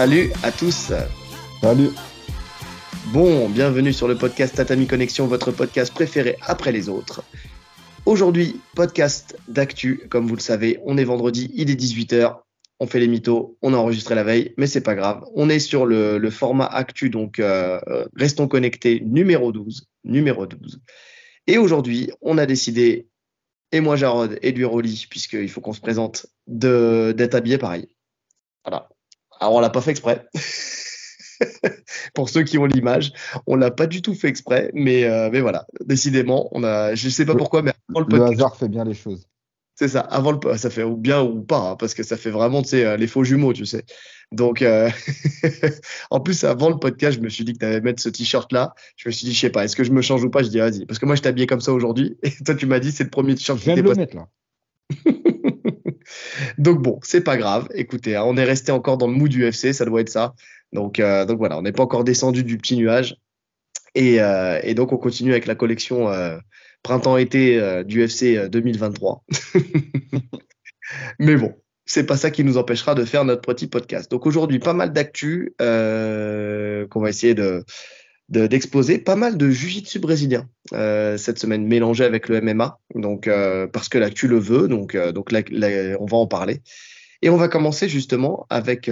Salut à tous. Salut. Bon, bienvenue sur le podcast Tatami Connexion, votre podcast préféré après les autres. Aujourd'hui, podcast d'actu. Comme vous le savez, on est vendredi, il est 18h. On fait les mythos, on a enregistré la veille, mais c'est pas grave. On est sur le, format actu, donc euh, restons connectés numéro 12. Numéro 12. Et aujourd'hui, on a décidé, et moi Jarod, et lui Rolly, puisqu'il faut qu'on se présente, d'être habillé pareil. Voilà. Alors on l'a pas fait exprès. Pour ceux qui ont l'image, on l'a pas du tout fait exprès, mais, euh, mais voilà, décidément, on a, je sais pas pourquoi, mais le, le hasard fait bien les choses. C'est ça, avant le ça fait ou bien ou pas, hein, parce que ça fait vraiment, tu sais, euh, les faux jumeaux, tu sais. Donc, euh, en plus, avant le podcast, je me suis dit que tu allais mettre ce t-shirt-là. Je me suis dit, je sais pas, est-ce que je me change ou pas? Je dis, vas-y. Parce que moi, je t'habillais comme ça aujourd'hui. Et toi, tu m'as dit, c'est le premier t-shirt que mettre là. Donc bon, c'est pas grave. Écoutez, hein, on est resté encore dans le mood du UFC, ça doit être ça. Donc, euh, donc voilà, on n'est pas encore descendu du petit nuage. Et, et, donc, on continue avec la collection printemps-été euh, du FC 2023. Euh, Mais bon, c'est pas ça qui nous empêchera de faire notre petit podcast. Donc aujourd'hui, pas mal d'actu euh, qu'on va essayer de d'exposer pas mal de jiu-jitsu brésilien cette semaine mélangé avec le MMA donc parce que l'actu le veut donc donc on va en parler et on va commencer justement avec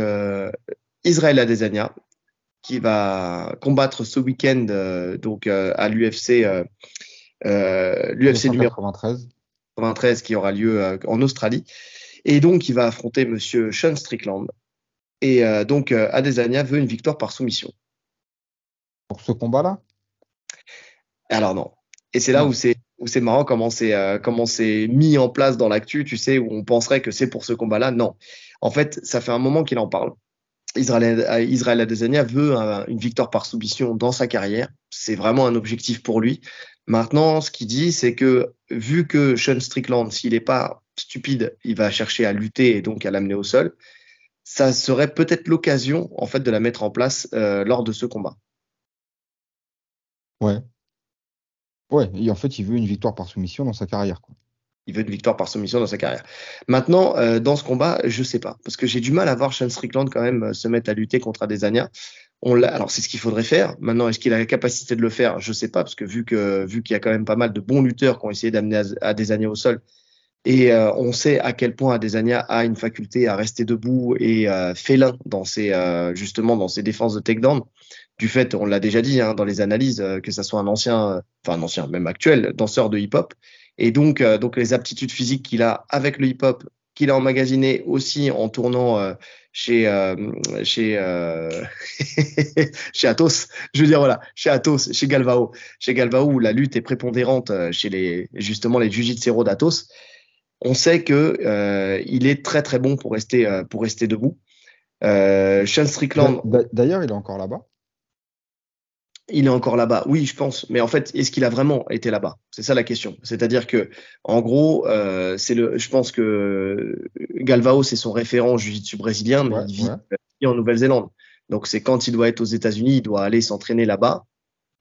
Israël Adesanya qui va combattre ce week-end donc à l'UFC euh, l'UFC numéro 93. 93 qui aura lieu euh, en Australie. Et donc, il va affronter Monsieur Sean Strickland. Et euh, donc, Adesanya veut une victoire par soumission. Pour ce combat-là? Alors non. Et c'est là où c'est où c'est marrant comment c'est comment c'est mis en place dans l'actu, tu sais, où on penserait que c'est pour ce combat-là. Non. En fait, ça fait un moment qu'il en parle. Israël, Israël Adesanya veut une victoire par soumission dans sa carrière. C'est vraiment un objectif pour lui. Maintenant, ce qu'il dit, c'est que vu que Sean Strickland, s'il n'est pas stupide, il va chercher à lutter et donc à l'amener au sol, ça serait peut-être l'occasion en fait de la mettre en place euh, lors de ce combat. Ouais. Ouais, et en fait, il veut une victoire par soumission dans sa carrière. Il veut une victoire par soumission dans sa carrière. Maintenant, euh, dans ce combat, je sais pas, parce que j'ai du mal à voir Sean Strickland quand même euh, se mettre à lutter contre Adesanya alors c'est ce qu'il faudrait faire. Maintenant, est-ce qu'il a la capacité de le faire? Je sais pas, parce que vu que vu qu'il y a quand même pas mal de bons lutteurs qui ont essayé d'amener Adesanya au sol, et euh, on sait à quel point Adesanya a une faculté à rester debout et euh, félin dans ses euh, justement dans ses défenses de takedown. Du fait, on l'a déjà dit hein, dans les analyses, euh, que ça soit un ancien, enfin un ancien, même actuel danseur de hip-hop, et donc donc les aptitudes physiques qu'il a avec le hip-hop, qu'il a emmagasiné aussi en tournant chez euh, chez euh, chez Athos. Je veux dire voilà, chez Athos, chez Galvao, chez Galvao où la lutte est prépondérante euh, chez les justement les jiu-jitsu d'Athos. On sait que euh, il est très très bon pour rester euh, pour rester debout. Euh, Sean Strickland. D'ailleurs, il est encore là-bas il est encore là-bas. Oui, je pense. Mais en fait, est-ce qu'il a vraiment été là-bas? C'est ça la question. C'est-à-dire que, en gros, euh, c'est le. Je pense que Galvao c'est son référent jiu-jitsu brésilien, mais il vit en Nouvelle-Zélande. Donc c'est quand il doit être aux États-Unis, il doit aller s'entraîner là-bas.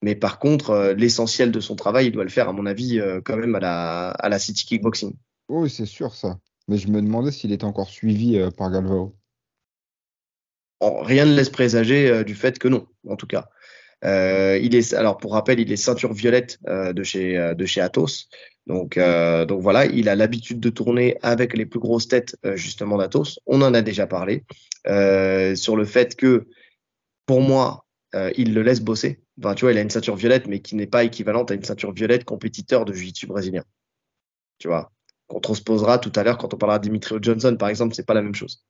Mais par contre, euh, l'essentiel de son travail, il doit le faire, à mon avis, euh, quand même à la, à la City Kickboxing. Oui, c'est sûr ça. Mais je me demandais s'il était encore suivi par Galvao. rien ne laisse présager du fait que non, en tout cas. Euh, il est, alors pour rappel, il est ceinture violette euh, de chez euh, de chez Athos. Donc donc voilà, il a l'habitude de tourner avec les plus grosses têtes justement d'Athos. On en a déjà parlé sur le fait que pour moi, il le laisse bosser. Enfin, tu vois, il a une ceinture violette, mais qui n'est pas équivalente à une ceinture violette compétiteur de jiu-jitsu brésilien. Tu vois, qu'on transposera tout à l'heure quand on parlera de Dimitri Johnson, par exemple, c'est pas la même chose.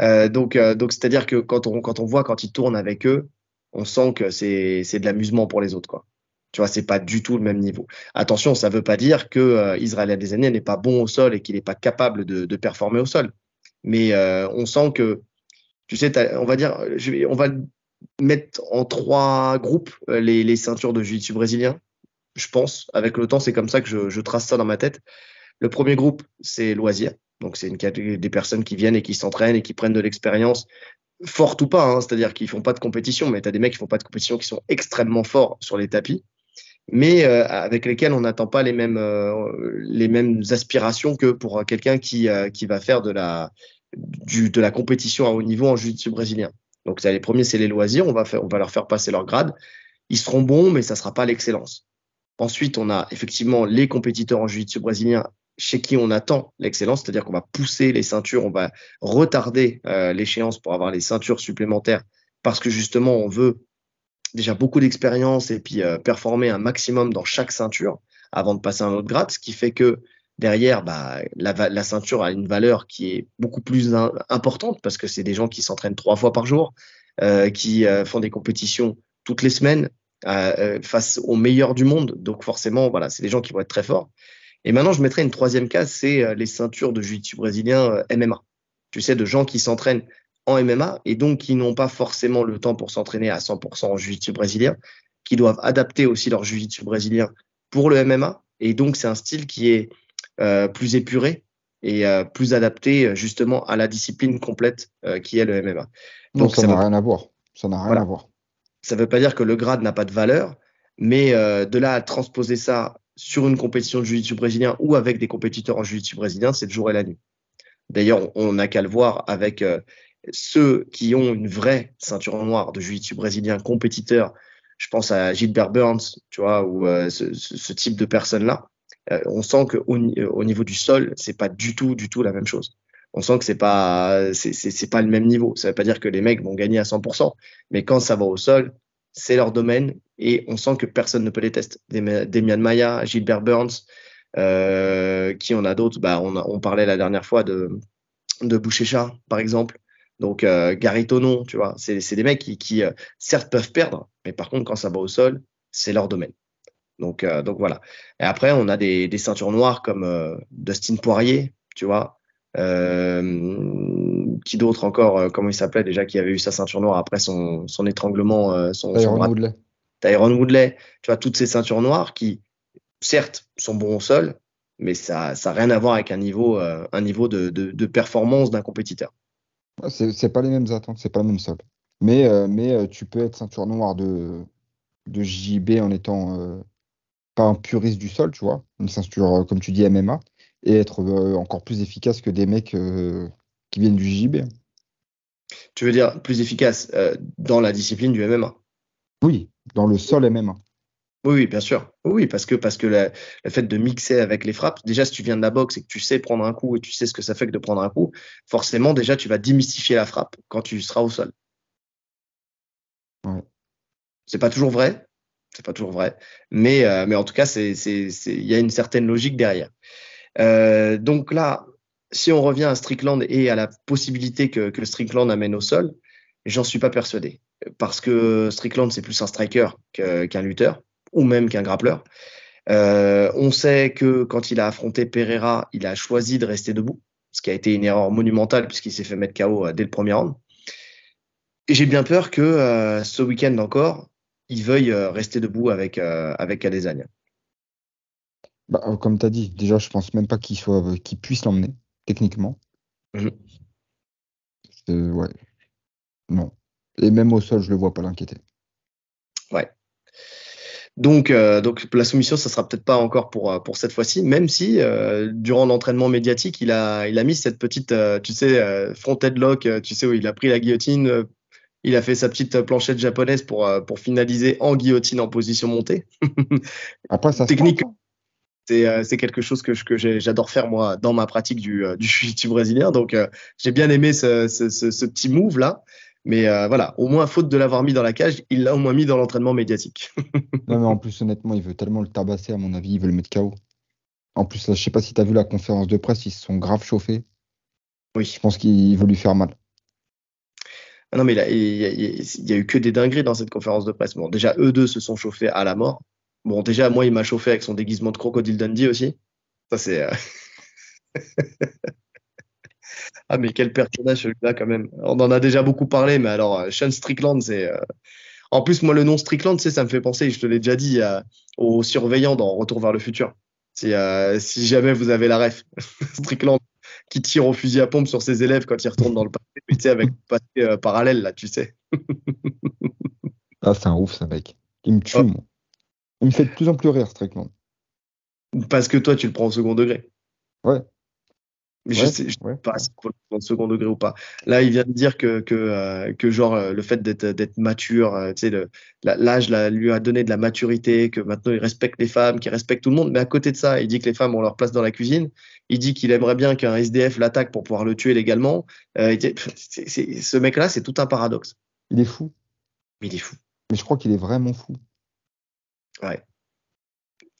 Donc, donc c'est-à-dire que quand on, quand on voit quand il tourne avec eux, on sent que c'est de l'amusement pour les autres quoi. Tu vois, c'est pas du tout le même niveau. Attention, ça veut pas dire que euh, Israël Adesanya n'est pas bon au sol et qu'il n'est pas capable de, de, performer au sol. Mais euh, on sent que, tu sais, on va dire, on va mettre en trois groupes euh, les, les ceintures de jiu-jitsu brésilien. Je pense, avec le temps, c'est comme ça que je, je, trace ça dans ma tête. Le premier groupe, c'est loisir. Donc, c'est une des personnes qui viennent et qui s'entraînent et qui prennent de l'expérience fortes ou pas, hein, c'est-à-dire qu'ils font pas de compétition, mais tu as des mecs qui font pas de compétition qui sont extrêmement forts sur les tapis, mais euh, avec lesquels on n'attend pas les mêmes, euh, les mêmes aspirations que pour quelqu'un qui, euh, qui va faire de la, du, de la compétition à haut niveau en jiu-jitsu brésilien. Donc les premiers, c'est les loisirs. On va, faire, on va leur faire passer leur grade. Ils seront bons, mais ça sera pas l'excellence. Ensuite, on a effectivement les compétiteurs en jiu-jitsu brésilien chez qui on attend l'excellence, c'est-à-dire qu'on va pousser les ceintures, on va retarder euh, l'échéance pour avoir les ceintures supplémentaires parce que justement, on veut déjà beaucoup d'expérience et puis euh, performer un maximum dans chaque ceinture avant de passer à un autre grade, ce qui fait que derrière, bah, la, ceinture a une valeur qui est beaucoup plus importante parce que c'est des gens qui s'entraînent trois fois par jour, euh, qui font des compétitions toutes les semaines, face aux meilleurs du monde. Donc forcément, voilà, c'est des gens qui vont être très forts. Et maintenant, je mettrai une troisième case, c'est euh, les ceintures de jiu-jitsu brésilien euh, MMA. Tu sais, de gens qui s'entraînent en MMA et donc qui n'ont pas forcément le temps pour s'entraîner à 100% en jiu-jitsu brésilien, qui doivent adapter aussi leur jiu-jitsu brésilien pour le MMA. Et donc, c'est un style qui est plus épuré et plus adapté justement à la discipline complète qui est le MMA. Donc, ça n'a rien à voir. Ça n'a rien à voir. Ça ne veut pas dire que le grade n'a pas de valeur, mais euh, de là à transposer ça sur une compétition de jiu-jitsu brésilien ou avec des compétiteurs en jiu-jitsu brésilien, c'est le jour et la nuit. D'ailleurs, on n'a qu'à le voir avec euh, ceux qui ont une vraie ceinture noire de jiu-jitsu brésilien compétiteur. Je pense à Gilbert Burns, tu vois, ou euh, ce, type de personnes-là. on sent qu'au au niveau du sol, c'est pas du tout, du tout la même chose on sent que c'est pas c'est pas le même niveau. Ça veut pas dire que les mecs vont gagner à 100%, mais quand ça va au sol, c'est leur domaine et on sent que personne ne peut les tester. Demian Maya, Gilbert Burns, euh, qui on a d'autres. Bah, on, parlait la dernière fois de de Bouchécha, par exemple. Donc euh, Gary Tonon, tu vois, c'est des mecs qui, euh, certes peuvent perdre, mais par contre quand ça va au sol, c'est leur domaine. Donc euh, donc voilà. Et après on a des, des ceintures noires comme Dustin Poirier, tu vois, qui d'autre encore euh, Comment il s'appelait déjà Qui avait eu sa ceinture noire après son, son étranglement euh, son, Tyron Woodley. Tyron Woodley. Tu vois, toutes ces ceintures noires qui, certes, sont bons au sol, mais ça n'a rien à voir avec un niveau, un niveau de, de, de performance d'un compétiteur. C'est pas les mêmes attentes, c'est pas le même sol. Mais, mais tu peux être ceinture noire de, de JB en étant pas un puriste du sol, tu vois, une ceinture, comme tu dis, MMA et être euh, encore plus efficace que des mecs euh, qui viennent du JB. Tu veux dire plus efficace euh, dans la discipline du MMA Oui, dans le sol MMA. Oui, oui, bien sûr. Oui, parce que, parce que le fait de mixer avec les frappes, déjà, si tu viens de la boxe et que tu sais prendre un coup et tu sais ce que ça fait que de prendre un coup, forcément, déjà, tu vas démystifier la frappe quand tu seras au sol. Ouais. C'est pas toujours vrai. C'est pas toujours vrai. Mais, mais en tout cas, il y a une certaine logique derrière. Euh, donc là, si on revient à Strickland et à la possibilité que, Strickland amène au sol, j'en suis pas persuadé. Parce que Strickland, c'est plus un striker qu'un lutteur, ou même qu'un grappleur. Euh, on sait que quand il a affronté Pereira, il a choisi de rester debout, ce qui a été une erreur monumentale puisqu'il s'est fait mettre KO euh, dès le premier round. Et j'ai bien peur que euh, ce week-end encore, il veuille rester debout avec, avec Adesanya. Bah, comme tu as dit, déjà, je pense même pas qu'il puisse l'emmener, techniquement. Mhm. ouais. Non. Et même au sol, je le vois pas l'inquiéter. Ouais. Donc, euh, donc la soumission, ça sera peut-être pas encore pour, pour cette fois-ci, même si durant l'entraînement médiatique, il a, il a mis cette petite, tu sais, front headlock, tu sais, où il a pris la guillotine, il a fait sa petite planchette japonaise pour, pour finaliser en guillotine en position montée. Après, ça Technique. se. Euh, c'est quelque chose que, que j'adore faire moi dans ma pratique du, euh, du brésilien. Donc euh, j'ai bien aimé ce, ce, petit move là. Mais voilà, au moins faute de l'avoir mis dans la cage, il l'a au moins mis dans l'entraînement médiatique. non mais en plus honnêtement, il veut tellement le tabasser à mon avis, il veut le mettre KO. En plus, je sais pas si tu as vu la conférence de presse, ils se sont grave chauffés. Oui. Je pense qu'il veut lui faire mal. Ah non mais il, il, y a eu que des dingueries dans cette conférence de presse. Bon, déjà eux deux se sont chauffés à la mort. Bon, déjà, moi, il m'a chauffé avec son déguisement de crocodile Dundee aussi. Ça, c'est. Euh, ah, mais quel personnage celui-là, quand même. On en a déjà beaucoup parlé, mais alors, euh, Sean Strickland, c'est. Euh, en plus, moi, le nom Strickland, tu sais, ça me fait penser, je te l'ai déjà dit, aux surveillants dans Retour vers le futur. Si, si jamais vous avez la ref, Strickland qui tire au fusil à pompe sur ses élèves quand il retourne dans le passé, tu sais, avec le passé parallèle, là, tu sais. ah, c'est un ouf, ça, mec. Il me tue, oh. moi. Il me fait de plus en plus rire, Strickland. Parce que toi, tu le prends au second degré. Ouais. Mais je sais, je sais pas si le second degré ou pas. Là, il vient de dire que, que, euh, que genre, euh, le fait d'être, mature, euh, tu sais, l'âge lui a donné de la maturité, que maintenant il respecte les femmes, qu'il respecte tout le monde. Mais à côté de ça, il dit que les femmes ont leur place dans la cuisine. Il dit qu'il aimerait bien qu'un SDF l'attaque pour pouvoir le tuer légalement. ce mec-là, c'est tout un paradoxe. Il est fou. Mais il est fou. Mais je crois qu'il est vraiment fou. Ouais.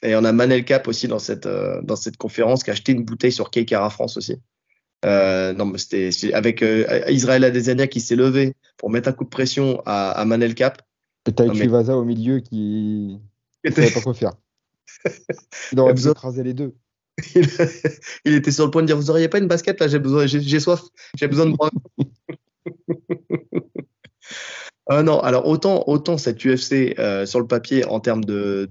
Et on a Manel Cap aussi dans cette, euh, dans cette conférence qui a acheté une bouteille sur Keikara France aussi. Euh, non, mais c'était avec euh, Israël Adesanya qui s'est levé pour mettre un coup de pression à, à Manel Cap. Et t'as Vaza au milieu qui ne savait pas quoi faire. Il aurait besoin les deux. il, était sur le point de dire Vous auriez pas une basket là J'ai besoin, j'ai soif, j'ai besoin de boire. Euh, non, alors autant, autant cette UFC euh, sur le papier en termes de,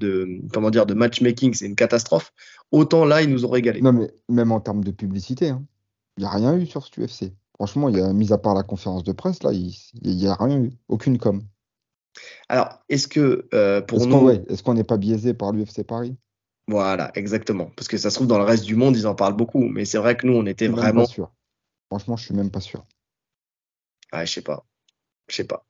comment dire de matchmaking, c'est une catastrophe. Autant là, ils nous ont régalé. Non, mais même en termes de publicité, hein. il n'y a rien eu sur cette UFC. Franchement, il y a, mis à part la conférence de presse, là, il n'y a rien eu, aucune com. Alors, est-ce que euh, pour nous. est-ce qu'on n'est pas biaisé par l'UFC Paris? Voilà, exactement. Parce que ça se trouve, dans le reste du monde, ils en parlent beaucoup. Mais c'est vrai que nous, on était vraiment. Pas sûr. Franchement, je suis même pas sûr. Ah, je sais pas. Je sais pas.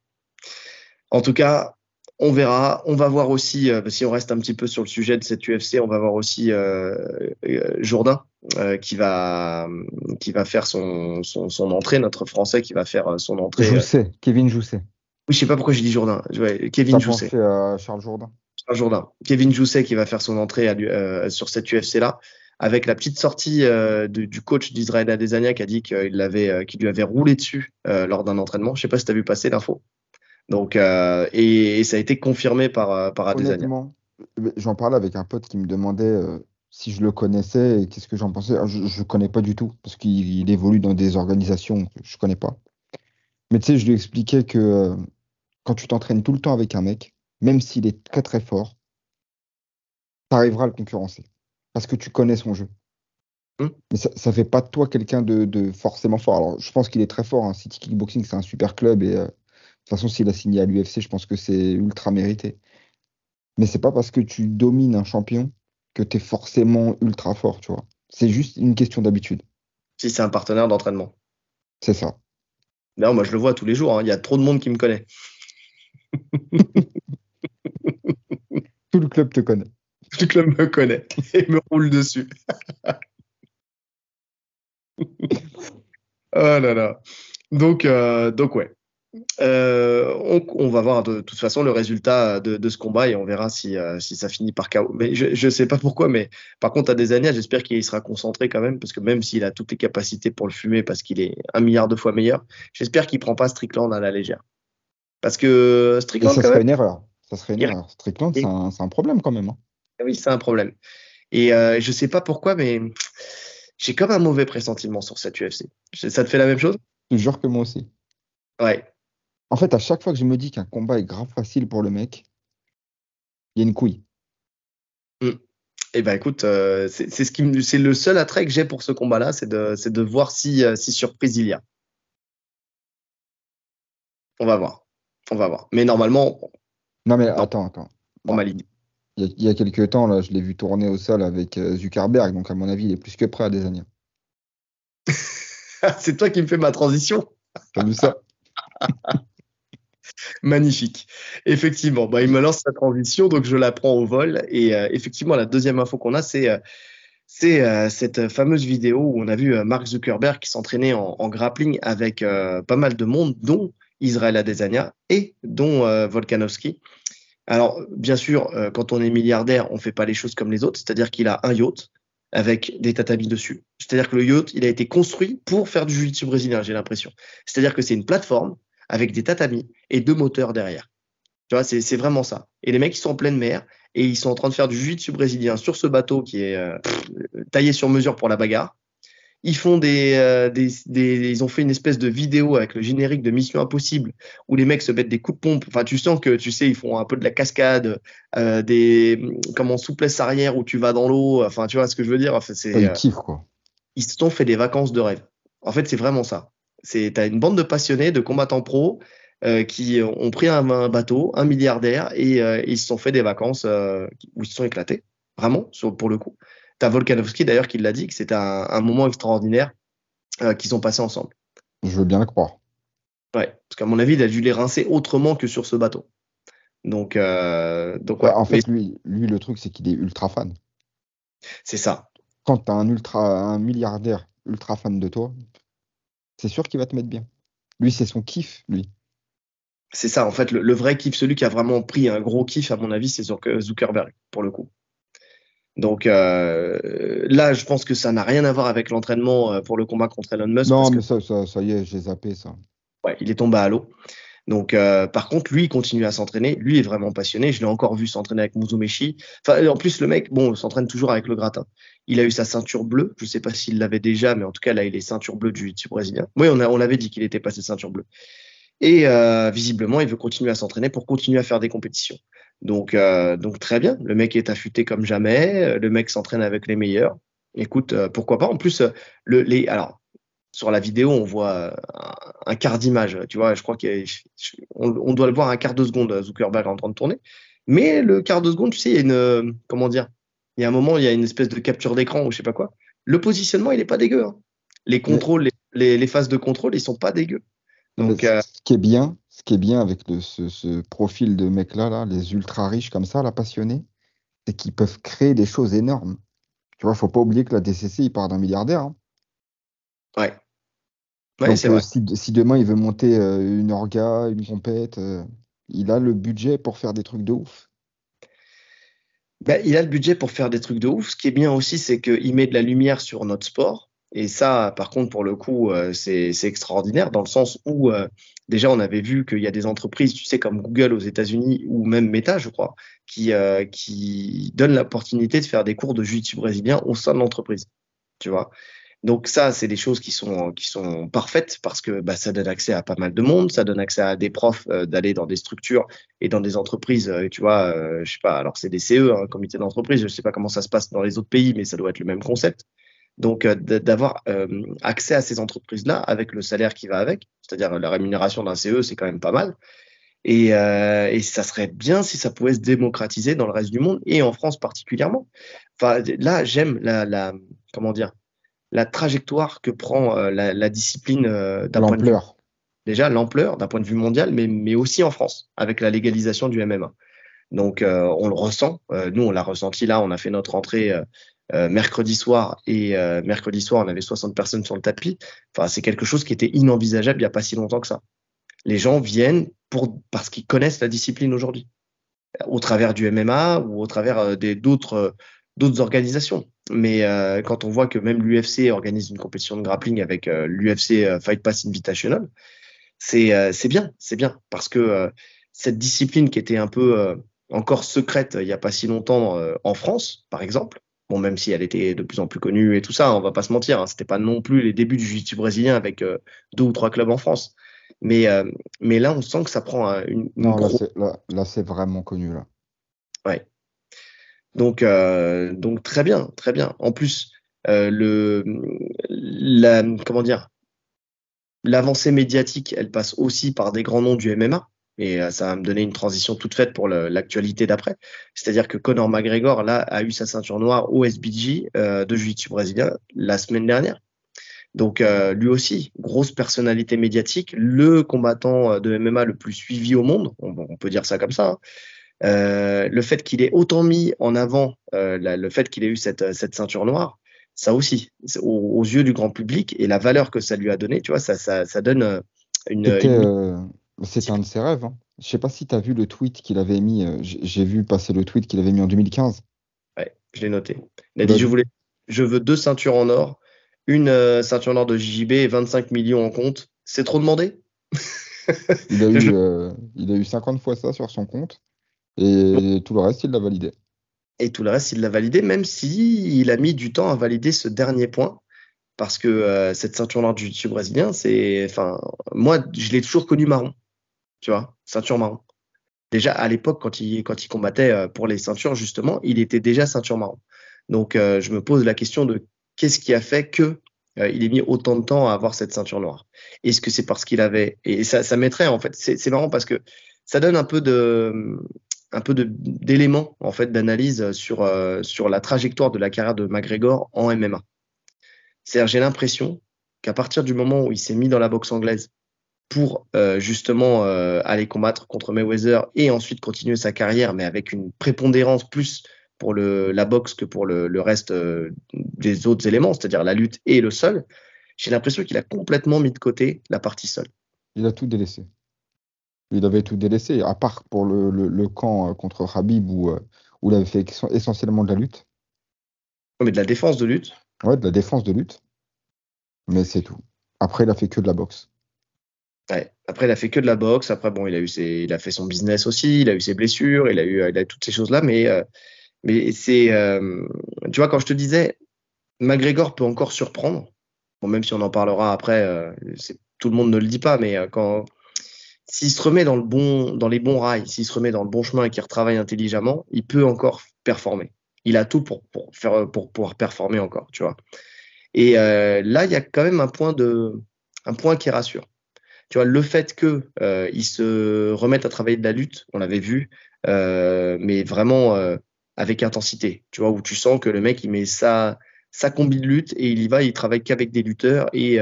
En tout cas, on verra. On va voir aussi, euh, si on reste un petit peu sur le sujet de cette UFC, on va voir aussi euh, euh, Jourdain qui va qui va faire son, son, entrée, notre Français qui va faire son entrée. Jousset, Kevin Jousset. Oui, je sais pas pourquoi j'ai dit Jourdain. Kevin Jousset. Charles Jourdain. Charles Jourdain. Kevin Jousset qui va faire son entrée sur cette UFC là avec la petite sortie du coach d'Israël Adesanya qui a dit qu'il l'avait, qu'il lui avait roulé dessus lors d'un entraînement. Je sais pas si tu as vu passer l'info. Donc, euh, et, ça a été confirmé par, euh, par Adesanya. J'en parlais avec un pote qui me demandait euh, si je le connaissais et qu'est-ce que j'en pensais. Je ne connais pas du tout parce qu'il évolue dans des organisations que je ne connais pas. Mais tu sais, je lui expliquais que quand tu t'entraînes tout le temps avec un mec, même s'il est très très fort, tu arriveras à le concurrencer parce que tu connais son jeu. Hum. Mais ça ne fait pas de toi quelqu'un de, forcément fort. Alors, je pense qu'il est très fort. Hein. City Kickboxing, c'est un super club et toute façon, s'il a signé à l'UFC, je pense que c'est ultra mérité. Mais c'est pas parce que tu domines un champion que tu es forcément ultra fort, tu vois. C'est juste une question d'habitude. Si c'est un partenaire d'entraînement. C'est ça. Non, moi je le vois tous les jours, hein. il y a trop de monde qui me connaît. Tout le club te connaît. Tout le club me connaît et me roule dessus. oh là là. Donc, euh, donc ouais. Euh, on, va voir de, toute façon le résultat de, ce combat et on verra si, euh, si ça finit par KO. Mais je ne sais pas pourquoi, mais par contre, à des années, j'espère qu'il sera concentré quand même, parce que même s'il a toutes les capacités pour le fumer, parce qu'il est un milliard de fois meilleur, j'espère qu'il prend pas Strickland à la légère. Parce que Strickland. ça serait une erreur. Ça serait une erreur. Strickland, c'est un, problème quand même. Hein. Oui, c'est un problème. Et euh, je sais pas pourquoi, mais j'ai comme un mauvais pressentiment sur cette UFC. Ça te fait la même chose? Je jure que moi aussi. Ouais, en fait, à chaque fois que je me dis qu'un combat est grave facile pour le mec, il y a une couille. Mm. Eh ben écoute, euh, c'est ce qui c'est le seul attrait que j'ai pour ce combat-là, c'est de, de voir si, euh, si surprise il y a. On va voir. On va voir. Mais normalement. Non, mais attends, attends. Il y, a, quelques temps, là, je l'ai vu tourner au sol avec euh, Zuckerberg, donc à mon avis, il est plus que prêt à des années. c'est toi qui me fais ma transition. T'as vu ça Magnifique. Effectivement, bah, il me lance sa transition, donc je la prends au vol. Et euh, effectivement, la deuxième info qu'on a, c'est euh, euh, cette fameuse vidéo où on a vu Mark Zuckerberg qui s'entraînait en, grappling avec pas mal de monde, dont Israël Adesanya et dont Volkanovski. Alors, bien sûr, quand on est milliardaire, on ne fait pas les choses comme les autres, c'est-à-dire qu'il a un yacht avec des tatamis dessus. C'est-à-dire que le yacht, il a été construit pour faire du jiu-jitsu brésilien, j'ai l'impression. C'est-à-dire que c'est une plateforme avec des tatamis et deux moteurs derrière. Tu vois, c'est vraiment ça. Et les mecs, ils sont en pleine mer et ils sont en train de faire du jiu-jitsu brésilien sur ce bateau qui est euh, taillé sur mesure pour la bagarre. Ils font euh, des, des, ils ont fait une espèce de vidéo avec le générique de Mission Impossible où les mecs se mettent des coups de pompe. Enfin, tu sens que tu sais, ils font un peu de la cascade, euh, des comment souplesse arrière où tu vas dans l'eau. Enfin, tu vois ce que je veux dire? Enfin, c'est. Ils kiffent quoi. Ils se sont fait des vacances de rêve. En fait, c'est vraiment ça. C'est as une bande de passionnés, de combattants pro euh, qui ont pris un, bateau, un milliardaire et euh, ils se sont fait des vacances euh, où ils se sont éclatés, vraiment pour le coup. T'as Volkanovski d'ailleurs qui l'a dit que c'était un, moment extraordinaire qu'ils ont passé ensemble. Je veux bien le croire. Ouais, parce qu'à mon avis, il a dû les rincer autrement que sur ce bateau. Donc, donc ouais, en fait, lui, lui, le truc, c'est qu'il est ultra fan. C'est ça. Quand tu as un, ultra, un milliardaire ultra fan de toi, c'est sûr qu'il va te mettre bien. Lui, c'est son kiff, lui. C'est ça, en fait, le, vrai kiff, celui qui a vraiment pris un gros kiff, à mon avis, c'est Zuckerberg, pour le coup. Donc euh, là, je pense que ça n'a rien à voir avec l'entraînement euh, pour le combat contre Elon Musk. Non, mais ça, ça, ça, y est, j'ai zappé ça. Ouais, il est tombé à l'eau. Donc, euh, par contre, lui, il continue à s'entraîner. Lui est vraiment passionné. Je l'ai encore vu s'entraîner avec Muzumeshi. Enfin, en plus, le mec, bon, s'entraîne toujours avec le gratin. Il a eu sa ceinture bleue. Je ne sais pas s'il l'avait déjà, mais en tout cas, là, il est ceinture bleue du brésilien. Oui, on, on l'avait dit qu'il était passé ceinture bleue. Et euh, visiblement, il veut continuer à s'entraîner pour continuer à faire des compétitions. Donc, euh, donc très bien. Le mec est affûté comme jamais. Le mec s'entraîne avec les meilleurs. Écoute, pourquoi pas. En plus, le, les, alors, sur la vidéo, on voit un, quart d'image. Tu vois, je crois qu'on on doit le voir un quart de seconde, Zuckerberg en train de tourner. Mais le quart de seconde, tu sais, il y a une, comment dire, il y a un moment, il y a une espèce de capture d'écran ou je sais pas quoi. Le positionnement, il n'est pas dégueu. Hein. Les contrôles, les, phases de contrôle, ils sont pas dégueux. Donc, euh, ce qui est bien, ce qui est bien avec ce, profil de mec là, là, les ultra riches comme ça, là, passionnés, c'est qu'ils peuvent créer des choses énormes. Tu vois, faut pas oublier que la DCC, il part d'un milliardaire. Hein. Ouais. Donc, euh, si, demain il veut monter euh, une orga, une compète, euh, il a le budget pour faire des trucs de ouf. Ben, il a le budget pour faire des trucs de ouf. Ce qui est bien aussi, c'est qu'il met de la lumière sur notre sport. Et ça, par contre, pour le coup, c'est extraordinaire dans le sens où déjà on avait vu qu'il y a des entreprises, tu sais, comme Google aux États-Unis ou même Meta, je crois, qui, qui donnent l'opportunité de faire des cours de jiu-jitsu brésilien au sein de l'entreprise. Tu vois? Donc ça, c'est des choses qui sont qui sont parfaites parce que bah, ça donne accès à pas mal de monde, ça donne accès à des profs euh, d'aller dans des structures et dans des entreprises. Euh, tu vois, euh, je sais pas. Alors c'est des CE, un hein, comité d'entreprise. Je sais pas comment ça se passe dans les autres pays, mais ça doit être le même concept. Donc d'avoir accès à ces entreprises-là avec le salaire qui va avec, c'est-à-dire la rémunération d'un CE, c'est quand même pas mal. Et, et, ça serait bien si ça pouvait se démocratiser dans le reste du monde et en France particulièrement. Enfin, là, j'aime la, la, comment dire, la trajectoire que prend euh, la, discipline euh, d'un point de vue. Déjà, l'ampleur d'un point de vue mondial, mais, mais aussi en France, avec la légalisation du MMA. Donc, euh, on le ressent. nous, on l'a ressenti là. On a fait notre entrée mercredi soir et mercredi soir, on avait 60 personnes sur le tapis. Enfin, c'est quelque chose qui était inenvisageable il n'y a pas si longtemps que ça. Les gens viennent pour, parce qu'ils connaissent la discipline aujourd'hui, au travers du MMA ou au travers d'autres d'autres organisations. Mais euh, quand on voit que même l'UFC organise une compétition de grappling avec euh, l'UFC euh, Fight Pass Invitational, c'est c'est bien, c'est bien parce que cette discipline qui était un peu encore secrète il n'y a pas si longtemps en France, par exemple, bon même si elle était de plus en plus connue et tout ça, on va pas se mentir, hein, c'était pas non plus les débuts du jiu-jitsu brésilien avec deux ou trois clubs en France. Mais mais là on sent que ça prend une, non, là c'est vraiment connu là. Ouais, donc, euh, donc très bien, très bien. En plus, euh, le, comment dire, l'avancée médiatique, elle passe aussi par des grands noms du MMA. Et euh, ça va me donner une transition toute faite pour l'actualité d'après. C'est-à-dire que Conor McGregor, là, a eu sa ceinture noire au SBG de Jiu-Jitsu brésilien la semaine dernière. Donc lui aussi, grosse personnalité médiatique, le combattant de MMA le plus suivi au monde, on, peut dire ça comme ça. Hein. Euh, le fait qu'il ait autant mis en avant euh, le fait qu'il ait eu cette, cette, ceinture noire, ça aussi, aux, yeux du grand public et la valeur que ça lui a donné, tu vois, ça, ça, ça donne euh, une. C'était un de ses rêves. Hein. Je sais pas si tu as vu le tweet qu'il avait mis. J'ai vu passer le tweet qu'il avait mis en 2015. Ouais, je l'ai noté. Il a dit je, voulais, je veux deux ceintures en or, une ceinture en or de JB et 25 millions en compte. C'est trop demandé? Il, a eu, il a eu 50 fois ça sur son compte. Et tout le reste, il l'a validé. Et tout le reste, il l'a validé, même si a mis du temps à valider ce dernier point. Parce que euh, cette ceinture noire du jiu brésilien, c'est. Enfin, moi, je l'ai toujours connu marron. Tu vois, ceinture marron. Déjà, à l'époque, quand il, quand il combattait euh, pour les ceintures, justement, il était déjà ceinture marron. Donc, euh, je me pose la question de qu'est-ce qui a fait que il ait mis autant de temps à avoir cette ceinture noire? Est-ce que c'est parce qu'il avait. Et ça, ça mettrait, en fait, c'est marrant parce que ça donne un peu de un peu d'éléments en fait d'analyse sur euh, sur la trajectoire de la carrière de McGregor en MMA. C'est-à-dire j'ai l'impression qu'à partir du moment où il s'est mis dans la boxe anglaise pour euh, justement euh, aller combattre contre Mayweather et ensuite continuer sa carrière, mais avec une prépondérance plus pour le, la boxe que pour le, le reste euh, des autres éléments, c'est-à-dire la lutte et le sol, j'ai l'impression qu'il a complètement mis de côté la partie sol. Il a tout délaissé. Il avait tout délaissé, à part pour le, le, le camp contre Habib où, où il avait fait essentiellement de la lutte. Mais de la défense de lutte. Ouais, de la défense de lutte. Mais c'est tout. Après, il a fait que de la boxe. Ouais. Après, il a fait que de la boxe. Après, bon, il a eu ses, il a fait son business aussi. Il a eu ses blessures. Il a eu, il a eu toutes ces choses-là. Mais, euh, mais c'est, euh, tu vois, quand je te disais, McGregor peut encore surprendre. Bon, même si on en parlera après, euh, tout le monde ne le dit pas, mais euh, quand s'il se remet dans les bons rails, s'il se remet dans le bon chemin et qu'il retravaille intelligemment, il peut encore performer. Il a tout pour, pouvoir performer encore, tu vois. Et euh, là, il y a quand même un point qui rassure. Tu vois, le fait que euh, se remette à travailler de la lutte, on l'avait vu, euh, mais vraiment avec intensité. Tu vois, où tu sens que le mec il met sa sa combi de lutte et il y va, il travaille qu'avec des lutteurs et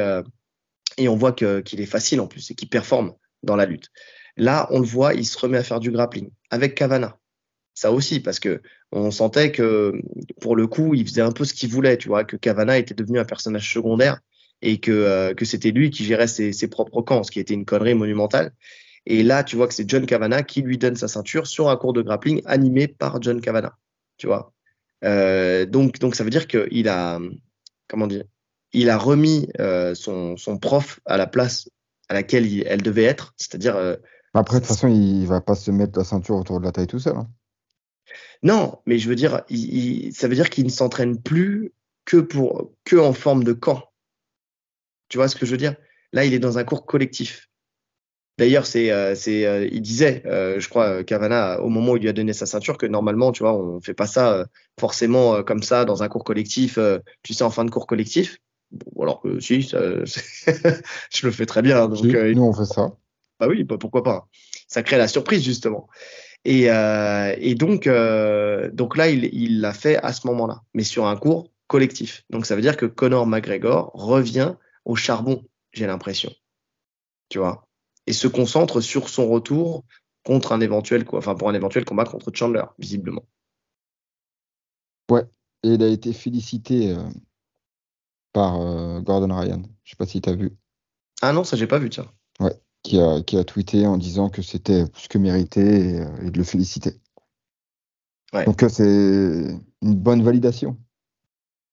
on voit qu'il est facile en plus et qu'il performe dans la lutte. Là, on le voit, il se remet à faire du grappling avec Cavana. Ça aussi, parce que on sentait que pour le coup, il faisait un peu ce qu'il voulait, tu vois, que Cavana était devenu un personnage secondaire et que, euh, que c'était lui qui gérait ses, propres camps, ce qui était une connerie monumentale. Et là, tu vois que c'est John Cavana qui lui donne sa ceinture sur un cours de grappling animé par John Cavana, tu vois. Euh, donc, donc ça veut dire qu'il a, comment dire, il a remis euh, son, son prof à la place à laquelle il, elle devait être, c'est-à-dire. Euh, Après, de toute façon, il va pas se mettre la ceinture autour de la taille tout seul. Hein. Non, mais je veux dire, il, il, ça veut dire qu'il ne s'entraîne plus que pour que en forme de camp. Tu vois ce que je veux dire? Là, il est dans un cours collectif. D'ailleurs, c'est, euh, c'est, euh, il disait, euh, je crois, Cavana, au moment où il lui a donné sa ceinture, que normalement, tu vois, on fait pas ça forcément comme ça dans un cours collectif, tu sais, en fin de cours collectif. Bon, alors que si, ça, je le fais très bien. Donc, si, nous, on fait ça. Bah oui, bah, pourquoi pas. Ça crée la surprise justement. Et, et donc, donc là, il l'a fait à ce moment-là, mais sur un cours collectif. Donc, ça veut dire que Conor McGregor revient au charbon, j'ai l'impression. Tu vois? Et se concentre sur son retour contre un éventuel, quoi, enfin pour un éventuel combat contre Chandler, visiblement. Ouais, et il a été félicité euh, par euh, Gordon Ryan. Je sais pas si tu as vu. Ah non, ça j'ai pas vu, tiens. Ouais, qui a, qui a tweeté en disant que c'était plus que mérité et, euh, et de le féliciter. Ouais. Donc c'est une bonne validation.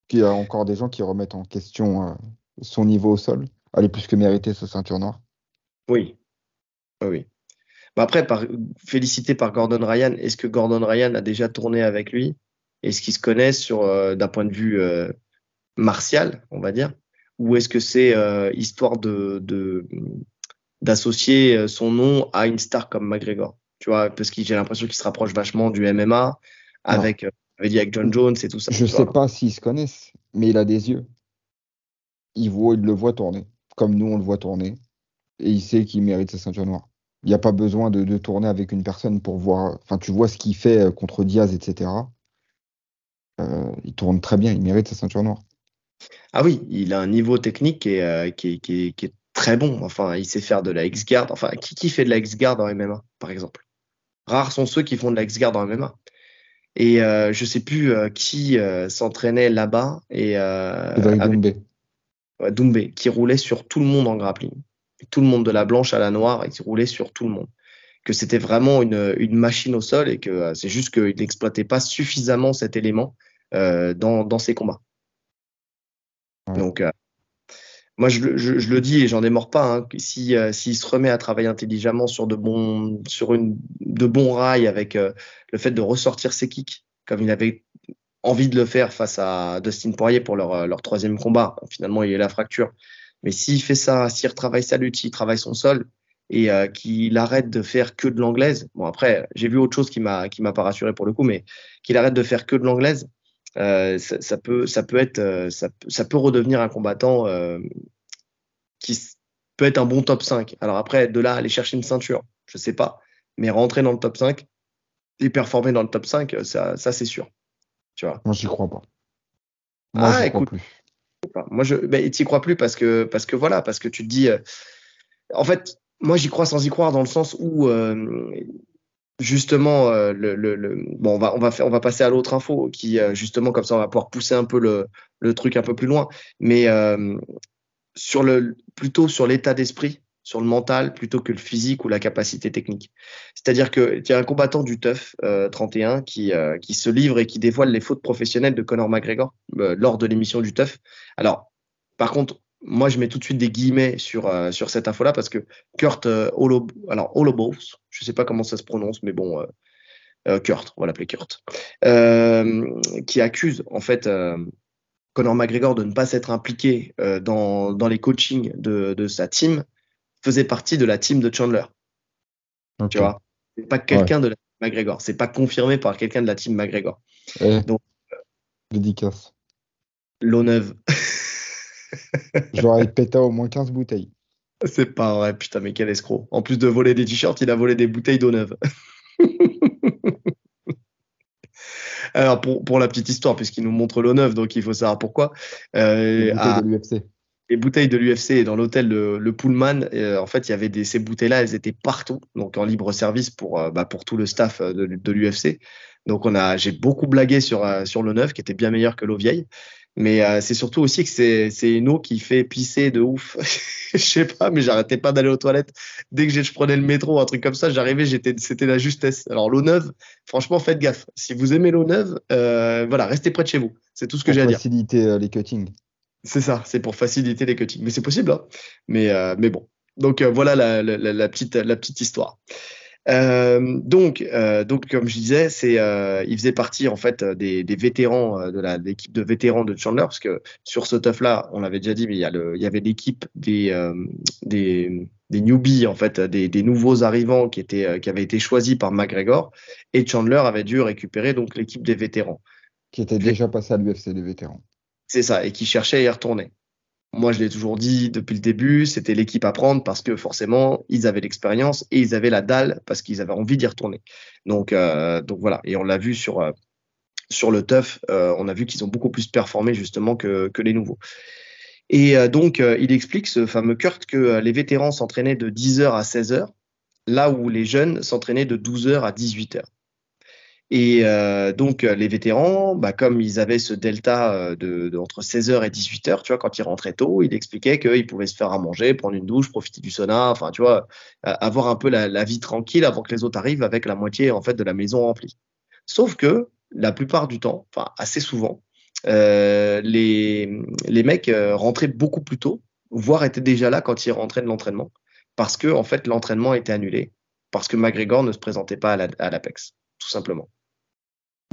Puis il y a encore des gens qui remettent en question euh, son niveau au sol. Elle est plus que méritée, ce ceinture noire. Oui. Oui. Bah après, par, félicité par Gordon Ryan, est-ce que Gordon Ryan a déjà tourné avec lui? Est-ce qu'ils se connaissent sur euh, d'un point de vue euh, martial, on va dire Ou est-ce que c'est euh, histoire de, d'associer son nom à une star comme McGregor Tu vois, parce que j'ai l'impression qu'il se rapproche vachement du MMA avec, dit avec John Jones et tout ça. Je sais vois. pas s'ils se connaissent, mais il a des yeux il, voit, il le voit tourner, comme nous on le voit tourner, et il sait qu'il mérite sa ceinture noire. Il n'y a pas besoin de, de, tourner avec une personne pour voir. Enfin, tu vois ce qu'il fait contre Diaz, etc. Euh, il tourne très bien, il mérite sa ceinture noire. Ah oui, il a un niveau technique qui est, euh, qui est, qui est, qui est très bon. Enfin, il sait faire de la X-Guard. Enfin, qui, qui fait de la X-Guard en MMA, par exemple? Rares sont ceux qui font de la X-Guard en MMA. Et euh, je sais plus euh, qui euh, s'entraînait là-bas. Et, avec... Doumbé, qui roulait sur tout le monde en grappling. Tout le monde de la blanche à la noire, et qui roulait sur tout le monde. Que c'était vraiment une, une, machine au sol et que c'est juste qu'il n'exploitait pas suffisamment cet élément dans, dans ses combats. Donc, euh, moi, je, le dis et j'en démords pas. Hein, si euh, s'il se remet à travailler intelligemment sur de bons sur une de bons rails avec euh, le fait de ressortir ses kicks comme il avait envie de le faire face à Dustin Poirier pour leur, leur troisième combat. Finalement, il y a la fracture. Mais s'il fait ça, s'il retravaille sa lutte, s'il travaille son sol et euh, qu'il arrête de faire que de l'anglaise. Bon après, j'ai vu autre chose qui m'a qui m'a pas rassuré pour le coup, mais qu'il arrête de faire que de l'anglaise, euh, ça, ça, peut ça peut être euh, ça, ça peut redevenir un combattant euh, qui peut être un bon top 5. Alors après, de là aller chercher une ceinture, je sais pas, mais rentrer dans le top 5 et performer dans le top 5, ça, ça c'est sûr. Tu vois. Moi, j'y crois pas. Moi, ah, écoute, plus. Moi, je, ben, tu y crois plus parce que, parce que voilà, parce que tu te dis, euh, en fait, moi, j'y crois sans y croire dans le sens où, euh, justement, euh, le, le, le, bon, on va, on va faire, on va passer à l'autre info qui, justement, comme ça, on va pouvoir pousser un peu le, le truc un peu plus loin, mais sur le, plutôt sur l'état d'esprit sur le mental plutôt que le physique ou la capacité technique. C'est-à-dire que y a un combattant du TUF 31 qui, qui se livre et qui dévoile les fautes professionnelles de Conor McGregor lors de l'émission du TUF. Alors, par contre, moi, je mets tout de suite des guillemets sur, euh, sur cette info-là parce que Kurt euh, alors Holobos, je ne sais pas comment ça se prononce, mais bon, euh, euh Kurt, on va l'appeler Kurt, qui accuse en fait Conor McGregor de ne pas s'être impliqué dans, dans les coachings de, de, sa team, faisait partie de la team de Chandler. Tu vois, c'est pas quelqu'un de la team McGregor, c'est pas confirmé par quelqu'un de la team McGregor. Eh, Donc, dédicace. L'eau neuve. J'aurais pété au moins 15 bouteilles. C'est pas vrai, putain, mais quel escroc. En plus de voler des t-shirts, il a volé des bouteilles d'eau neuve. Alors, pour, pour, la petite histoire, puisqu'il nous montre l'eau neuve, donc il faut savoir pourquoi. Euh, les bouteilles de l'UFC. Les bouteilles de l'UFC dans l'hôtel le, le, Pullman, euh, en fait, il y avait des, ces bouteilles-là, elles étaient partout, donc en libre service pour, euh, bah, pour tout le staff de, de l'UFC. Donc, on a, j'ai beaucoup blagué sur, sur l'eau neuve, qui était bien meilleure que l'eau vieille. Mais euh, c'est surtout aussi que c'est, c'est une eau qui fait pisser de ouf. je sais pas, mais j'arrêtais pas d'aller aux toilettes. Dès que je prenais le métro, un truc comme ça, j'arrivais, j'étais, c'était la justesse. Alors l'eau neuve, franchement, faites gaffe. Si vous aimez l'eau neuve, euh, voilà, restez près de chez vous. C'est tout ce que j'ai à dire. Pour faciliter euh, les cuttings. C'est ça, c'est pour faciliter les cuttings. Mais c'est possible, hein. Mais, euh, mais bon. Donc voilà la, la, la, petite, la petite histoire. Euh, donc, euh, donc, comme je disais, c'est, euh, il faisait partie en fait des, des vétérans de la l'équipe de vétérans de Chandler, parce que sur ce tough là, on l'avait déjà dit, mais il y, a le, il y avait l'équipe des, des, des newbies en fait, des, des nouveaux arrivants qui étaient qui avaient été choisis par McGregor, et Chandler avait dû récupérer donc l'équipe des vétérans, qui était déjà passé à l'UFC des vétérans. C'est ça, et qui cherchait à y retourner. Moi, je l'ai toujours dit depuis le début, c'était l'équipe à prendre parce que forcément, ils avaient l'expérience et ils avaient la dalle parce qu'ils avaient envie d'y retourner. Donc, euh, donc voilà. Et on l'a vu sur, euh, sur le TUF, euh, on a vu qu'ils ont beaucoup plus performé justement que, que les nouveaux. Et donc, il explique, ce fameux Kurt, que les vétérans s'entraînaient de 10h à 16h, là où les jeunes s'entraînaient de 12h à 18h. Et euh, donc, euh, les vétérans, bah, comme ils avaient ce delta euh, de, de entre 16h et 18h, tu vois, quand ils rentraient tôt, il expliquait qu'ils pouvaient se faire à manger, prendre une douche, profiter du sauna, enfin, tu vois, avoir un peu la, la, vie tranquille avant que les autres arrivent avec la moitié, en fait, de la maison remplie. Sauf que, la plupart du temps, enfin, assez souvent, euh, les, les mecs rentraient beaucoup plus tôt, voire étaient déjà là quand ils rentraient de l'entraînement, parce que, en fait, l'entraînement était annulé, parce que McGregor ne se présentait pas à l'Apex, tout simplement.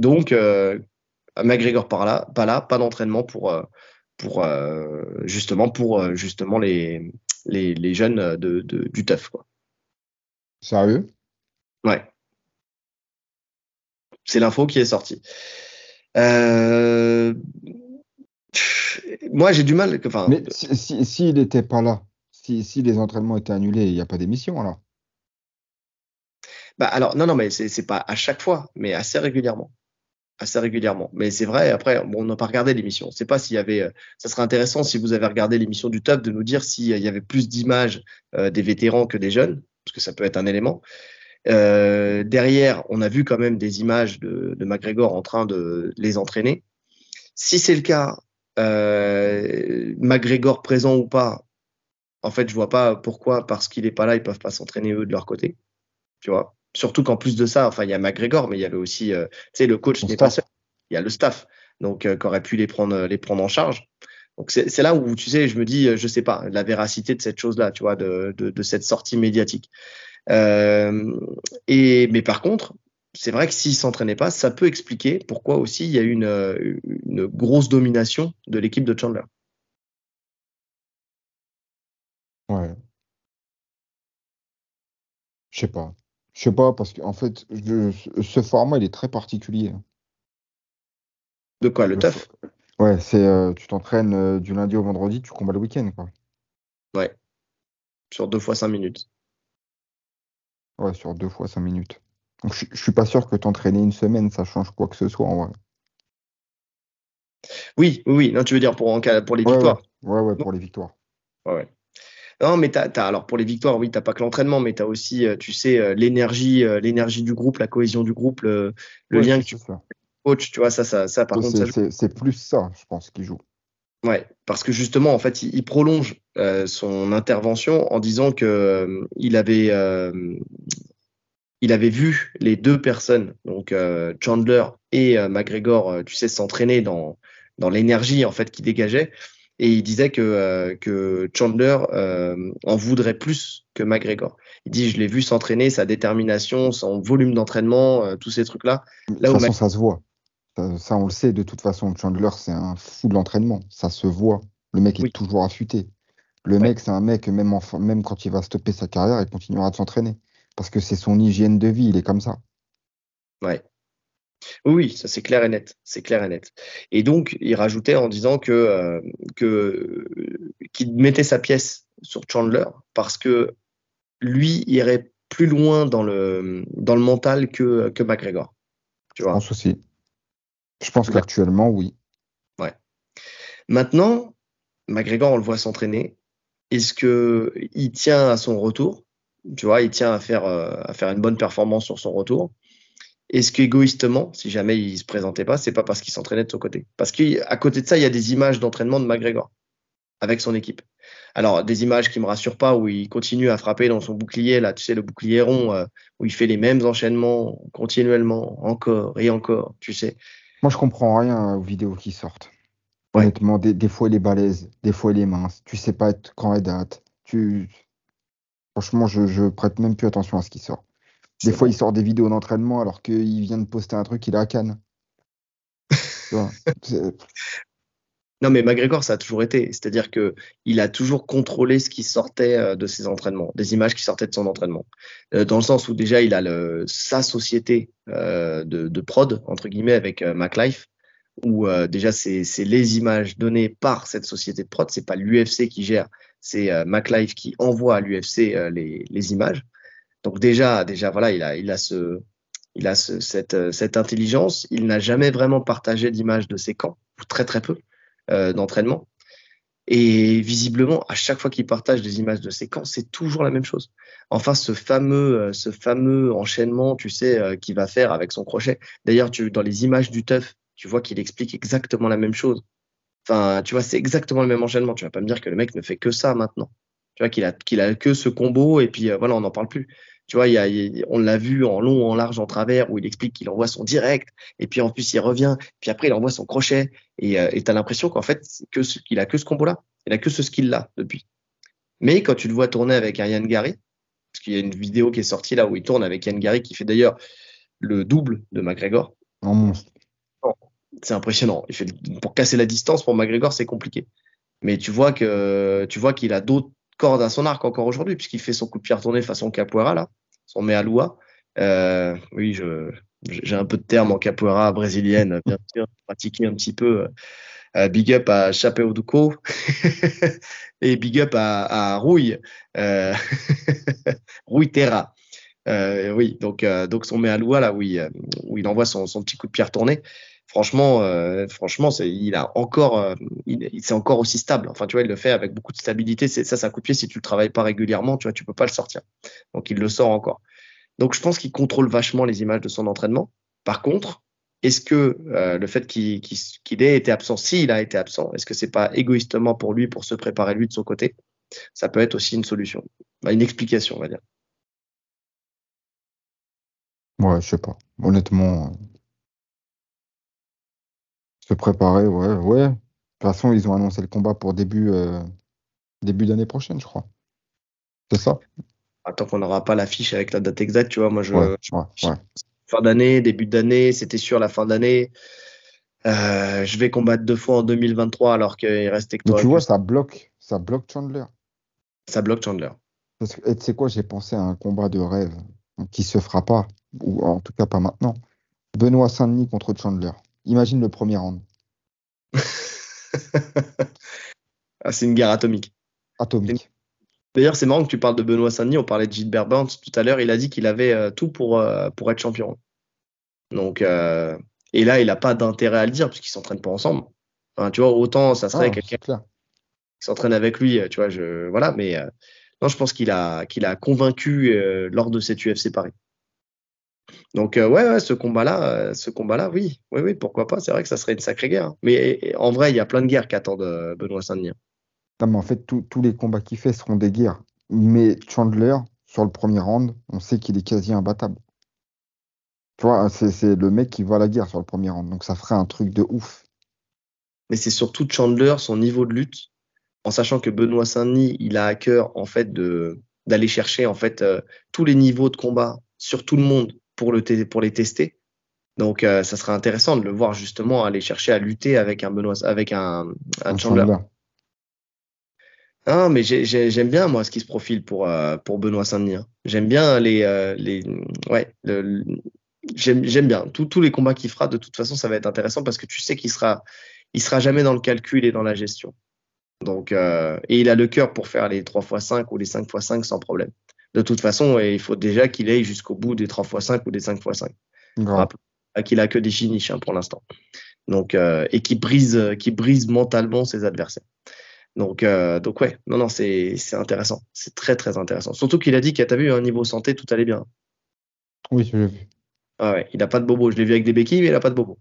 Donc, euh, McGregor par là, pas là, pas d'entraînement pour, euh, pour euh, justement pour euh, justement les, les, les jeunes de, de, du TUF. Quoi. Sérieux? Ouais. C'est l'info qui est sortie. Euh, moi, j'ai du mal. Enfin, Mais s'il si, si, n'était pas là, si, si les entraînements étaient annulés, il n'y a pas d'émission alors? Bah alors, non, non, mais c'est pas à chaque fois, mais assez régulièrement assez régulièrement. Mais c'est vrai, après, bon, on n'a pas regardé l'émission. C'est pas s'il y avait. Ça serait intéressant si vous avez regardé l'émission du top de nous dire s'il y avait plus d'images euh, des vétérans que des jeunes, parce que ça peut être un élément. Euh, derrière, on a vu quand même des images de, de McGregor en train de les entraîner. Si c'est le cas, euh, McGregor présent ou pas, en fait, je vois pas pourquoi, parce qu'il est pas là, ils peuvent pas s'entraîner eux de leur côté. Tu vois Surtout qu'en plus de ça, enfin, il y a McGregor, mais il y avait aussi, euh, tu sais, le coach n'est pas seul. Il y a le staff, donc euh, qui aurait pu les prendre, les prendre en charge. Donc c'est là où tu sais, je me dis, je sais pas, la véracité de cette chose-là, tu vois, de, de, de, cette sortie médiatique. Euh, et mais par contre, c'est vrai que s'il s'entraînait pas, ça peut expliquer pourquoi aussi il y a eu une, une grosse domination de l'équipe de Chandler. Ouais. Je sais pas. Je sais pas, parce qu'en fait, je, ce format, il est très particulier. De quoi, le, le TUF Ouais, c'est euh, tu t'entraînes euh, du lundi au vendredi, tu combats le week-end, quoi. Ouais. Sur deux fois cinq minutes. Ouais, sur deux fois cinq minutes. Donc, je, je suis pas sûr que t'entraîner une semaine, ça change quoi que ce soit, en vrai. Oui, oui, oui. Non, tu veux dire pour, en cas, pour les Ouais, victoires. ouais, ouais, ouais, pour les victoires. Ouais, ouais. Non, mais t'as, alors pour les victoires, oui, t'as pas que l'entraînement, mais t'as aussi, euh, tu sais, euh, l'énergie, euh, l'énergie du groupe, la cohésion du groupe, le, le Ouais, lien que tu c'est ça. coaches, tu vois, ça, ça, ça, par contre, C'est plus ça, je pense, qui joue. Ouais, parce que justement, en fait, il, il prolonge euh, son intervention en disant que euh, il avait, euh, il avait vu les deux personnes, donc Chandler et McGregor, tu sais, s'entraîner dans, dans l'énergie en fait qui dégageait. Et il disait que, euh, que Chandler euh, en voudrait plus que McGregor. Il dit, je l'ai vu s'entraîner, sa détermination, son volume d'entraînement, euh, tous ces trucs-là. De toute façon, ça se voit. Ça, ça, on le sait, de toute façon. Chandler, c'est un fou de l'entraînement. Ça se voit. Le mec est toujours affûté. Le Ouais. mec, c'est un mec, même, en- même quand il va stopper sa carrière, il continuera de s'entraîner. Parce que c'est son hygiène de vie, il est comme ça. Ouais. Oui, ça c'est clair et net, c'est clair et net. Et donc, il rajoutait en disant que, euh, que euh, qu'il mettait sa pièce sur Chandler parce que lui irait plus loin dans le dans le mental que que McGregor. Tu Je vois? pense aussi. Je pense Ouais. qu'actuellement, oui. Maintenant, McGregor, on le voit s'entraîner. Est-ce que il tient à son retour? Tu vois, il tient à faire euh, à faire une bonne performance sur son retour. Est-ce qu'égoïstement, si jamais il se présentait pas, c'est pas parce qu'il s'entraînait de son côté? Parce qu'à côté de ça, il y a des images d'entraînement de McGregor avec son équipe. Alors, des images qui me rassurent pas, où il continue à frapper dans son bouclier, là, tu sais, le bouclier rond, euh, où il fait les mêmes enchaînements continuellement, encore et encore, tu sais. Moi, je comprends rien aux vidéos qui sortent. Ouais. Honnêtement, des, des fois, il est balèze, des fois, il est mince. Tu sais pas quand elle date. Tu... Franchement, je, je prête même plus attention à ce qui sort. Des fois, il sort des vidéos d'entraînement alors qu'il vient de poster un truc, il est à Cannes. Non, mais McGregor, ça a toujours été. C'est-à-dire que il a toujours contrôlé ce qui sortait euh, de ses entraînements, des images qui sortaient de son entraînement. Euh, dans le sens où déjà, il a le, sa société euh, de, de prod, entre guillemets, avec MacLife, où déjà, c'est les images données par cette société de prod. C'est pas l'UFC qui gère, c'est MacLife qui envoie à l'UFC les, les images. Donc déjà, déjà, voilà, il a, il a ce, il a ce- cette, euh, cette intelligence. Il n'a jamais vraiment partagé d'images de ses camps, ou très très peu euh, d'entraînement. Et visiblement, à chaque fois qu'il partage des images de ses camps, c'est toujours la même chose. Enfin, ce fameux, euh, ce fameux enchaînement, tu sais, euh, qu'il va faire avec son crochet. D'ailleurs, tu, dans les images du teuf, tu vois qu'il explique exactement la même chose. Enfin, tu vois, c'est exactement le même enchaînement. Tu vas pas me dire que le mec ne fait que ça maintenant. Tu vois qu'il a, qu'il a que ce combo et puis voilà, on n'en parle plus. Tu vois, il y a, il- on l'a vu en long, en large, en travers, où il explique qu'il envoie son direct, et puis en plus il revient, puis après il envoie son crochet, et euh, et t'as l'impression qu'en fait, que ce- qu'il a que ce combo-là. Il a que ce skill-là depuis. Mais quand tu le vois tourner avec Yann Gary, parce qu'il y a une vidéo qui est sortie là où il tourne avec Yann Gary, qui fait d'ailleurs le double de McGregor, en monstre. c'est impressionnant. Il fait, pour casser la distance, pour McGregor, c'est compliqué. Mais tu vois que tu vois qu'il a d'autres cordes à son arc encore aujourd'hui, puisqu'il fait son coup de pied retourné façon capoeira, là, son mealua. Euh, oui, j'ai un peu de termes en capoeira brésilienne, bien sûr, pratiqué un petit peu. Euh, big up à Chapéo Duco et big up à, à Rouille, euh, Rouille Terra. Euh, oui, donc, euh, donc son mealua, là, où il, euh, envoie son, son petit coup de pied retourné. Franchement, euh, franchement, il a encore, euh, il, c'est encore aussi stable. Enfin, tu vois, il le fait avec beaucoup de stabilité. C'est, ça, un coup de pied. Si tu le travailles pas régulièrement, tu vois, tu peux pas le sortir. Donc, il le sort encore. Donc, je pense qu'il contrôle vachement les images de son entraînement. Par contre, est-ce que euh, le fait qu'il, ait été absent, s'il a été absent, est-ce que c'est pas égoïstement pour lui, pour se préparer lui de son côté? Ça peut être aussi une solution, une explication, on va dire. Ouais, je sais pas. Honnêtement, se préparer, ouais, ouais. De toute façon, ils ont annoncé le combat pour début, euh, début d'année prochaine, je crois. C'est ça? Tant qu'on n'aura pas l'affiche avec la date exacte, tu vois, moi je, Ouais, je- ouais, ouais. fin d'année, début d'année, c'était sûr la fin d'année. Euh, je vais combattre deux fois en 2023 alors qu'il reste Mais Hector tu vois, ça bloque, ça bloque Chandler. Ça bloque Chandler. Parce que, et tu sais quoi, j'ai pensé à un combat de rêve qui se fera pas, ou en tout cas pas maintenant. Benoît Saint-Denis contre Chandler. Imagine le premier round. Ah, c'est une guerre atomique. Atomique. D'ailleurs, c'est marrant que tu parles de Benoît Saint-Denis. On parlait de Gilbert Burns tout à l'heure. Il a dit qu'il avait euh, tout pour, euh, pour être champion. Donc, euh, et là, il n'a pas d'intérêt à le dire puisqu'ils s'entraînent pas ensemble. Enfin, tu vois, autant ça serait Ah, quelqu'un qui s'entraîne avec lui, tu vois, je, voilà, mais non, je pense qu'il a, qu'il a convaincu lors de cette UFC Paris. Donc, euh, ouais, ouais, ce combat-là, euh, ce combat-là, oui, oui, oui, pourquoi pas, c'est vrai que ça serait une sacrée guerre. hein. Mais et- en vrai, il y a plein de guerres qui attendent euh, Benoît Saint-Denis. Non, mais en fait, tous tous les combats qu'il fait seront des guerres. Mais Chandler, sur le premier round, on sait qu'il est quasi imbattable. Tu vois, c'est le mec qui à la guerre sur le premier round. Donc ça ferait un truc de ouf. Mais c'est surtout Chandler, son niveau de lutte, en sachant que Benoît Saint-Denis, il a à cœur, en fait, de, d'aller chercher, en fait, euh, tous les niveaux de combat sur tout le monde pour, le pour les tester. Donc, euh, ça serait intéressant de le voir justement aller chercher à lutter avec un Benoît, avec un, un Un Chandler. Chandler. Ah, mais j'ai- j'ai- j'aime bien, moi, ce qui se profile pour, euh, pour Benoît Saint-Denis. hein. J'aime bien les, euh, les, ouais, le- le- j'aime, bien. Tous, tous les combats qu'il fera, de toute façon, ça va être intéressant parce que tu sais qu'il sera, il sera jamais dans le calcul et dans la gestion. Donc, euh, et il a le cœur pour faire les 3 x 5 ou les 5 x 5 sans problème. De toute façon, il faut déjà qu'il aille jusqu'au bout des 3 x 5 ou des 5 x 5. Grave. Ah, Qu'il a que des finishes hein, pour l'instant. Donc, euh, et qui brise, qui brise mentalement ses adversaires. Donc, euh, donc ouais, non, non, c'est c'est intéressant. C'est très, très intéressant. Surtout qu'il a dit qu'à t'as vu, un niveau santé, tout allait bien. Oui, vu. Ah ouais, il n'a pas de bobo. Je l'ai vu avec des béquilles, mais il n'a pas de bobo.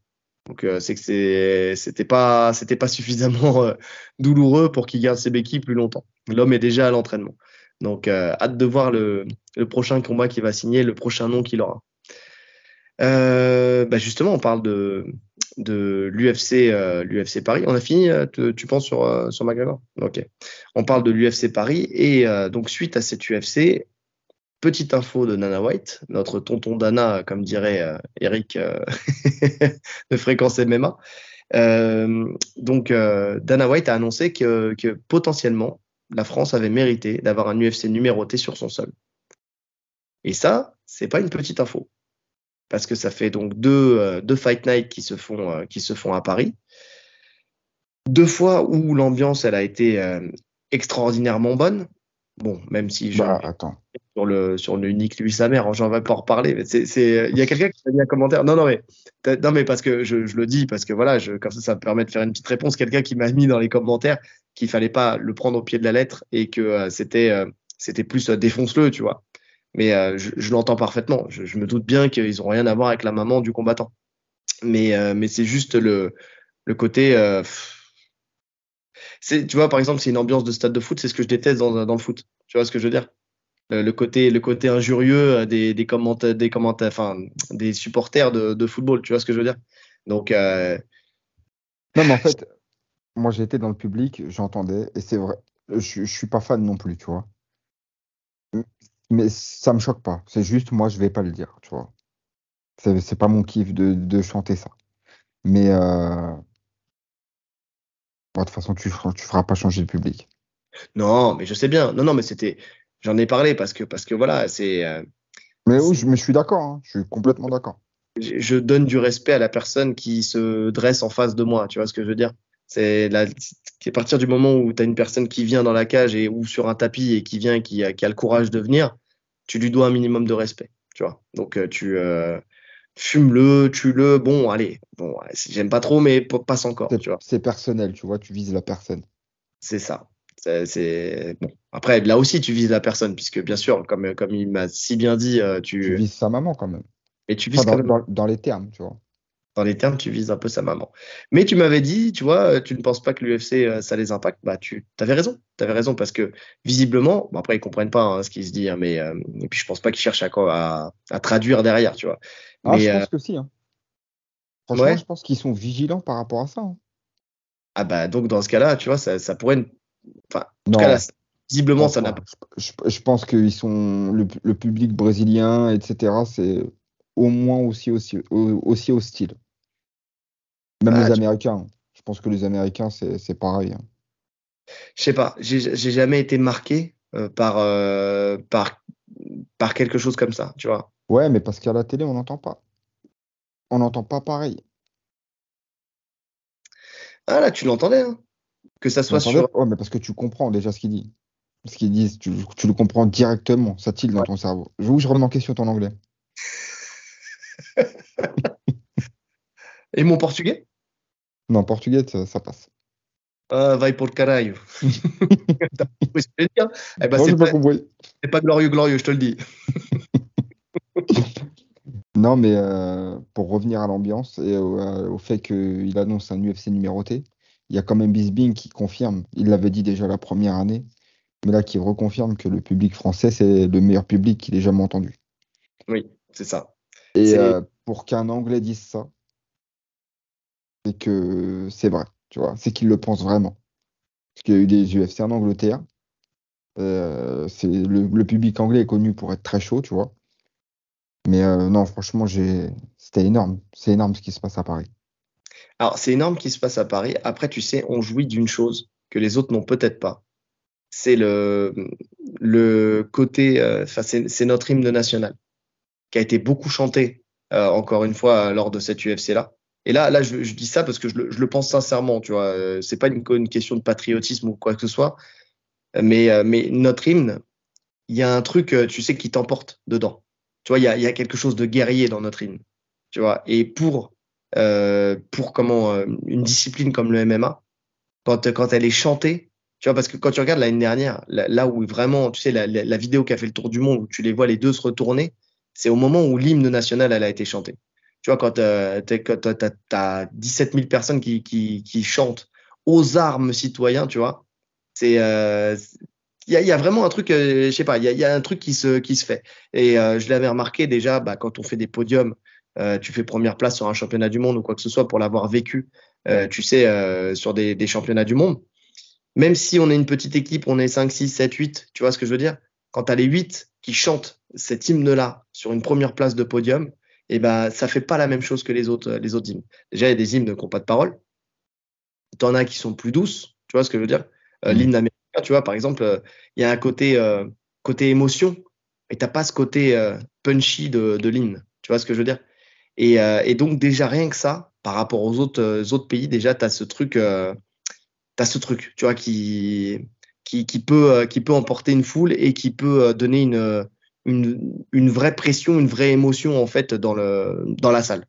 Donc, euh, c'est que c'était pas, c'était pas suffisamment euh, douloureux pour qu'il garde ses béquilles plus longtemps. L'homme est déjà à l'entraînement. Donc, euh, hâte de voir le, prochain combat qu'il va signer, le prochain nom qu'il aura. Euh, bah justement, on parle de, l'UFC euh, Paris. On a fini, tu, penses, sur, sur McGregor? Ok. On parle de l'UFC Paris. Et donc, suite à cette UFC, petite info de Nana White, notre tonton Dana, comme dirait Eric de Fréquence MMA. Donc, Dana White a annoncé que potentiellement, la France avait mérité d'avoir un UFC numéroté sur son sol. Et ça, c'est pas une petite info parce que ça fait donc deux, euh, deux Fight Night qui se font, euh, qui se font à Paris. Deux fois où l'ambiance, elle a été euh, extraordinairement bonne. Bon, même si je, Bah, attends. sur le sur le unique lui sa mère, j'en vais pas reparler. Mais c'est, c'est, il y a quelqu'un qui m'a mis un commentaire. Non, non, mais non, mais parce que je, je le dis parce que voilà, je, comme ça, ça me permet de faire une petite réponse. Quelqu'un qui m'a mis dans les commentaires qu'il fallait pas le prendre au pied de la lettre et que euh, c'était euh, c'était plus euh, défonce-le, tu vois. Mais euh, je, je l'entends parfaitement. Je, je me doute bien qu'ils ont rien à voir avec la maman du combattant. Mais euh, mais c'est juste le le côté. euh, tu vois, par exemple, c'est une ambiance de stade de foot, c'est ce que je déteste dans, dans le foot. Tu vois ce que je veux dire? Le, côté, le côté injurieux des, des commentaires, des commentaires, enfin, des supporters de, de football. Tu vois ce que je veux dire? Donc, Non, mais en fait, moi été dans le public, j'entendais, et c'est vrai, je, je suis pas fan non plus, tu vois. Mais ça me choque pas. C'est juste, moi, je vais pas le dire, tu vois. C'est pas mon kiff de, de chanter ça. Mais euh, bon, de toute façon, tu, feras- tu feras pas changer le public. non, mais je sais bien. Non, non, mais c'était, j'en ai parlé parce que, parce que voilà, c'est, euh, Mais oui, je, mais je suis d'accord, hein, je suis complètement d'accord. je je donne du respect à la personne qui se dresse en face de moi. Tu vois ce que je veux dire? C'est la, à partir du moment où tu as une personne qui vient dans la cage et ou sur un tapis et qui vient, et qui a, qui a le courage de venir, tu lui dois un minimum de respect. Tu vois. Donc euh, tu euh, fumes-le, tue-le. Bon, allez, bon, j'aime pas trop, mais passe encore. C'est Tu vois. c'est personnel, tu vois, tu vises la personne. C'est ça. C'est c'est- bon. Après, là aussi, tu vises la personne, puisque bien sûr, comme, comme il m'a si bien dit, euh, tu, Tu vises sa maman quand même. mais tu vises Enfin, dans les termes, tu vois. Dans les termes, tu vises un peu sa maman. Mais tu m'avais dit, tu vois, euh, tu ne penses pas que l'UFC, euh, ça les impacte. Bah, tu avais raison. Tu avais raison parce que visiblement, bon, après, ils comprennent pas hein, ce qui se dit, hein, mais euh, et puis je pense pas qu'ils cherchent à, quoi- à, à traduire derrière, tu vois. Ah, Mais, je euh, pense que si. hein. Franchement, ouais. je pense qu'ils sont vigilants par rapport à ça. ah bah, donc dans ce cas-là, tu vois, ça, ça pourrait. Enfin, en Non, tout cas, là, visiblement, ça n'a pas. Je, je- je pense qu'ils sont le, le public brésilien, etc. C'est au moins aussi aussi au- aussi hostile. Même Ah, les Américains. Je pense que les Américains c'est pareil. hein. Je sais pas. J'ai jamais été marqué euh, par, euh, par, par quelque chose comme ça, tu vois. Ouais, mais parce qu'à la télé on n'entend pas. On n'entend pas pareil. Ah là, tu l'entendais, hein. Que ça soit sur. Ouais, mais parce que tu comprends déjà ce qu'ils disent. Ce qu'ils disent, tu, tu le comprends directement. Ça tille dans ton cerveau. Je vous je remets en question ton anglais. Et mon portugais? Non, portugais, ça, ça passe. Ah, vai por caralho. T'as compris ce que je veux dire Eh ben, Non, c'est j'ai pas pas, compris. c'est pas glorieux, glorieux, je te le dis. Non, mais euh, pour revenir à l'ambiance et au, euh, au fait qu'il annonce un UFC numéroté, il y a quand même Bisbing qui confirme, il l'avait dit déjà la première année, mais là qui reconfirme que le public français, c'est le meilleur public qu'il ait jamais entendu. Oui, c'est ça. Et euh, pour qu'un Anglais dise ça, c'est que c'est vrai, tu vois, c'est qu'il le pense vraiment. Parce qu'il y a eu des UFC en Angleterre, euh, c'est le, le public anglais est connu pour être très chaud, tu vois. Mais euh, non, franchement, c'était énorme, c'est énorme ce qui se passe à Paris. Alors, c'est énorme ce qui se passe à Paris. Après, tu sais, on jouit d'une chose que les autres n'ont peut-être pas. C'est le, le côté, enfin, c'est notre hymne national qui a été beaucoup chanté, euh, encore une fois, lors de cette UFC-là. Et là, là, je, je dis ça parce que je le, je le pense sincèrement, tu vois. Euh, c'est pas une, une question de patriotisme ou quoi que ce soit, mais, euh, mais notre hymne, il y a un truc, euh, tu sais, qui t'emporte dedans. Tu vois, il y a, y a quelque chose de guerrier dans notre hymne, tu vois. Et pour euh, pour comment une discipline comme le MMA, quand, quand elle est chantée, tu vois, parce que quand tu regardes l'année dernière, là, là où vraiment, tu sais, la, la vidéo qui a fait le tour du monde, où tu les vois les deux se retourner, c'est au moment où l'hymne national elle a été chanté. Tu vois, quand tu as, 17 000 personnes qui, qui, chantent aux armes citoyens, tu vois, c'est euh, il y, a, vraiment un truc, euh, je sais pas, il y a, un truc qui se, qui se fait. Et euh, je l'avais remarqué déjà bah, quand on fait des podiums, tu fais première place sur un championnat du monde ou quoi que ce soit pour l'avoir vécu, tu sais, sur des, des, championnats du monde. Même si on est une petite équipe, on est 5, 6, 7, 8, tu vois ce que je veux dire Quand tu as les 8 qui chantent cet hymne-là sur une première place de podium, et eh ben ça fait pas la même chose que les autres, les autres hymnes. Déjà, il y a des hymnes qui n'ont pas de parole. Tu en as qui sont plus douces, tu vois ce que je veux dire? Mmh. L'hymne américain, tu vois, par exemple, il y a un côté, euh, côté émotion, et tu pas ce côté euh, punchy de, de l'hymne, tu vois ce que je veux dire? Et, euh, et, donc déjà rien que ça, par rapport aux autres, euh, autres pays, déjà tu as ce truc, euh, as ce truc, tu vois, qui, qui, qui, peut, euh, qui peut emporter une foule et qui peut euh, donner une, une, une vraie pression, une vraie émotion en fait dans, le, dans la salle.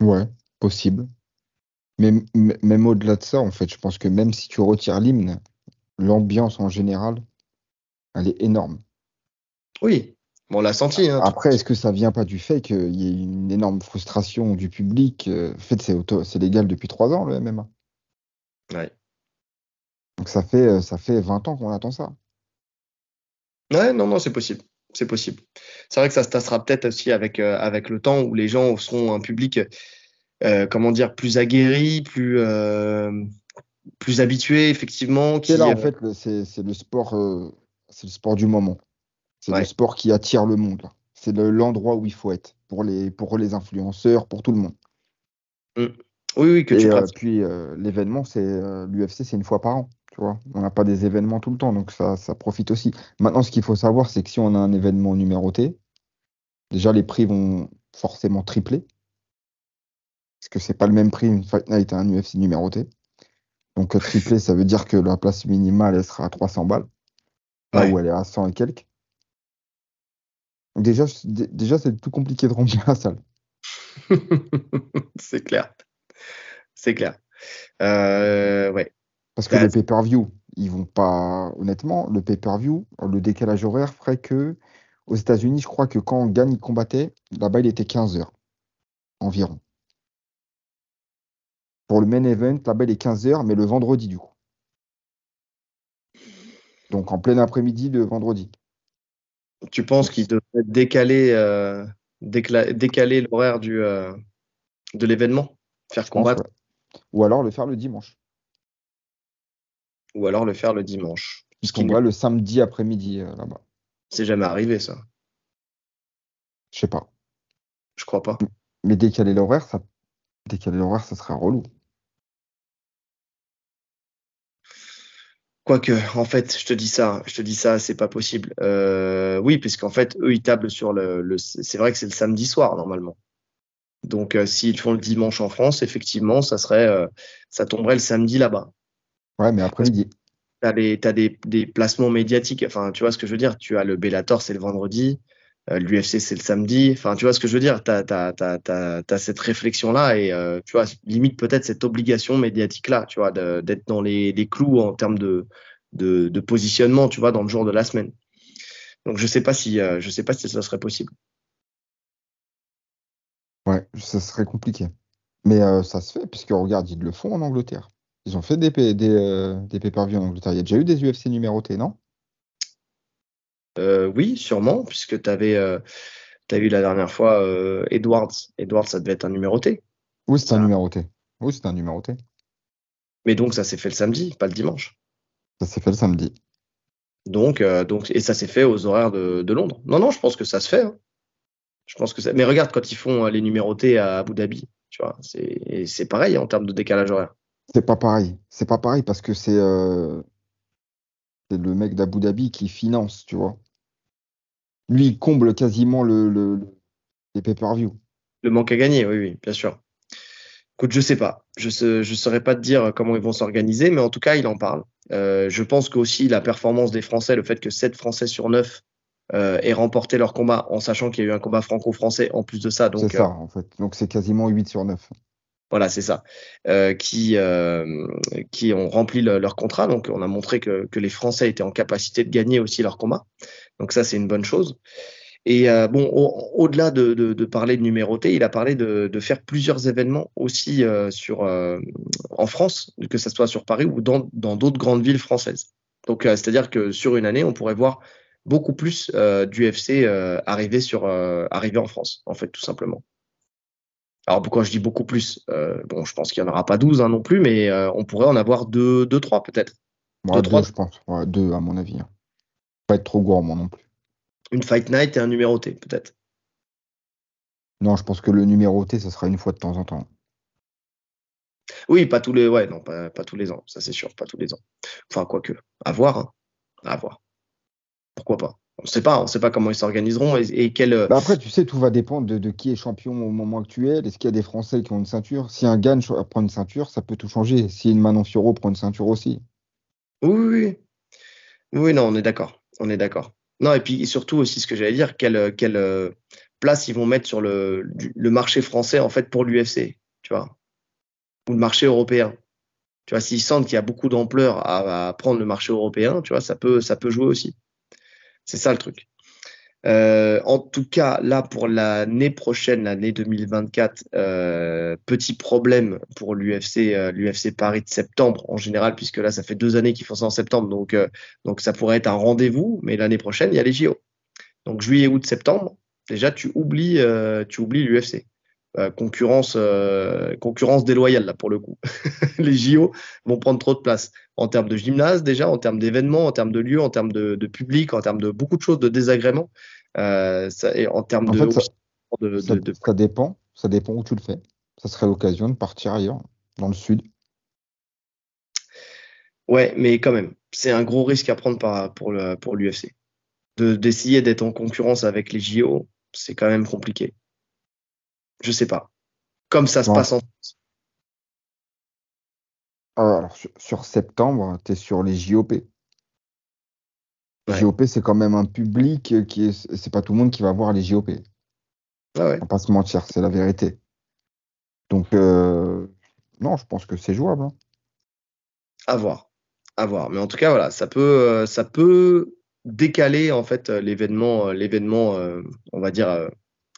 Ouais, possible. Mais même au-delà de ça, en fait, je pense que même si tu retires l'hymne, l'ambiance en général, elle est énorme. Oui, Bon, on l'a senti. Hein, Après, est-ce que ça vient pas du fait qu'il y ait une énorme frustration du public En fait, c'est légal depuis trois ans, le MMA. Ouais. Donc ça fait, ça fait 20 ans qu'on attend ça. Ouais, non, non, c'est possible. C'est possible. C'est vrai que ça se tassera peut-être aussi avec, euh, avec le temps où les gens seront un public, euh, comment dire, plus aguerri, plus, euh, plus habitué, effectivement. Qui, là, en fait, c'est le sport, c'est le sport du moment. C'est ouais. le sport qui attire le monde. C'est l'endroit où il faut être pour les, pour les influenceurs, pour tout le monde. Mmh. Oui, oui, que Et tu euh, puis euh, l'événement, c'est euh, l'UFC, c'est une fois par an. Tu vois, on n'a pas des événements tout le temps, donc ça, ça profite aussi. Maintenant, ce qu'il faut savoir, c'est que si on a un événement numéroté, déjà les prix vont forcément tripler, parce que c'est pas le même prix une Fight Night et un UFC numéroté. Donc tripler, ça veut dire que la place minimale, elle sera à 300 balles, là ouais. où elle est à 100 et quelques. Déjà, déjà c'est tout compliqué de remplir la salle. c'est clair. C'est clair. Euh, ouais. Parce que le pay-per-view, ils vont pas. Honnêtement, le pay-per-view, le décalage horaire ferait que. Aux États-Unis, je crois que quand Gagne combattait, là-bas, il était 15 heures environ. Pour le main event, là-bas, il est 15 heures, mais le vendredi, du coup. Donc en plein après-midi de vendredi. Tu penses qu'il devrait décaler, euh, décaler l'horaire du euh, de l'événement, faire combattre, pense, ouais. ou alors le faire le dimanche. Ou alors le faire le dimanche. Puisqu'on voit le samedi après-midi euh, là-bas. C'est jamais arrivé ça. Je sais pas. Je crois pas. Mais décaler l'horaire, ça, décaler l'horaire, ça serait relou. Quoique, en fait, je te dis ça, je te dis ça, c'est pas possible. Euh, oui, puisqu'en fait, eux, ils tablent sur le. le c'est vrai que c'est le samedi soir normalement. Donc, euh, s'ils font le dimanche en France, effectivement, ça serait, euh, ça tomberait le samedi là-bas. Ouais, mais après-midi. Des, as des, des placements médiatiques. Enfin, tu vois ce que je veux dire? Tu as le Bellator, c'est le vendredi. L'UFC, c'est le samedi. Enfin, tu vois ce que je veux dire? Tu as, cette réflexion-là et tu vois, limite peut-être cette obligation médiatique-là, tu vois, d'être dans les, les, clous en termes de, de, de, positionnement, tu vois, dans le jour de la semaine. Donc, je sais pas si, je sais pas si ça serait possible. Ouais, ça serait compliqué. Mais ça se fait, puisque regarde, ils le font en Angleterre. Ils ont fait des, des, euh, des pay-per-view en Angleterre. Il y a déjà eu des UFC numérotés, non? Euh, Oui, sûrement, puisque tu avais, euh, as vu la dernière fois Edwards. Edwards, ça devait être un numéroté. Oui, c'est un numéroté. Oui, c'est un numéroté. Mais donc, ça s'est fait le samedi, pas le dimanche. Ça s'est fait le samedi. Donc, donc et ça s'est fait aux horaires de, de, Londres. Non, non, je pense que ça se fait. Hein. Je pense que ça... Mais regarde, quand ils font les numérotés à Abu Dhabi, tu vois, c'est pareil en termes de décalage horaire. C'est pas pareil. C'est pas pareil parce que c'est euh, le mec d'Abu Dhabi qui finance, tu vois. Lui, il comble quasiment le, le, les pay-per-view. Le manque à gagner, oui, oui, bien sûr. Écoute, je sais pas. Je ne je saurais pas te dire comment ils vont s'organiser, mais en tout cas, il en parle. Euh, je pense qu'aussi la performance des Français, le fait que 7 Français sur 9 euh, aient remporté leur combat, en sachant qu'il y a eu un combat franco-français en plus de ça. C'est ça, en fait. Donc c'est quasiment 8 sur 9. Voilà, c'est ça. Euh, qui, euh, qui ont rempli leur contrat. Donc, on a montré que, que, les Français étaient en capacité de gagner aussi leur combat. Donc, ça, c'est une bonne chose. Et euh, bon, au-delà de, de, parler de numéroté, il a parlé de, de faire plusieurs événements aussi sur, en France, que ce soit sur Paris ou dans d'autres grandes villes françaises. Donc, c'est-à-dire que sur une année, on pourrait voir beaucoup plus d'UFC arriver, arriver en France, en fait, tout simplement. Alors pourquoi je dis beaucoup plus euh, Bon, je pense qu'il n'y en aura pas 12 hein, non plus, mais euh, on pourrait en avoir 2, 2 3 peut-être. Moi, 2, 3. je pense. Ouais, 2 à mon avis. Hein. Pas être trop gourmand non plus. Une Fight Night et un numéroté peut-être. Non, je pense que le numéroté, ça sera une fois de temps en temps. Oui, pas tous les, ouais, non, pas, pas tous les ans, ça c'est sûr, pas tous les ans. Enfin, quoique, à voir, hein. à voir. Pourquoi pas on ne sait pas, on sait pas comment ils s'organiseront et, et quel. Euh, bah après, tu sais, tout va dépendre de, qui est champion au moment actuel. Est-ce qu'il y a des Français qui ont une ceinture? Si un Gagne prend une ceinture, ça peut tout changer. Si une Manon Fiorot prend une ceinture aussi. Oui, oui, oui. non, on est d'accord. On est d'accord. Non, et puis surtout aussi ce que j'allais dire, quelle, quelle euh, place ils vont mettre sur le, le marché français en fait pour l'UFC, tu vois, ou le marché européen. Tu vois, s'ils sentent qu'il y a beaucoup d'ampleur à, à, prendre le marché européen, tu vois, ça peut, ça peut jouer aussi. C'est ça le truc. Euh, en tout cas, là, pour l'année prochaine, l'année 2024, euh, petit problème pour l'UFC, euh, Paris de septembre en général, puisque là, ça fait deux années qu'ils font ça en septembre, donc, donc ça pourrait être un rendez-vous, mais l'année prochaine, il y a les JO. Donc juillet, août, septembre, déjà, tu oublies, tu oublies l'UFC. Euh, concurrence, euh, concurrence déloyale là pour le coup. les JO vont prendre trop de place en termes de gymnase déjà, en termes d'événements, en termes de lieux, en termes de, de, public, en termes de beaucoup de choses, de désagréments, euh, ça, et en termes en de, fait, ça, de, ça, de, ça, dépend, ça dépend où tu le fais. Ça serait l'occasion de partir ailleurs, dans le sud. Ouais, mais quand même, c'est un gros risque à prendre par, pour le, pour l'UFC. De, d'essayer d'être en concurrence avec les JO, c'est quand même compliqué. Je sais pas. Comme ça se passe en France. Ah, alors, sur, septembre, tu es sur les JOP. Les JOP, c'est quand même un public qui est. C'est pas tout le monde qui va voir les JOP. Ah ouais. On va pas se mentir, c'est la vérité. Donc, euh, non, je pense que c'est jouable. Hein. À voir. À voir. Mais en tout cas, voilà, ça peut, euh, ça peut décaler en fait l'événement, euh, l'événement, on va dire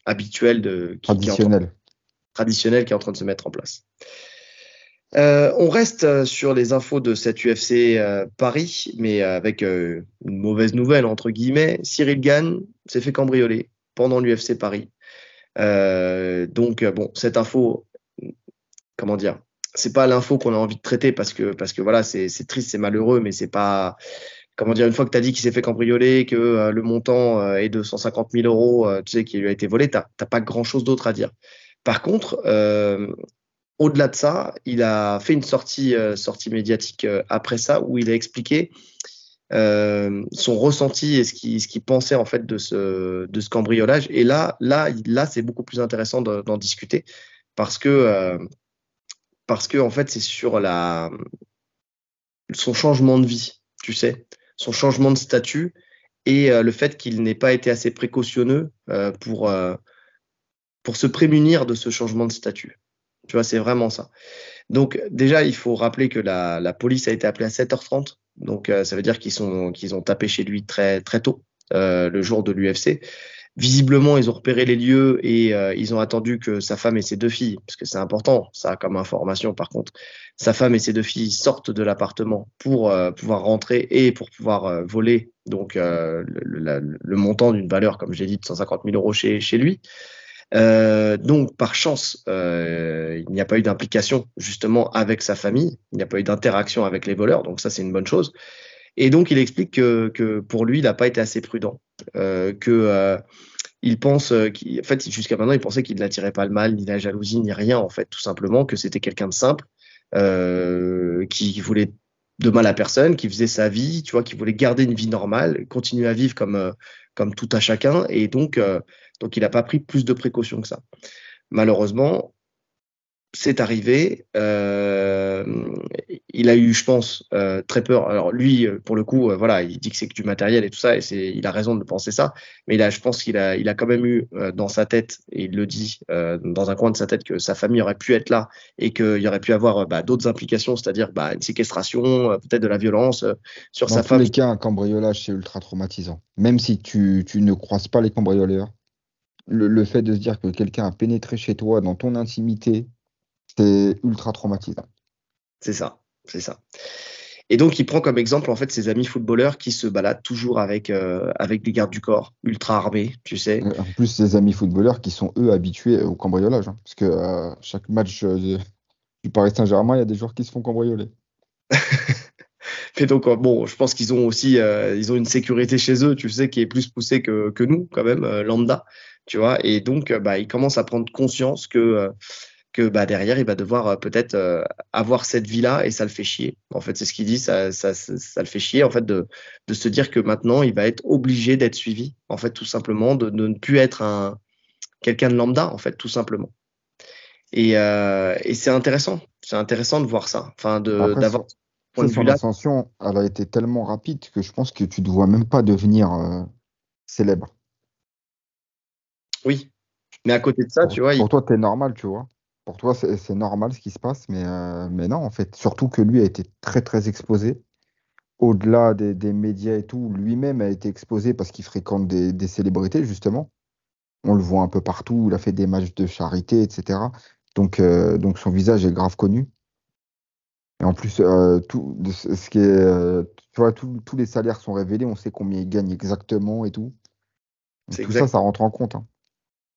habituel de qui, traditionnel. Qui traditionnel qui est en train de se mettre en place. Euh, on reste euh, sur les infos de cette UFC euh, Paris, mais avec euh, une mauvaise nouvelle entre guillemets. Cyril Gann s'est fait cambrioler pendant l'UFC Paris. Donc bon, cette info, comment dire, c'est pas l'info qu'on a envie de traiter parce que parce que voilà, c'est triste, c'est malheureux, mais c'est pas comment dire, une fois que tu as dit qu'il s'est fait cambrioler, que euh, le montant euh, est de 150 000 euros, euh, tu sais, qui lui a été volé, tu n'as pas grand-chose d'autre à dire. Par contre, au-delà de ça, il a fait une sortie, sortie médiatique après ça où il a expliqué son ressenti et ce qu'il pensait en fait de ce, de ce cambriolage. Et là, là, là c'est beaucoup plus intéressant d'en discuter parce que, parce que en fait, c'est sur la, son changement de vie, tu sais son changement de statut et le fait qu'il n'ait pas été assez précautionneux pour, pour se prémunir de ce changement de statut. Tu vois, c'est vraiment ça. Donc déjà, il faut rappeler que la, police a été appelée à 7h30. Donc ça veut dire qu'ils sont ont tapé chez lui très tôt le jour de l'UFC. Visiblement, ils ont repéré les lieux et euh, ils ont attendu que sa femme et ses deux filles, parce que c'est important, ça comme information par contre, sa femme et ses deux filles sortent de l'appartement pour euh, pouvoir rentrer et pour pouvoir euh, voler donc le, montant d'une valeur, comme j'ai dit, de 150 000 euros chez lui. donc, par chance, il n'y a pas eu d'implication justement avec sa famille, il n'y a pas eu d'interaction avec les voleurs, donc ça c'est une bonne chose. Et donc, il explique que, que pour lui, il n'a pas été assez prudent, euh, que euh, il pense, euh, qu'en fait, jusqu'à maintenant, il pensait qu'il n'attirait pas le mal, ni la jalousie, ni rien, en fait, tout simplement, que c'était quelqu'un de simple, euh, qui voulait de mal à personne, qui faisait sa vie, tu vois, qui voulait garder une vie normale, continuer à vivre comme, euh, comme tout à chacun, et donc, donc il n'a pas pris plus de précautions que ça. Malheureusement, c'est arrivé. Euh, il a eu, je pense, euh, très peur. Alors lui, pour le coup, euh, voilà, il dit que c'est que du matériel et tout ça, et c'est, il a raison de penser ça. Mais a, je pense qu'il a, il a quand même eu dans sa tête, et il le dit dans un coin de sa tête, que sa famille aurait pu être là et qu'il y aurait pu avoir bah, d'autres implications, c'est-à-dire bah, une séquestration, peut-être de la violence sur dans sa femme. Dans tous les cas, un cambriolage c'est ultra traumatisant. Même si tu, tu ne croises pas les cambrioleurs, le, le fait de se dire que quelqu'un a pénétré chez toi dans ton intimité c'est ultra traumatisant. C'est ça, c'est ça. Et donc, il prend comme exemple en fait ses amis footballeurs qui se baladent toujours avec, euh, avec des gardes du corps ultra armés, tu sais. En plus, ses amis footballeurs qui sont eux habitués au cambriolage, hein, parce que euh, chaque match euh, du Paris Saint-Germain, il y a des joueurs qui se font cambrioler. Mais donc, bon, je pense qu'ils ont aussi ils ont une sécurité chez eux, tu sais, qui est plus poussée que, que nous, quand même, lambda, tu vois. Et donc, bah, ils commencent à prendre conscience que que bah, derrière, il va devoir euh, peut-être euh, avoir cette vie-là et ça le fait chier. En fait, c'est ce qu'il dit, ça, ça, ça, le fait chier en fait de, de se dire que maintenant, il va être obligé d'être suivi, en fait, tout simplement, de, de ne plus être un quelqu'un de lambda, en fait, tout simplement. Et, euh, et c'est intéressant, c'est intéressant de voir ça, enfin, de d'avoir. Son ascension, elle a été tellement rapide que je pense que tu ne dois même pas devenir euh, célèbre. Oui, mais à côté de ça, pour, tu vois. Pour il... toi, tu es normal, tu vois pour toi, c'est normal ce qui se passe, mais, euh, mais non, en fait. Surtout que lui a été très, très exposé. Au-delà des, des, médias et tout, lui-même a été exposé parce qu'il fréquente des, des, célébrités, justement. On le voit un peu partout, il a fait des matchs de charité, etc. Donc, euh, donc son visage est grave connu. Et en plus, euh, tout, ce qui est, euh, tu vois, tous les salaires sont révélés, on sait combien il gagne exactement et tout. tout exact. ça, ça rentre en compte. Hein.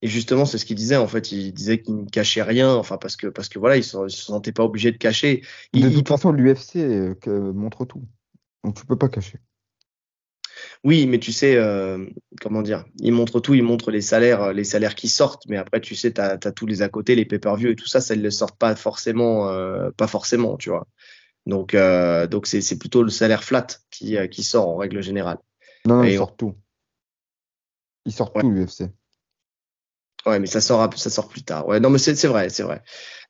Et justement, c'est ce qu'il disait. En fait, il disait qu'il ne cachait rien. Enfin, parce que parce que voilà, il se, se sentait pas obligé de cacher. Il, de toute il... façon, l'UFC euh, montre tout. Donc tu peux pas cacher. Oui, mais tu sais, euh, comment dire, il montre tout, il montre les salaires, les salaires qui sortent, mais après, tu sais, tu as, tous les à côté, les pay-per-view et tout ça, ça ne le sort pas forcément, euh, pas forcément, tu vois. Donc, euh, donc c'est plutôt le salaire flat qui, qui sort en règle générale. Non, non il sort tout. Il sort ouais. tout, l'UFC. Ouais, mais ça sort, ça sort plus tard. Ouais, non, mais c'est vrai, c'est vrai.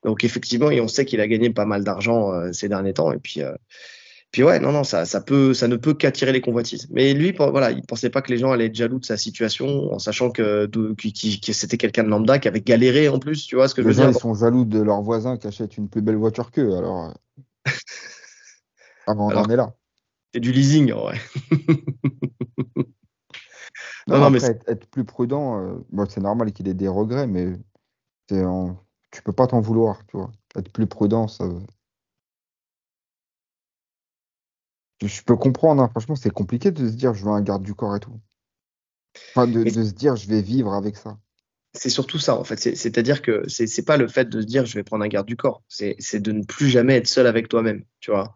Donc effectivement, et on sait qu'il a gagné pas mal d'argent euh, ces derniers temps. Et puis, euh, puis ouais, non, non, ça, ça peut, ça ne peut qu'attirer les convoitises. Mais lui, voilà, il pensait pas que les gens allaient être jaloux de sa situation, en sachant que, que, que c'était quelqu'un de lambda qui avait galéré en plus. Tu vois ce que les je veux gens, dire? Ils sont jaloux de leurs voisins qui achètent une plus belle voiture qu'eux. Alors, avant, on en est là. C'est du leasing, ouais. Non, mais être, être, plus prudent, euh, bon, c'est normal qu'il ait des regrets, mais en... tu peux pas t'en vouloir, tu vois. Être plus prudent, ça. Je peux comprendre, hein. franchement, c'est compliqué de se dire je veux un garde du corps et tout. Enfin, de, de se dire je vais vivre avec ça. C'est surtout ça, en fait. C'est-à-dire que c'est pas le fait de se dire je vais prendre un garde du corps, c'est de ne plus jamais être seul avec toi-même, tu vois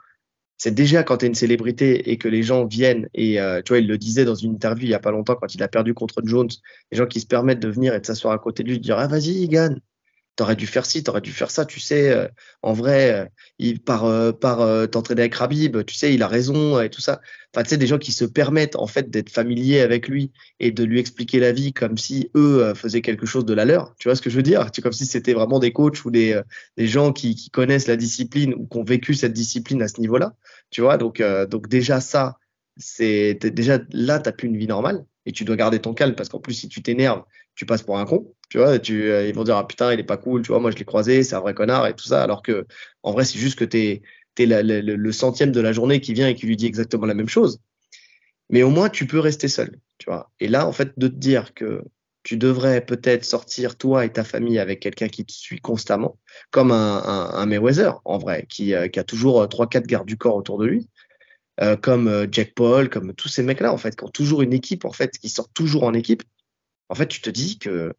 c'est déjà quand tu es une célébrité et que les gens viennent, et euh, tu vois, il le disait dans une interview il y a pas longtemps quand il a perdu contre Jones, les gens qui se permettent de venir et de s'asseoir à côté de lui, de dire Ah, vas-y, gagne, t'aurais dû faire ci, t'aurais dû faire ça, tu sais, euh, en vrai, euh, il part, euh, par t'entraîner avec Rabib, tu sais, il a raison et tout ça. Enfin, tu sais, des gens qui se permettent en fait d'être familiers avec lui et de lui expliquer la vie comme si eux faisaient quelque chose de la leur. Tu vois ce que je veux dire? Comme si c'était vraiment des coachs ou des, des gens qui, connaissent la discipline ou qui ont vécu cette discipline à ce niveau-là. Tu vois, donc donc déjà ça, c'est déjà là, tu n'as plus une vie normale et tu dois garder ton calme parce qu'en plus, si tu t'énerves, tu passes pour un con. Tu vois, tu, euh, ils vont dire ah putain, il est pas cool. Tu vois, moi je l'ai croisé, c'est un vrai connard et tout ça. Alors que en vrai, c'est juste que tu es, le centième de la journée qui vient et qui lui dit exactement la même chose. Mais au moins, tu peux rester seul. Tu vois. Et là, en fait, de te dire que tu devrais peut-être sortir toi et ta famille avec quelqu'un qui te suit constamment, comme un, un, Mayweather en vrai, qui, euh, a toujours trois quatre gardes du corps autour de lui. Euh, comme euh, Jack Paul, comme tous ces mecs-là, en fait, qui ont toujours une équipe, en fait, qui sortent toujours en équipe, en fait, tu te dis que,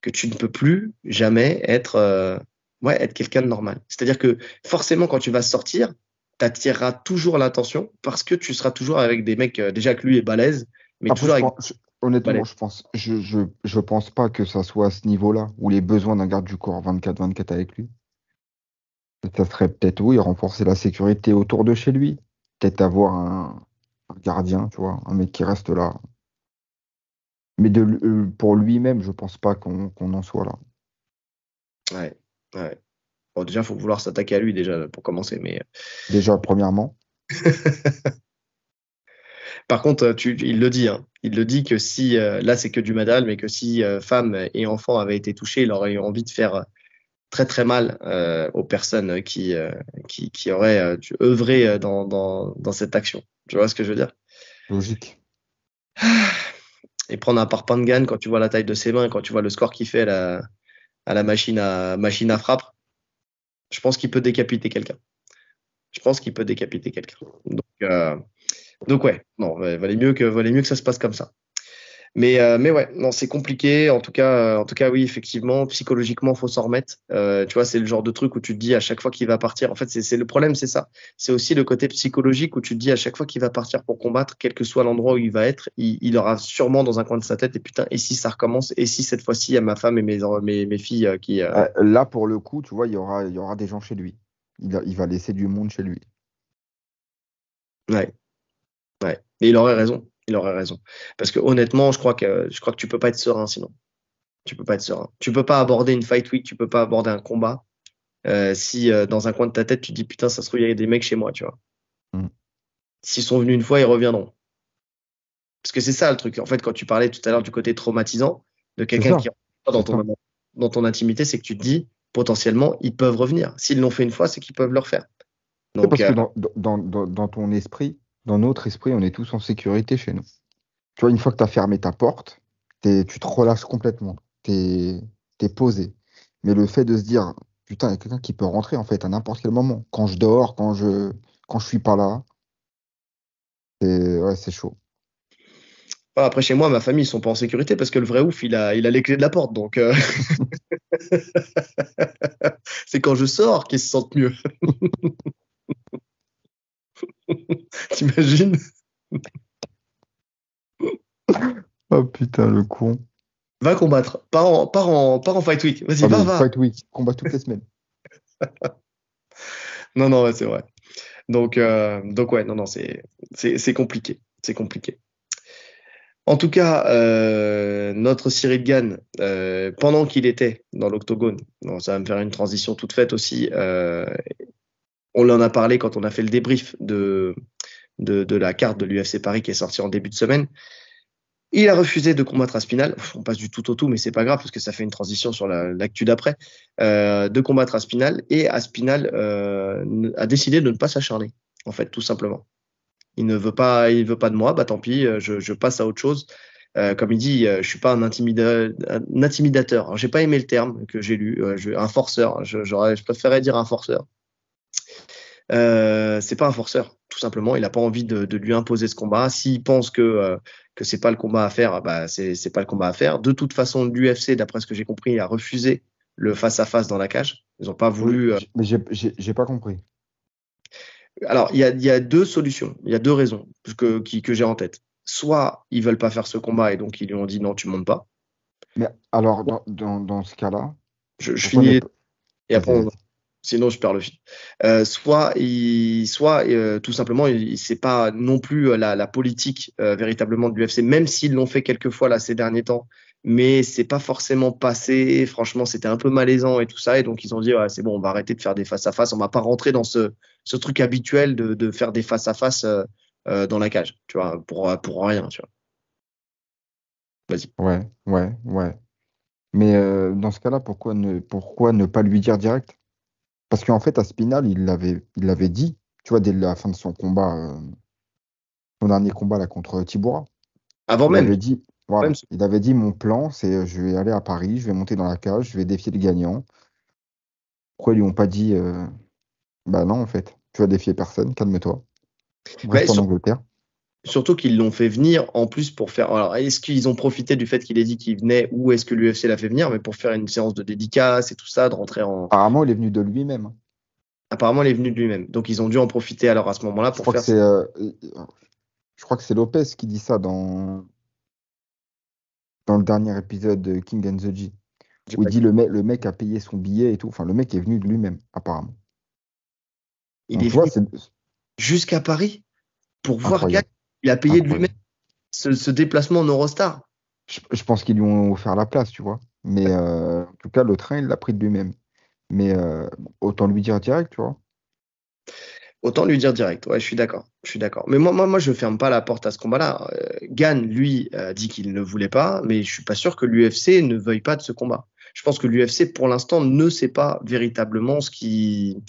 que tu ne peux plus jamais être, euh, ouais, être quelqu'un de normal. C'est-à-dire que forcément, quand tu vas sortir, tu attireras toujours l'attention parce que tu seras toujours avec des mecs, déjà que lui est balèze, mais toujours avec... honnêtement, je pense, je, je, je, pense pas que ça soit à ce niveau-là où les besoins d'un garde du corps 24-24 avec lui. Ça serait peut-être, oui, renforcer la sécurité autour de chez lui peut-être avoir un, gardien, tu vois, un mec qui reste là. Mais de, euh, pour lui-même, je pense pas qu'on en soit là. Ouais, ouais. Bon, déjà, il faut vouloir s'attaquer à lui, déjà, pour commencer. Mais... Euh. Déjà, premièrement. Par contre, tu, il le dit, hein. il le dit que si, euh, là c'est que du madal, mais que si femmes et enfants avaient été touchés, il aurait eu envie de faire très très mal euh, aux personnes qui, euh, qui, qui, auraient euh, œuvré dans, dans, dans, cette action. Tu vois ce que je veux dire? Logique. Et prendre un parpangan quand tu vois la taille de ses mains, quand tu vois le score qu'il fait à la, à la machine, à, machine à frappe, je pense qu'il peut décapiter quelqu'un. Je pense qu'il peut décapiter quelqu'un. Donc, donc ouais, non, valait mieux que valait mieux que ça se passe comme ça. Mais, euh, mais ouais, non, c'est compliqué. En tout cas, euh, en tout cas, oui, effectivement, psychologiquement, faut s'en remettre. Euh, tu vois, c'est le genre de truc où tu te dis à chaque fois qu'il va partir. En fait, c'est le problème, c'est ça. C'est aussi le côté psychologique où tu te dis à chaque fois qu'il va partir pour combattre, quel que soit l'endroit où il va être, il, il, aura sûrement dans un coin de sa tête. Et putain, et si ça recommence Et si cette fois-ci, il y a ma femme et mes, mes, mes filles euh, qui. Là, pour le coup, tu vois, il y aura, il y aura des gens chez lui. Il, il va laisser du monde chez lui. Ouais. Ouais. Et il aurait raison il aurait raison. Parce que honnêtement, je crois que je crois que tu peux pas être serein sinon. Tu peux pas être serein. Tu peux pas aborder une fight week, tu peux pas aborder un combat euh, si euh, dans un coin de ta tête tu dis putain ça se trouve il y a des mecs chez moi, tu vois. Mm. S'ils sont venus une fois, ils reviendront. Parce que c'est ça le truc. En fait, quand tu parlais tout à l'heure du côté traumatisant de quelqu'un qui dans ton dans ton intimité, c'est que tu te dis potentiellement ils peuvent revenir. S'ils l'ont fait une fois, c'est qu'ils peuvent le refaire. Donc, parce que euh, dans, dans, dans ton esprit, dans notre esprit, on est tous en sécurité chez nous. Tu vois, une fois que tu as fermé ta porte, tu te relâches complètement. Tu es, posé. Mais le fait de se dire, putain, il y a quelqu'un qui peut rentrer en fait à n'importe quel moment. Quand je dors, quand je quand je suis pas là, c'est ouais, chaud. Après, chez moi, ma famille, ils sont pas en sécurité parce que le vrai ouf, il a, il a les clés de la porte. Donc, euh, c'est quand je sors qu'ils se sentent mieux. T'imagines? Oh putain, le con. Va combattre. Pas en, en, Fight Week. Vas-y, ah, va, va. Fight Week, combat toutes les semaines. non, non, c'est vrai. Donc, euh, donc ouais, non, non, c'est compliqué. C'est compliqué. En tout cas, euh, notre Cyril Gann, euh, pendant qu'il était dans l'octogone, ça va me faire une transition toute faite aussi, on en a parlé quand on a fait le débrief de, la carte de l'UFC Paris qui est sortie en début de semaine. Il a refusé de combattre Aspinal. On passe du tout au tout, mais c'est pas grave parce que ça fait une transition sur l'actu d'après. Euh, de combattre Aspinal et Aspinal euh, a décidé de ne pas s'acharner, en fait, tout simplement. Il ne veut pas, il veut pas de moi. Bah tant pis, je, je passe à autre chose. Euh, comme il dit, je suis pas un, intimida un intimidateur. J'ai pas aimé le terme que j'ai lu. un forceur. Je, je préférais dire un forceur. Euh, c'est pas un forceur, tout simplement. Il n'a pas envie de, de, lui imposer ce combat. S'il pense que euh, que c'est pas le combat à faire, bah c'est c'est pas le combat à faire. De toute façon, l'UFC, d'après ce que j'ai compris, a refusé le face à face dans la cage. Ils ont pas voulu. Euh... Mais j'ai pas compris. Alors, il y a, y a deux solutions, il y a deux raisons que, qui, que j'ai en tête. Soit ils veulent pas faire ce combat et donc ils lui ont dit non, tu montes pas. Mais alors, dans, dans, dans ce cas-là. Je, je finis. Et après, on, sinon je perds le fil. Euh, soit, il, soit euh, tout simplement, c'est pas non plus euh, la, la politique euh, véritablement de l'UFC, même s'ils l'ont fait quelques fois là ces derniers temps, mais c'est pas forcément passé. Franchement, c'était un peu malaisant et tout ça, et donc ils ont dit ouais, c'est bon, on va arrêter de faire des face à face, on va pas rentrer dans ce, ce truc habituel de, de faire des face à face dans la cage, tu vois, pour, pour rien, tu vois. Vas-y. Ouais, ouais, ouais. Mais euh, dans ce cas-là, pourquoi ne, pourquoi ne pas lui dire direct? Parce qu'en fait, à Spinal, il l'avait il l'avait dit, tu vois, dès la fin de son combat, euh, son dernier combat là contre Tibura. Avant Il même. avait dit, voilà, même. il avait dit mon plan, c'est euh, je vais aller à Paris, je vais monter dans la cage, je vais défier le gagnant. Pourquoi ils lui ont pas dit, euh, bah non, en fait, tu vas défier personne, calme-toi. Reste en sur- Angleterre. Surtout qu'ils l'ont fait venir en plus pour faire. Alors, est-ce qu'ils ont profité du fait qu'il ait dit qu'il venait ou est-ce que l'UFC l'a fait venir, mais pour faire une séance de dédicace et tout ça, de rentrer en. Apparemment, il est venu de lui-même. Apparemment, il est venu de lui-même. Donc, ils ont dû en profiter alors à ce moment-là Je pour crois que faire. c'est, euh, je crois que c'est Lopez qui dit ça dans, dans le dernier épisode de King and the G, où il dit le mec, le mec a payé son billet et tout. Enfin, le mec est venu de lui-même, apparemment. Il Donc, est vois, venu jusqu'à Paris pour voir incroyable. Il a payé de incroyable. lui-même ce, ce déplacement en Eurostar. Je, je pense qu'ils lui ont offert la place, tu vois. Mais euh, en tout cas, le train, il l'a pris de lui-même. Mais euh, autant lui dire direct, tu vois. Autant lui dire direct. Ouais, je suis d'accord. Je suis d'accord. Mais moi, moi, moi, je ferme pas la porte à ce combat-là. Euh, Gann, lui, a dit qu'il ne voulait pas, mais je suis pas sûr que l'UFC ne veuille pas de ce combat. Je pense que l'UFC, pour l'instant, ne sait pas véritablement ce qu'ils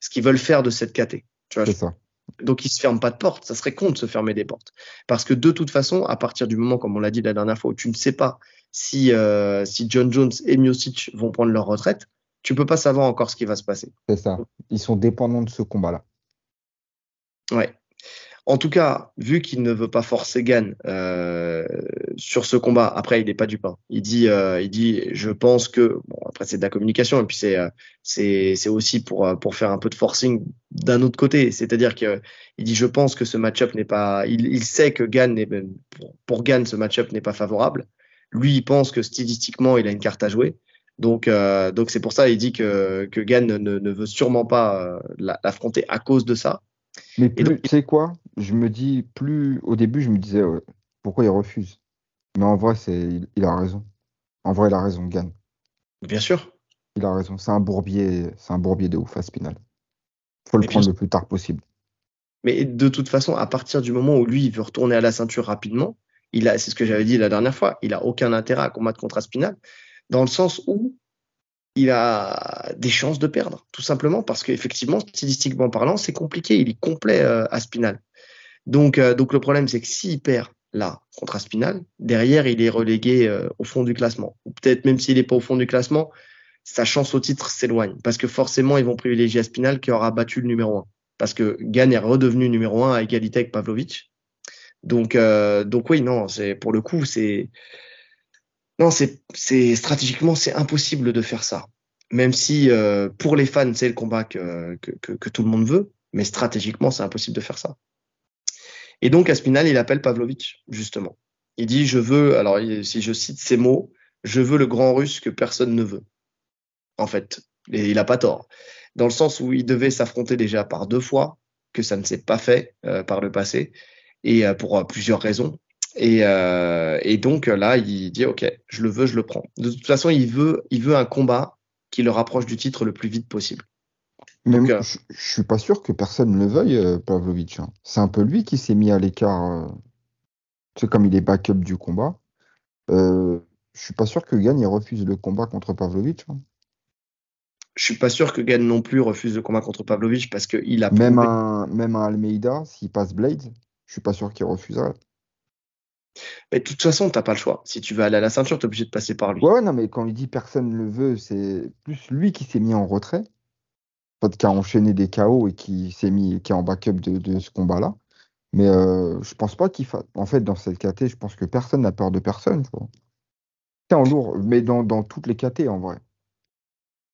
ce qu'ils veulent faire de cette KT. Tu vois, C'est ça. Donc ils se ferment pas de porte. Ça serait con de se fermer des portes. Parce que de toute façon, à partir du moment, comme on l'a dit la dernière fois, où tu ne sais pas si, euh, si John Jones et Miocic vont prendre leur retraite, tu peux pas savoir encore ce qui va se passer. C'est ça. Ils sont dépendants de ce combat-là. Ouais. En tout cas, vu qu'il ne veut pas forcer Gann euh, sur ce combat, après il n'est pas du pain. Il dit, euh, il dit, je pense que bon après c'est de la communication et puis c'est euh, c'est c'est aussi pour euh, pour faire un peu de forcing d'un autre côté. C'est-à-dire que il dit, je pense que ce match-up n'est pas, il, il sait que Gann n'est pour, pour Gann ce match-up n'est pas favorable. Lui, il pense que stylistiquement il a une carte à jouer. Donc euh, donc c'est pour ça il dit que que Gann ne, veut sûrement pas euh, la- l'affronter à cause de ça. Mais plus, donc- tu sais quoi? Je me dis, plus au début, je me disais, ouais, pourquoi il refuse? Mais en vrai, c'est, il, il a raison. En vrai, il a raison, Gann. Bien sûr. Il a raison. C'est un bourbier, c'est un bourbier de ouf à Spinal. Faut le Mais prendre le plus tard possible. Mais de toute façon, à partir du moment où lui, il veut retourner à la ceinture rapidement, il a, c'est ce que j'avais dit la dernière fois, il a aucun intérêt à combattre contre Aspinal, dans le sens où il a des chances de perdre, tout simplement parce qu'effectivement, stylistiquement parlant, c'est compliqué. Il est complet euh, Aspinal. Donc, euh, donc le problème, c'est que s'il perd là contre Aspinal, derrière, il est relégué euh, au fond du classement. Ou peut-être même s'il n'est pas au fond du classement, sa chance au titre s'éloigne parce que forcément, ils vont privilégier Aspinal qui aura battu le numéro 1 parce que Gann est redevenu numéro 1 à égalité avec Pavlovic. Donc, euh, donc oui, non, c'est pour le coup, c'est non, c'est stratégiquement c'est impossible de faire ça. Même si euh, pour les fans c'est le combat que, tout le monde veut, mais stratégiquement c'est impossible de faire ça. Et donc Aspinal il appelle Pavlovic justement. Il dit je veux, alors si je cite ces mots, je veux le grand russe que personne ne veut. En fait, et il a pas tort, dans le sens où il devait s'affronter déjà par deux fois, que ça ne s'est pas fait euh, par le passé, et euh, pour plusieurs raisons. Et, euh, et donc euh, là, il dit ok, je le veux, je le prends. De toute façon, il veut, il veut un combat qui le rapproche du titre le plus vite possible. Mais Donc, moi, euh, je, je suis pas sûr que personne ne le veuille, Pavlovic. hein. C'est un peu lui qui s'est mis à l'écart. sais, comme il est backup du combat. Euh, je suis pas sûr que Gann il refuse le combat contre Pavlovic. hein. Je suis pas sûr que Gann non plus refuse le combat contre Pavlovich parce qu'il a Même prouvé- un, même un Almeida, s'il passe Blade, je suis pas sûr qu'il refuserait. Mais de toute façon, t'as pas le choix. Si tu veux aller à la ceinture, t'es obligé de passer par lui. Ouais, ouais, non, mais quand il dit personne ne le veut, c'est plus lui qui s'est mis en retrait, qui a enchaîné des KO et qui s'est mis, qui est en backup de, de ce combat-là. Mais euh, je pense pas qu'il fasse. En fait, dans cette KT, je pense que personne n'a peur de personne. C'est en lourd, mais dans, dans toutes les KT en vrai.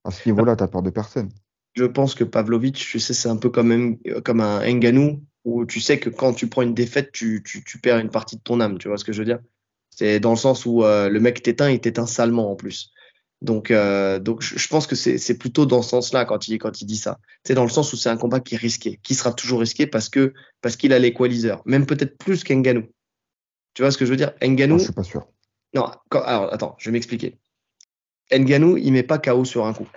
À ce niveau-là, t'as peur de personne. Je pense que Pavlovic, tu sais, c'est un peu comme un, comme un Ngannou où tu sais que quand tu prends une défaite, tu, tu, tu perds une partie de ton âme. Tu vois ce que je veux dire? C'est dans le sens où euh, le mec t'éteint, il t'éteint salement en plus. Donc, euh, donc je, pense que c'est c'est plutôt dans ce sens-là quand il, quand il dit ça. C'est dans le sens où c'est un combat qui est risqué, qui sera toujours risqué parce que parce qu'il a l'équaliseur, même peut-être plus qu'Ngannou. Tu vois ce que je veux dire? Moi, Ngannou, je suis pas sûr. non, quand- alors attends, je vais m'expliquer. Ngannou, il met pas KO sur un coup.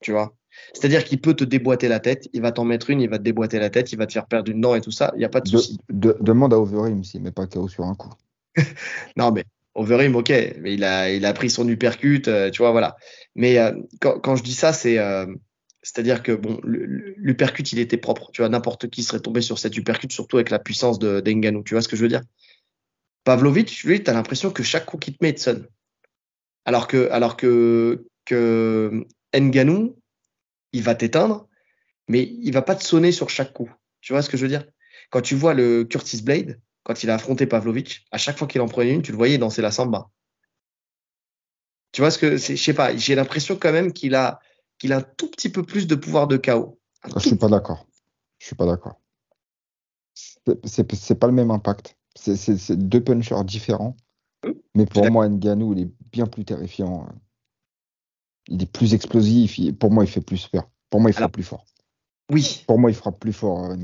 Tu vois? C'est-à-dire qu'il peut te déboîter la tête, il va t'en mettre une, il va te déboîter la tête, il va te faire perdre une dent et tout ça, il n'y a pas de souci. demande à Overeem s'il met pas KO sur un coup. non, mais Overeem, ok, mais il a, il a pris son uppercut, euh, tu vois, voilà. Mais euh, quand, quand, je dis ça, c'est euh, c'est-à-dire que bon, l'uppercut, il était propre. Tu vois, n'importe qui serait tombé sur cet uppercut, surtout avec la puissance de d'Engano. Tu vois ce que je veux dire? Pavlovic, lui, tu as l'impression que chaque coup qu'il te met, il te sonne. Alors que, alors que, que Nganou, il va t'éteindre, mais il va pas te sonner sur chaque coup. Tu vois ce que je veux dire? Quand tu vois le Curtis Blade, quand il a affronté Pavlovic, à chaque fois qu'il en prenait une, tu le voyais danser la samba. Tu vois ce que c'est Je sais pas, j'ai l'impression quand même qu'il a, qu'il a un tout petit peu plus de pouvoir de chaos. Je suis pas d'accord. Je suis pas d'accord. C'est pas le même impact. C'est deux punchers différents. Mais pour moi, Nganou, il est bien plus terrifiant. Il est plus explosif. pour moi, il fait plus peur. Pour moi, il frappe plus fort. Oui. Pour moi, il frappe plus fort, euh.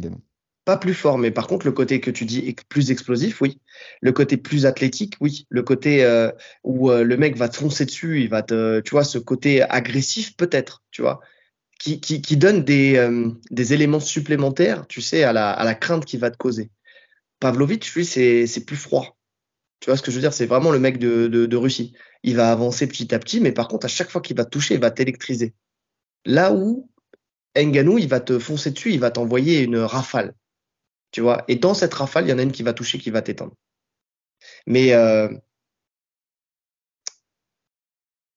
Pas plus fort, mais par contre, le côté que tu dis est plus explosif, oui. Le côté plus athlétique, oui. Le côté euh, où euh, le mec va te foncer dessus, il va te, tu vois, ce côté agressif peut-être, tu vois, qui, qui, qui donne des, des éléments supplémentaires, tu sais, à la, à la crainte qu'il va te causer. Pavlovic, lui, c'est plus froid. Tu vois ce que je veux dire? C'est vraiment le mec de, Russie. Il va avancer petit à petit, mais par contre, à chaque fois qu'il va toucher, il va t'électriser. Là où Nganou, il va te foncer dessus, il va t'envoyer une rafale. Tu vois? Et dans cette rafale, il y en a une qui va toucher, qui va t'éteindre. Mais euh,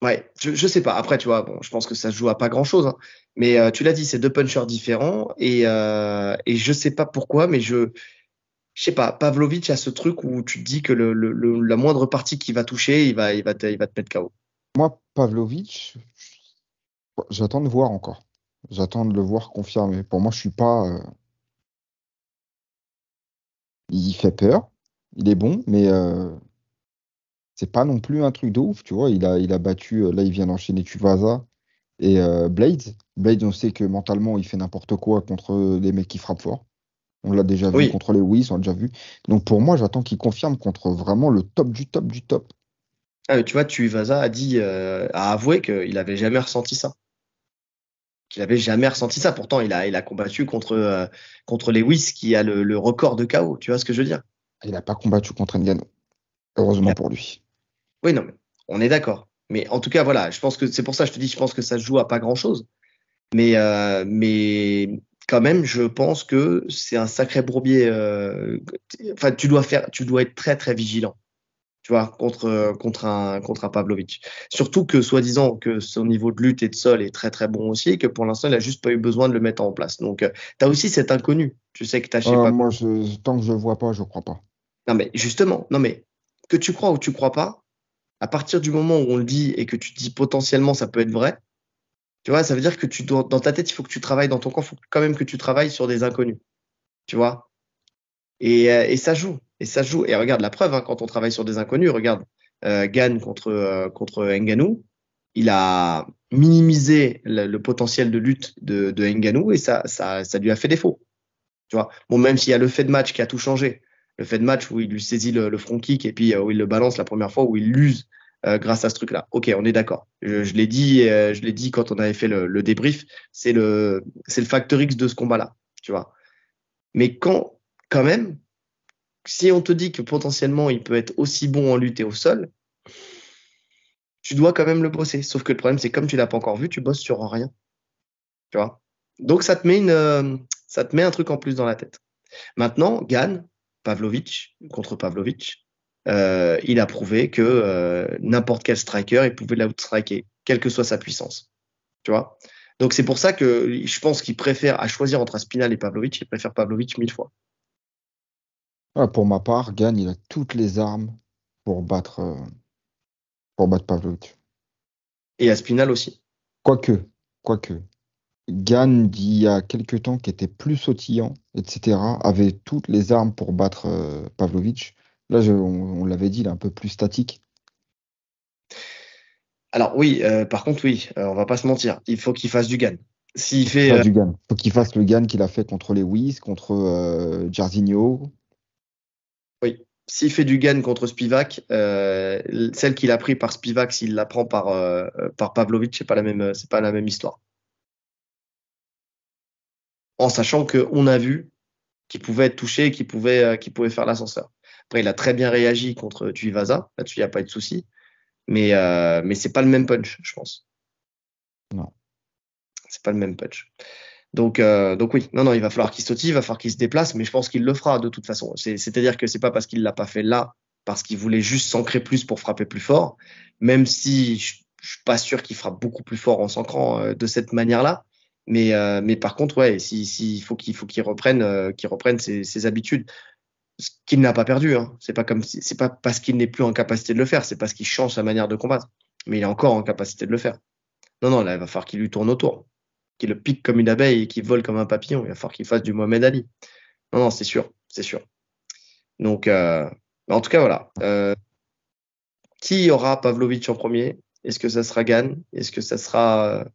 ouais, je, je sais pas. Après, tu vois, bon, je pense que ça se joue à pas grand chose. Hein. Mais euh, tu l'as dit, c'est deux punchers différents et euh, et je sais pas pourquoi, mais je je sais pas, Pavlovic a ce truc où tu te dis que le, la moindre partie qui va toucher, il va, te, mettre KO. Moi, Pavlovic, j'attends de voir encore. J'attends de le voir confirmer. Pour moi, je suis pas. Euh, il fait peur. Il est bon, mais euh... c'est pas non plus un truc de ouf, tu vois. Il a, battu. Euh, là, il vient d'enchaîner Tuvaza et euh, Blades. Blades, on sait que mentalement, il fait n'importe quoi contre des mecs qui frappent fort. On l'a déjà vu contre les Wiz, on l'a déjà vu. Donc pour moi, j'attends qu'il confirme contre vraiment le top du top du top. Ah, tu vois, Tuivasa a dit, euh, a avoué qu'il n'avait jamais ressenti ça. Qu'il n'avait jamais ressenti ça. Pourtant, il a, il a combattu contre, euh, contre qui a le, record de KO. Tu vois ce que je veux dire? Il n'a pas combattu contre Ngannou. Heureusement pour lui. Oui, non, mais on est d'accord. Mais en tout cas, voilà, je pense que c'est pour ça que je te dis, je pense que ça se joue à pas grand chose. Mais, euh, mais quand même, je pense que c'est un sacré bourbier. Euh, enfin, tu dois faire, tu dois être très très vigilant, tu vois, contre contre un contre un Pavlovic. Surtout que soi-disant que son niveau de lutte et de sol est très très bon aussi, et que pour l'instant il a juste pas eu besoin de le mettre en place. Donc, euh, tu as aussi cet inconnu. Tu sais que tu sais pas. Moi, je, tant que je vois pas, je crois pas. Non mais justement, non mais que tu crois ou tu crois pas, à partir du moment où on le dit et que tu dis potentiellement ça peut être vrai, tu vois, ça veut dire que tu dans ta tête, il faut que tu travailles, dans ton corps, il faut quand même que tu travailles sur des inconnus. Tu vois? Et, euh, et, ça joue. Et ça joue. Et regarde la preuve, hein, quand on travaille sur des inconnus, regarde, euh, Gann contre, euh, Nganou, il a minimisé le, potentiel de lutte de, de Nganou et ça, ça, ça lui a fait défaut. Tu vois? Bon, même s'il y a le fait de match qui a tout changé, le fait de match où il lui saisit le, le front kick et puis euh, où il le balance la première fois, où il l'use euh, grâce à ce truc-là. Ok, on est d'accord. Je, l'ai dit, euh, je l'ai dit quand on avait fait le, débrief. C'est le, c'est le facteur X de ce combat-là, tu vois. Mais quand, quand même, si on te dit que potentiellement il peut être aussi bon en lutte et au sol, tu dois quand même le bosser. Sauf que le problème, c'est comme tu l'as pas encore vu, tu bosses sur rien. Tu vois. Donc ça te met une, euh, ça te met un truc en plus dans la tête. Maintenant, Gann, Pavlovic contre Pavlovic, euh, il a prouvé que euh, n'importe quel striker, il pouvait l'outstriker, quelle que soit sa puissance. Tu vois? Donc c'est pour ça que je pense qu'il préfère, à choisir entre Aspinal et Pavlovic, il préfère Pavlovic mille fois. Ah, pour ma part, Gann, il a toutes les armes pour battre, euh, pour battre Pavlovic. Et Aspinal aussi. Quoique, quoique. Gann, il y a quelques temps, qui était plus sautillant, etc., avait toutes les armes pour battre Pavlovic. Là, on, l'avait dit, il est un peu plus statique. Alors oui, euh, par contre, oui, euh, on va pas se mentir. Il faut qu'il fasse du GAN. S'il fait. Euh, du GAN. faut qu'il fasse le GAN qu'il a fait contre les Wiz, contre euh, Jarzinho. Oui. S'il fait du GAN contre Spivak, celle qu'il a pris par Spivak, s'il la prend par, par Pavlovic, c'est pas la même, c'est pas la même histoire. en sachant qu'on a vu qu'il pouvait être touché, qu'il pouvait, qu'il pouvait faire l'ascenseur. Après, il a très bien réagi contre Tuivasa. Là-dessus, il n'y a pas eu de souci. Mais, euh, mais c'est pas le même punch, je pense. Non. C'est pas le même punch. Donc, euh, donc oui, non, non, il va falloir qu'il saute, il va falloir qu'il se déplace, mais je pense qu'il le fera de toute façon. C'est-à-dire que c'est pas parce qu'il l'a pas fait là, parce qu'il voulait juste s'ancrer plus pour frapper plus fort, même si je, je suis pas sûr qu'il frappe beaucoup plus fort en s'ancrant euh, de cette manière-là. Mais, euh, mais par contre, ouais, s'il si, faut qu'il faut qu'il reprenne, qu'il reprenne ses, ses, habitudes, qu'il n'a pas perdu. Hein. C'est pas comme c'est pas parce qu'il n'est plus en capacité de le faire, c'est parce qu'il change sa manière de combattre. Mais il est encore en capacité de le faire. Non, non, là, il va falloir qu'il lui tourne autour, qu'il le pique comme une abeille et qu'il vole comme un papillon. Il va falloir qu'il fasse du Mohamed Ali. Non, non, c'est sûr, c'est sûr. Donc, euh, en tout cas, voilà. Euh, qui aura Pavlovic en premier? Est-ce que ça sera Gann? Est-ce que ça sera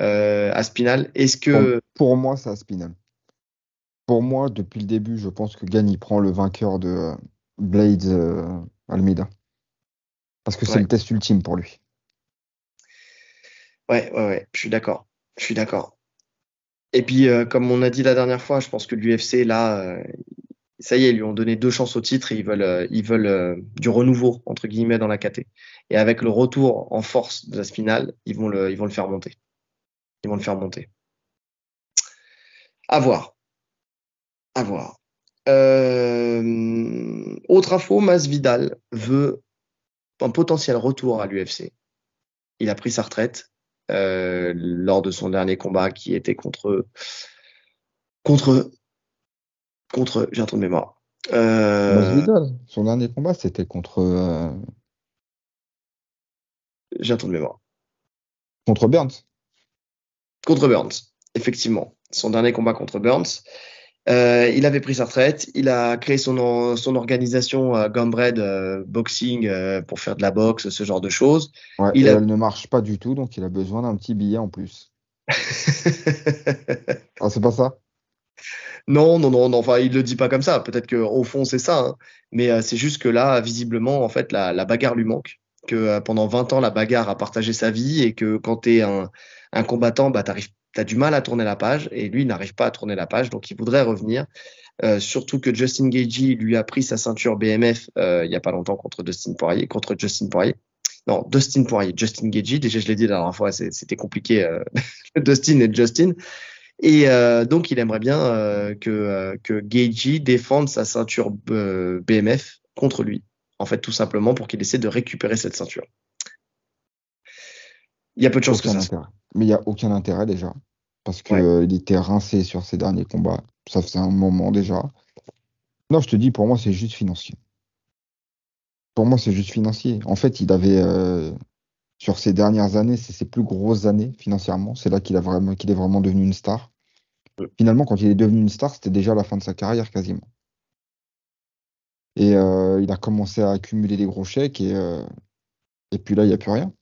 euh, Aspinal. Est-ce que pour, pour moi, c'est Aspinal. Pour moi, depuis le début, je pense que Gann il prend le vainqueur de euh, Blades euh, Almeida. Parce que c'est le test ultime pour lui. Ouais, ouais, ouais, je suis d'accord. Je suis d'accord. Et puis, euh, comme on a dit la dernière fois, je pense que l'UFC, là, euh, ça y est, ils lui ont donné deux chances au titre et ils veulent, ils veulent du renouveau, entre guillemets, dans la KT. Et avec le retour en force de la finale, ils vont le, ils vont le faire monter. Ils vont le faire monter. À voir. À voir. Euh, autre info, Masvidal veut un potentiel retour à l'UFC. Il a pris sa retraite euh, lors de son dernier combat qui était contre contre contre j'ai un trou de mémoire. Euh, Masvidal, son dernier combat, c'était contre, j'ai un trou de mémoire. contre Burns. Contre Burns, effectivement. Son dernier combat contre Burns. Euh, il avait pris sa retraite, il a créé son, organisation euh, Gumbred euh, Boxing euh, pour faire de la boxe, ce genre de choses. Ouais, Il et a- elle ne marche pas du tout, donc il a besoin d'un petit billet en plus. Ah, c'est pas ça? Non, non, non, non, enfin, il le dit pas comme ça. Peut-être qu'au fond, c'est ça. hein. Mais euh, c'est juste que là, visiblement, en fait, la, la bagarre lui manque. Que pendant 20 ans, la bagarre a partagé sa vie et que quand tu es un, un combattant, bah, tu as du mal à tourner la page. Et lui, n'arrive pas à tourner la page. Donc, il voudrait revenir. Euh, surtout que Justin Gagey lui a pris sa ceinture BMF euh, il y a pas longtemps contre Dustin Poirier, contre Justin Poirier. Non, Dustin Poirier, Justin Gagey. Déjà, je l'ai dit la dernière fois, c'était compliqué, euh, Dustin et Justin. Et euh, donc, il aimerait bien que, que Gagey défende sa ceinture BMF contre lui. En fait, tout simplement pour qu'il essaie de récupérer cette ceinture. Il y a peu de chances que ça intérêt. Mais il n'y a aucun intérêt déjà. Parce que Ouais. euh, il était rincé sur ses derniers combats. Ça faisait un moment déjà. Non, je te dis, pour moi, c'est juste financier. Pour moi, c'est juste financier. En fait, il avait, euh, sur ses dernières années, c'est ses plus grosses années financièrement. C'est là qu'il qu'il est vraiment devenu une star. Finalement, quand il est devenu une star, c'était déjà la fin de sa carrière quasiment. Et euh, il a commencé à accumuler des gros chèques et, euh, et puis là, il n'y a plus rien.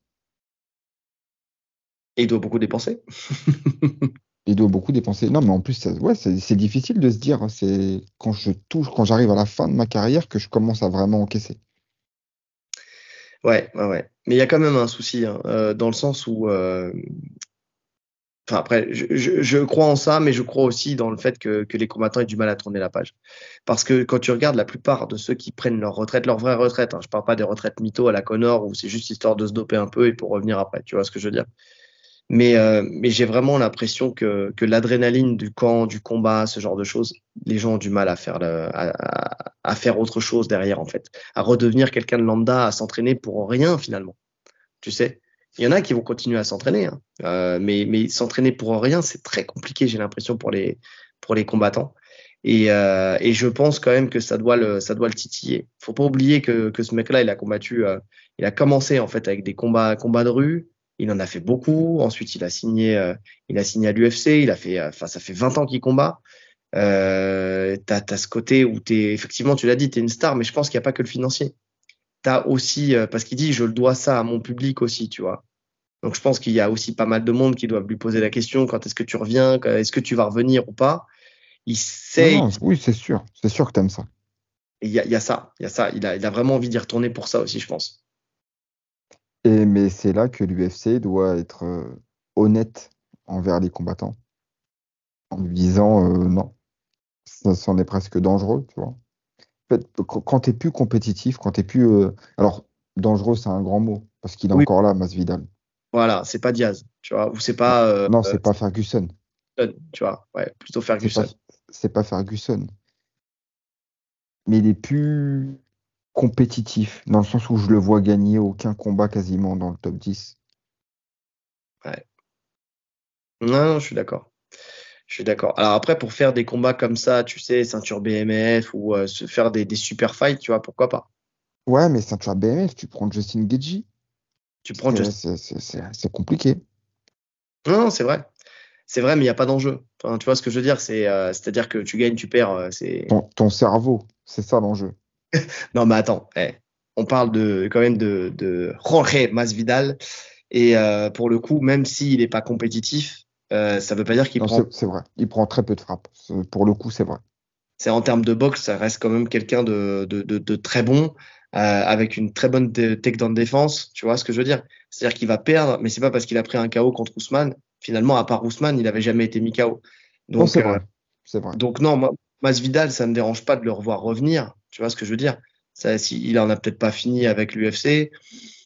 Et il doit beaucoup dépenser. Il doit beaucoup dépenser. Non, mais en plus, ça- ouais, c'est difficile de se dire, c'est quand je touche, quand j'arrive à la fin de ma carrière que je commence à vraiment encaisser. Ouais, ouais, ouais. Mais il y a quand même un souci, hein, euh, dans le sens où, euh, enfin après, je, je, je crois en ça, mais je crois aussi dans le fait que, que les combattants aient du mal à tourner la page. Parce que quand tu regardes la plupart de ceux qui prennent leur retraite, leur vraie retraite, hein, je parle pas des retraites mytho à la Connor où c'est juste histoire de se doper un peu et pour revenir après, tu vois ce que je veux dire? Mais, euh, mais j'ai vraiment l'impression que, que l'adrénaline du camp, du combat, ce genre de choses, les gens ont du mal à faire, le, à, à, faire autre chose derrière, en fait. À redevenir quelqu'un de lambda, à s'entraîner pour rien, finalement. Tu sais? Il y en a qui vont continuer à s'entraîner, hein. euh, mais, mais s'entraîner pour rien, c'est très compliqué, j'ai l'impression, pour les, pour les combattants. Et, euh, et je pense quand même que ça doit le, ça doit le titiller. Faut pas oublier que, que ce mec-là, il a combattu, euh, il a commencé en fait avec des combats, combats de rue. Il en a fait beaucoup. Ensuite, il a signé, euh, il a signé à l'UFC. Il a fait, euh, enfin, ça fait 20 ans qu'il combat. Euh, t'as, t'as ce côté où t'es, effectivement, tu l'as dit, t'es une star, mais je pense qu'il n'y a pas que le financier. T'as aussi, euh, parce qu'il dit, je le dois ça à mon public aussi, tu vois. Donc, je pense qu'il y a aussi pas mal de monde qui doivent lui poser la question quand est-ce que tu reviens, quand- est-ce que tu vas revenir ou pas? Il sait, Non, non, oui, c'est sûr. C'est sûr que t'aimes ça. il y a, il y a ça, il y a ça. Il a, il a vraiment envie d'y retourner pour ça aussi, je pense. Et, mais c'est là que l'UFC doit être euh, honnête envers les combattants. En lui disant non. Ça, c'en est presque dangereux, tu vois. En fait, quand t'es plus compétitif, quand t'es plus. alors, dangereux, c'est un grand mot, parce qu'il est encore là, Masvidal. Voilà, c'est pas Diaz, tu vois, ou c'est pas. non, c'est pas Ferguson. Tu vois, ouais, plutôt Ferguson. C'est pas, pas Ferguson. Mais il est plus compétitif, dans le sens où je le vois gagner aucun combat quasiment dans le top 10. Ouais. Non, je suis d'accord. Je suis d'accord. Alors après, pour faire des combats comme ça, tu sais, ceinture BMF ou euh, se faire des, super fights, tu vois, pourquoi pas? Ouais, mais ceinture BMF, tu prends Justin Gagey. Tu prends Justin. C'est compliqué. Non, c'est vrai. C'est vrai, mais il n'y a pas d'enjeu. Enfin, tu vois ce que je veux dire C'est, euh, à dire que tu gagnes, tu perds. Euh, c'est ton, cerveau, c'est ça l'enjeu. non, mais attends, eh, on parle de quand même de, de Jorge Masvidal. Et euh, pour le coup, même s'il n'est pas compétitif, euh, ça ne veut pas dire qu'il prend. C'est vrai, il prend très peu de frappes. Pour le coup, c'est vrai. C'est en termes de boxe, ça reste quand même quelqu'un de, de, de, très bon, euh, avec une très bonne takedown défense. Tu vois ce que je veux dire? C'est-à-dire qu'il va perdre, mais c'est pas parce qu'il a pris un KO contre Ousmane. Finalement, à part Ousmane, il n'avait jamais été mis KO. Donc, c'est vrai. vrai. Donc non, moi, Masvidal, ça ne me dérange pas de le revoir revenir. Tu vois ce que je veux dire? Ça, si, Il en a peut-être pas fini avec l'UFC.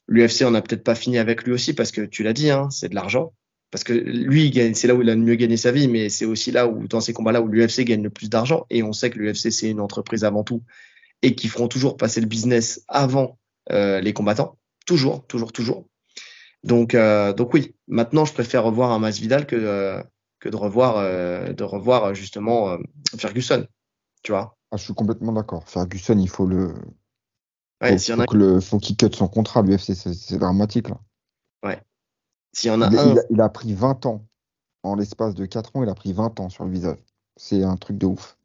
L'UFC en a peut-être pas fini avec lui aussi parce que tu l'as dit, hein, c'est de l'argent. Parce que lui, c'est là où il a le mieux gagné sa vie, mais c'est aussi là où, dans ces combats-là, où l'UFC gagne le plus d'argent. Et on sait que l'UFC, c'est une entreprise avant tout et qui feront toujours passer le business avant euh, les combattants. Toujours, toujours, toujours. Donc, euh, donc oui, maintenant, je préfère revoir un Masvidal que, euh, que de revoir, de revoir justement Ferguson. Tu vois? Ah, Je suis complètement d'accord. Ferguson, il faut le, Ouais, faut, faut, le, faut qu'il cut son contrat, l'UFC, c'est dramatique là. Ouais. S'il y en a il, un. Il a, pris 20 ans. En l'espace de 4 ans, il a pris 20 ans sur le visage. C'est un truc de ouf.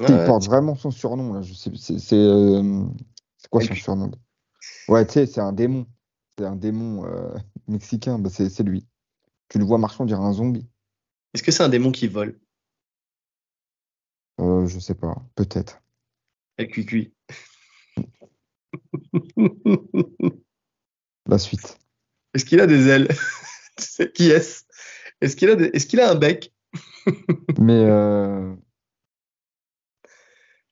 il porte vraiment son surnom là. C'est euh, quoi son surnom? Ouais, tu sais, c'est un démon. C'est un démon euh, mexicain. Bah, c'est lui. Tu le vois marchant, on dirait un zombie. Est-ce que c'est un démon qui vole? Euh, Je sais pas. Peut-être. El cuicui. La suite. Est-ce qu'il a des ailes? Qui est-ce? Est-ce qu'il a, est qu'il a un bec? Mais euh,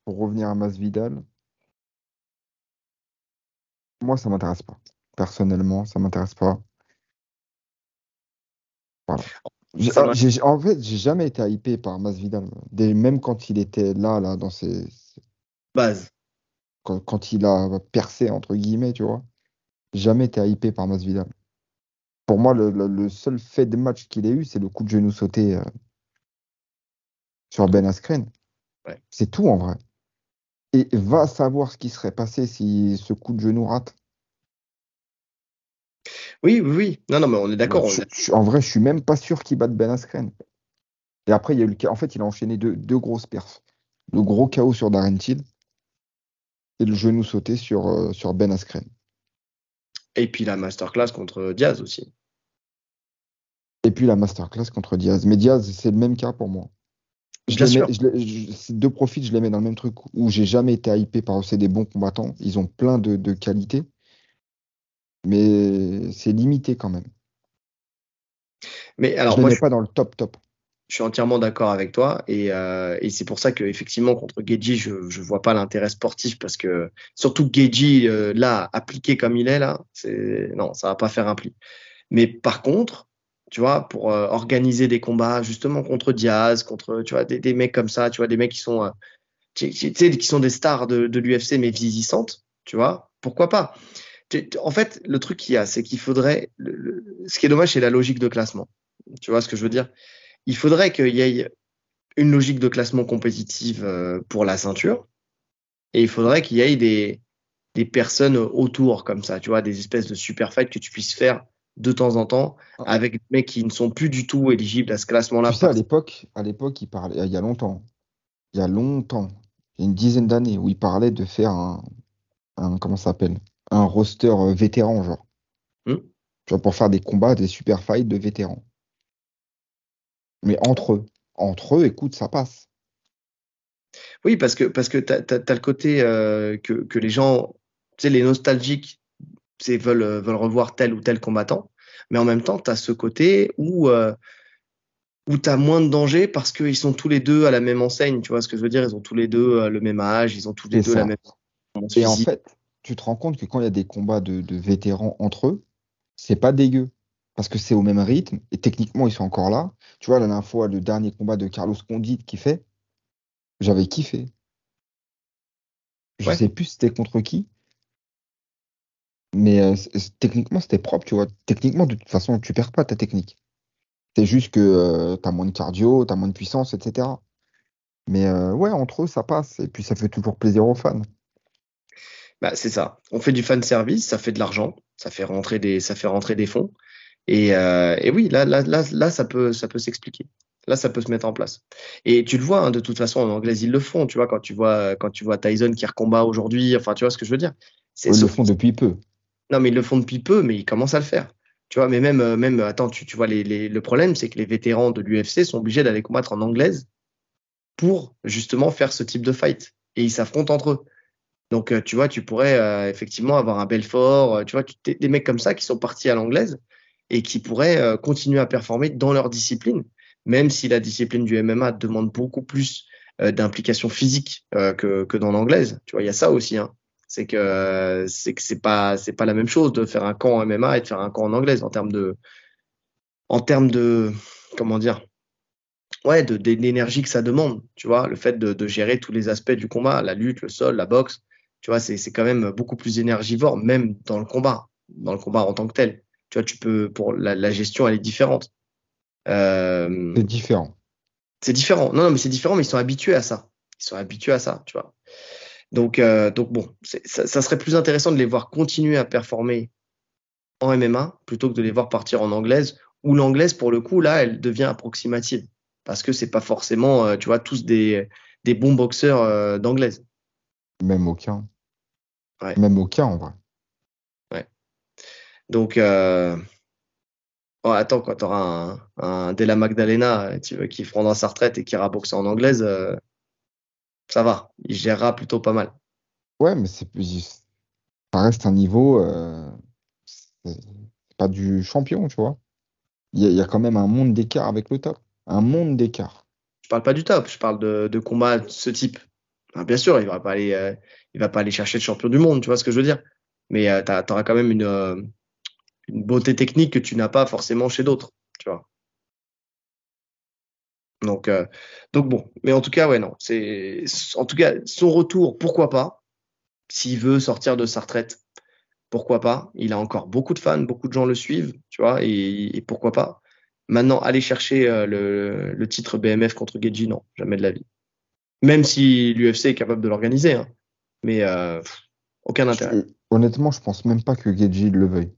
pour revenir à Masvidal, moi ça m'intéresse pas. Personnellement, ça m'intéresse pas. Voilà. Ah, en fait, j'ai jamais été hypé par Masvidal, même quand il était là, là, dans ses bases quand, il a percé, entre guillemets, tu vois. Jamais été hypé par Masvidal. Pour moi, le, seul fait de match qu'il ait eu, c'est le coup de genou sauté euh, sur Ben Askren. C'est tout en vrai. Et va savoir ce qui serait passé si ce coup de genou rate. Oui, oui, oui. Non, non, mais on est d'accord. En vrai, je suis même pas sûr qu'il batte Ben Askren. Et après, il y a eu le En fait, il a enchaîné deux, deux grosses perfs. Le gros chaos sur Darren Till et le genou sauté sur, euh, sur Ben Askren. Et puis la masterclass contre Diaz aussi. Et puis la masterclass contre Diaz. Mais Diaz, c'est le même cas pour moi. Je ces deux profils, je les mets dans le même truc où j'ai jamais été hypé par c'est des bons combattants. Ils ont plein de, de qualités. Mais c'est limité quand même. Mais alors, je ne mets pas dans le top top. Je suis entièrement d'accord avec toi et, euh, et c'est pour ça que effectivement contre Geji je je vois pas l'intérêt sportif parce que surtout Geji euh, là appliqué comme il est là c'est non ça va pas faire un pli. Mais par contre tu vois pour euh, organiser des combats justement contre Diaz contre tu vois des, des mecs comme ça tu vois des mecs qui sont tu sais qui sont des stars de, de l'UFC mais vieillissantes tu vois pourquoi pas? En fait le truc qu'il y a c'est qu'il faudrait ce qui est dommage c'est la logique de classement tu vois ce que je veux dire? Il faudrait qu'il y ait une logique de classement compétitive euh, pour la ceinture et il faudrait qu'il y ait des, des personnes autour comme ça, tu vois, des espèces de super fights que tu puisses faire de temps en temps ah. avec des mecs qui ne sont plus du tout éligibles à ce classement-là. Tu sais, à l'époque, à l'époque, il parlait, il y a longtemps, il y a longtemps, il y a une dizaine d'années, où il parlait de faire un, un comment ça s'appelle, un roster euh, vétéran, genre. Tu vois, pour faire des combats, des super fights de vétérans. Mais entre eux, entre eux, écoute, ça passe. Oui, parce que, parce que tu as, le côté euh, que, que les gens, tu sais, les nostalgiques veulent, veulent revoir tel ou tel combattant, mais en même temps, tu as ce côté où, euh, où tu as moins de danger parce qu'ils sont tous les deux à la même enseigne. Tu vois ce que je veux dire? Ils ont tous les deux euh, le même âge, ils ont tous les deux la même. Et en fait, tu te rends compte que quand il y a des combats de, vétérans entre eux, c'est pas dégueu. Parce que c'est au même rythme et techniquement, ils sont encore là. Tu vois, la dernière fois, le dernier combat de Carlos Condit qui fait, j'avais kiffé. Je sais plus c'était contre qui. Mais euh, techniquement, c'était propre, tu vois. Techniquement, de toute façon, tu perds pas ta technique. C'est juste que euh, tu as moins de cardio, tu as moins de puissance, etc. Mais euh, ouais, entre eux, ça passe. Et puis, ça fait toujours plaisir aux fans. Bah, c'est ça. On fait du fan service, ça fait de l'argent, ça fait rentrer des, ça fait rentrer des fonds. Et, et oui, là, là, là, là, ça peut, ça peut s'expliquer. Là, ça peut se mettre en place. Et tu le vois, hein, de toute façon, en anglais, ils le font. Tu vois, quand tu vois, quand tu vois Tyson qui recombat aujourd'hui, enfin, tu vois ce que je veux dire. Ils le font depuis peu. Non, mais ils le font depuis peu, mais ils commencent à le faire. Tu vois, mais même, euh, même attends, tu, tu vois, les, les, le problème, c'est que les vétérans de l'UFC sont obligés d'aller combattre en anglaise pour justement faire ce type de fight. Et ils s'affrontent entre eux. Donc, euh, tu vois, tu pourrais euh, effectivement avoir un Belfort, tu vois, des mecs comme ça qui sont partis à l'anglaise et qui pourraient continuer à performer dans leur discipline, même si la discipline du MMA demande beaucoup plus d'implication physique que, dans l'anglaise. Tu vois, il y a ça aussi. Hein c'est que c'est que c'est pas pas la même chose de faire un camp en MMA et de faire un camp en anglaise en termes de en termes de comment dire ouais de d'énergie que ça demande tu vois le fait de, gérer tous les aspects du combat la lutte le sol la boxe tu vois c'est c'est quand même beaucoup plus énergivore même dans le combat dans le combat en tant que tel. Tu vois tu peux pour la, la gestion elle est différente. Euh, c'est différent. c'est différent. Non non mais c'est différent mais ils sont habitués à ça. Ils sont habitués à ça tu vois. Donc, euh, donc bon, ça, ça, serait plus intéressant de les voir continuer à performer en MMA plutôt que de les voir partir en anglaise, où l'anglaise, pour le coup, là, elle devient approximative. Parce que c'est pas forcément, euh, tu vois, tous des, des bons boxeurs euh, d'anglaise. Même aucun. Ouais. Même aucun, en vrai. Ouais. Donc, euh... oh, attends, quand tu auras un, un Della Magdalena tu, qui prendra sa retraite et qui ira boxer en anglaise, euh, ça va, il gérera plutôt pas mal. Ouais, mais c'est ça reste un niveau, euh, pas du champion, tu vois. Il y, a quand même un monde d'écart avec le top, un monde d'écart. Je parle pas du top, je parle de, de combats de ce type. Bien sûr, il va pas aller, euh, va pas aller chercher le champion du monde, tu vois ce que je veux dire. Mais euh, tu auras quand même une, une beauté technique que tu n'as pas forcément chez d'autres, tu vois. Donc, euh, donc bon, mais en tout cas, ouais, non, c'est, en tout cas, son retour, pourquoi pas, s'il veut sortir de sa retraite, pourquoi pas? Il a encore beaucoup de fans, beaucoup de gens le suivent, tu vois, et, pourquoi pas? Maintenant, aller chercher euh, le, le, titre BMF contre Geji, non, jamais de la vie. Même si l'UFC est capable de l'organiser, hein, mais euh, aucun intérêt. honnêtement, je pense même pas que Geji le veuille.